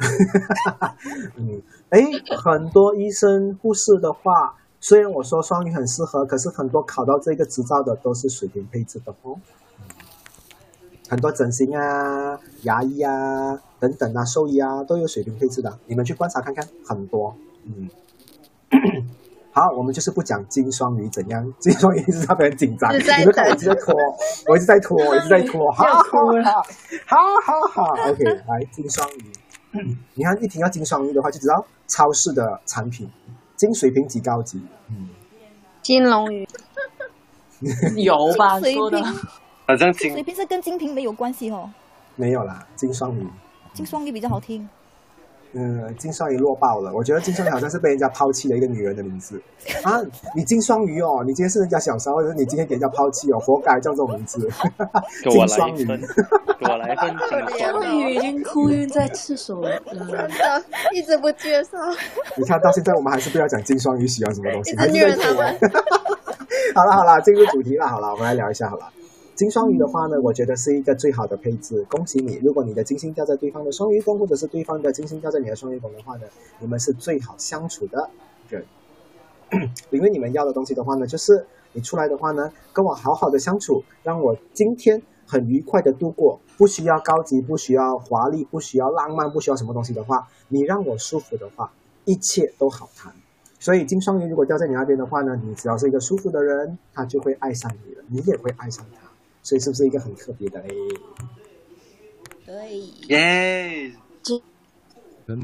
嗯，哎，很多医生、护士的话，虽然我说双鱼很适合，可是很多考到这个执照的都是水平配置的哦。很多整形啊、牙医啊等等啊、兽医啊都有水平配置的，你们去观察看看，很多。嗯，好，我们就是不讲金双鱼怎样，金双鱼一直特别很紧张，你们看 我一直在拖，我一直在拖，我一直在拖，好好好，好好好，OK，来金双鱼。你看，一听到金双鱼的话，就知道超市的产品，金水平几高级。嗯，金龙鱼有吧？水说的瓶，好像金水瓶是跟金瓶没有关系哦，没有啦，金双鱼。金双鱼比较好听。嗯，金双鱼落爆了。我觉得金双鱼好像是被人家抛弃的一个女人的名字啊！你金双鱼哦，你今天是人家小三，或者是你今天给人家抛弃哦，活该叫这种名字。给我来金双鱼，一份，给我来一份金双鱼。已经哭晕在厕所了。真的一直不接受，你看到现在我们还是不要讲金双鱼喜欢什么东西，一还是在直虐他讲们。好了好了，进入主题了，好了，我们来聊一下好了。金双鱼的话呢，我觉得是一个最好的配置，恭喜你！如果你的金星掉在对方的双鱼宫，或者是对方的金星掉在你的双鱼宫的话呢，你们是最好相处的人，因为你们要的东西的话呢，就是你出来的话呢，跟我好好的相处，让我今天很愉快的度过，不需要高级，不需要华丽，不需要浪漫，不需要什么东西的话，你让我舒服的话，一切都好谈。所以金双鱼如果掉在你那边的话呢，你只要是一个舒服的人，他就会爱上你了，你也会爱上他。所以是不是一个很特别的嘞？对，耶！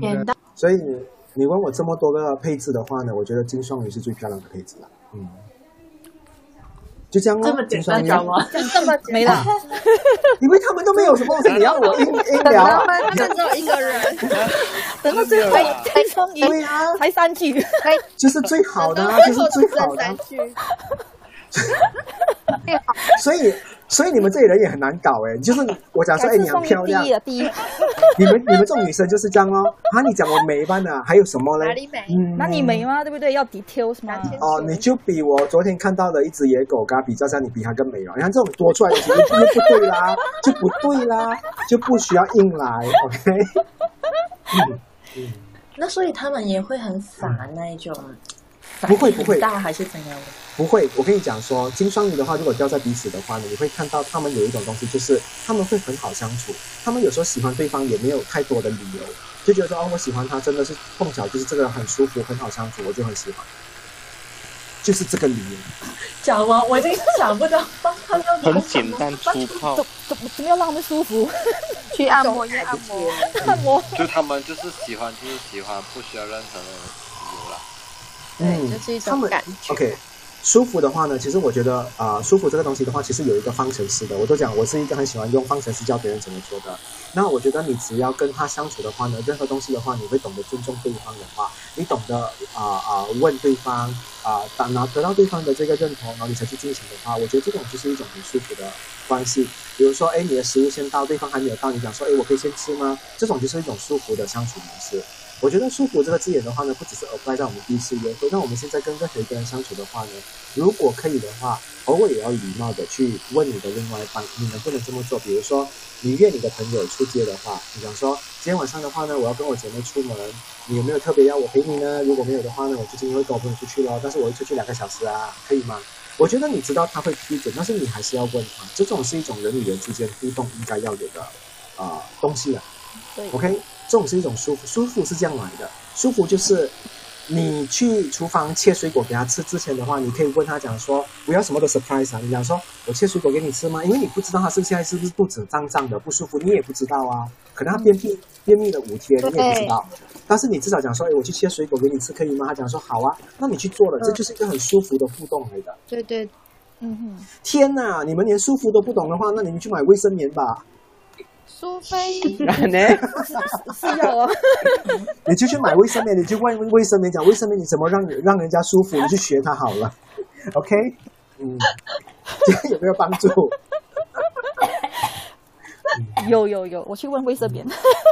演到所以你你问我这么多个配置的话呢，我觉得金双鱼是最漂亮的配置了。嗯，就这样哦这么，简金双鱼单讲吗？就这么没了。因为他们都没有什么东西，你要我 硬硬等聊他，们他们只有一个人，等到最后才双鱼对啊，才三句，就是最好的啊，就是最好的啊。三句。所以所以你们这里人也很难搞哎，就是我讲说哎你很漂亮第一，第一。你们你们这种女生就是这样哦。啊，你讲我美般的，还有什么嘞？哪里美？嗯，那你美吗？对不对？要 details 吗？哦，你就比我昨天看到的一只野狗跟它比较下，你比它更美了。你看这种多出来的题就就不对啦，就不对啦，就不需要硬来，OK？嗯那所以他们也会很烦那一种，不会不会大还是怎样的？不会，我跟你讲说，金双鱼的话，如果掉在彼此的话呢，你会看到他们有一种东西，就是他们会很好相处。他们有时候喜欢对方也没有太多的理由，就觉得说哦，我喜欢他，真的是碰巧就是这个人很舒服，很好相处，我就很喜欢，就是这个理由。讲完我已经想不到他们要很简单粗暴怎。怎么怎么样让他们舒服？去按摩去按摩。按摩。就他们就是喜欢，就是喜欢，不需要任何嗯，这是一种感觉。OK，舒服的话呢，其实我觉得啊、呃舒服这个东西的话，其实有一个方程式的。我都讲，我是一个很喜欢用方程式教别人怎么做的。那我觉得你只要跟他相处的话呢，任何东西的话，你会懂得尊重对方的话，你懂得啊啊、问对方啊，当拿得到对方的这个认同，然后你才去进行的话，我觉得这种就是一种很舒服的关系。比如说，哎，你的食物先到，对方还没有到，你讲说，哎，我可以先吃吗？这种就是一种舒服的相处模式。我觉得“舒服”这个字眼的话呢，不只是 apply 在我们第一次约会，那我们现在跟任何一个人相处的话呢，如果可以的话，偶尔也要礼貌的去问你的另外一半，你能不能这么做？比如说，你约你的朋友出街的话，你想说今天晚上的话呢，我要跟我姐妹出门，你有没有特别要我陪你呢？如果没有的话呢，我就今天会跟我朋友出去咯，但是我会出去两个小时啊，可以吗？我觉得你知道他会批准，但是你还是要问他，这种是一种人与人之间互动应该要有的啊、呃东西啊。对 OK，这种是一种舒服，舒服是这样来的，舒服就是你去厨房切水果给他吃之前的话，你可以问他讲说不要什么的 surprise 啊，你讲说我切水果给你吃吗？因为你不知道他是现在是不是肚子胀胀的不舒服，你也不知道啊，可能他便秘便秘了五天，你也不知道。但是你至少讲说，哎，我去切水果给你吃可以吗？他讲说好啊，那你去做了，这就是一个很舒服的互动来的。对对，嗯哼，天哪，你们连舒服都不懂的话，那你们去买卫生棉吧。苏菲，呢？是要啊。你就去买卫生棉，你就问卫生棉讲卫生棉你怎么让让人家舒服，你去学它好了。OK，嗯，这样有没有帮助？有有有，我去问卫生棉。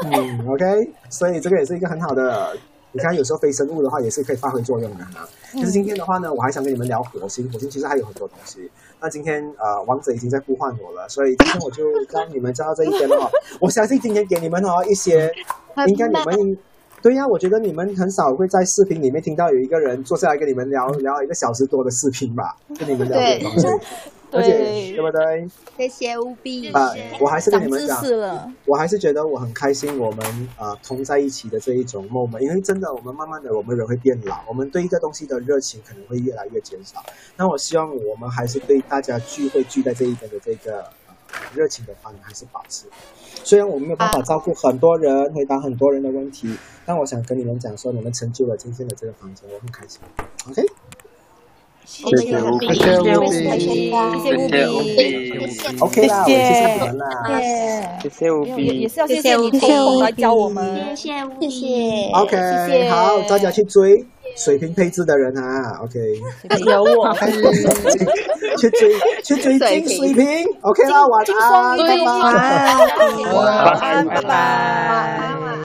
嗯，OK，所以这个也是一个很好的。你看，有时候非生物的话也是可以发挥作用的哈。就是今天的话呢，我还想跟你们聊火星，火星其实还有很多东西。那今天呃，王者已经在呼唤我了，所以今天我就让你们知道这一点了哦。我相信今天给你们哦一些，应该你们对呀、我觉得你们很少会在视频里面听到有一个人坐下来跟你们聊聊一个小时多的视频吧，跟你们聊这个东西，而且对对不对？谢谢务必。啊，我还是跟你们讲，我还是觉得我很开心，我们啊、呃同在一起的这一种 moment，因为真的，我们慢慢的，我们人会变老，我们对一个东西的热情可能会越来越减少。那我希望我们还是对大家聚会聚在这一边的这个呃热情的话呢，还是保持。虽然我没有办法照顾很多人，回答很多人的问题，但我想跟你们讲说，你们成就了今天的这个房间，我很开心。OK。谢谢乌比，谢谢乌比，谢谢乌比，OK 啦，谢谢，谢谢乌比，也是要谢谢你来教我们，谢谢谢谢，OK，谢谢好，大家去追水平配置的人啊，OK，有我，去追去追金水平，OK 啦，晚安，拜拜，晚安，拜拜。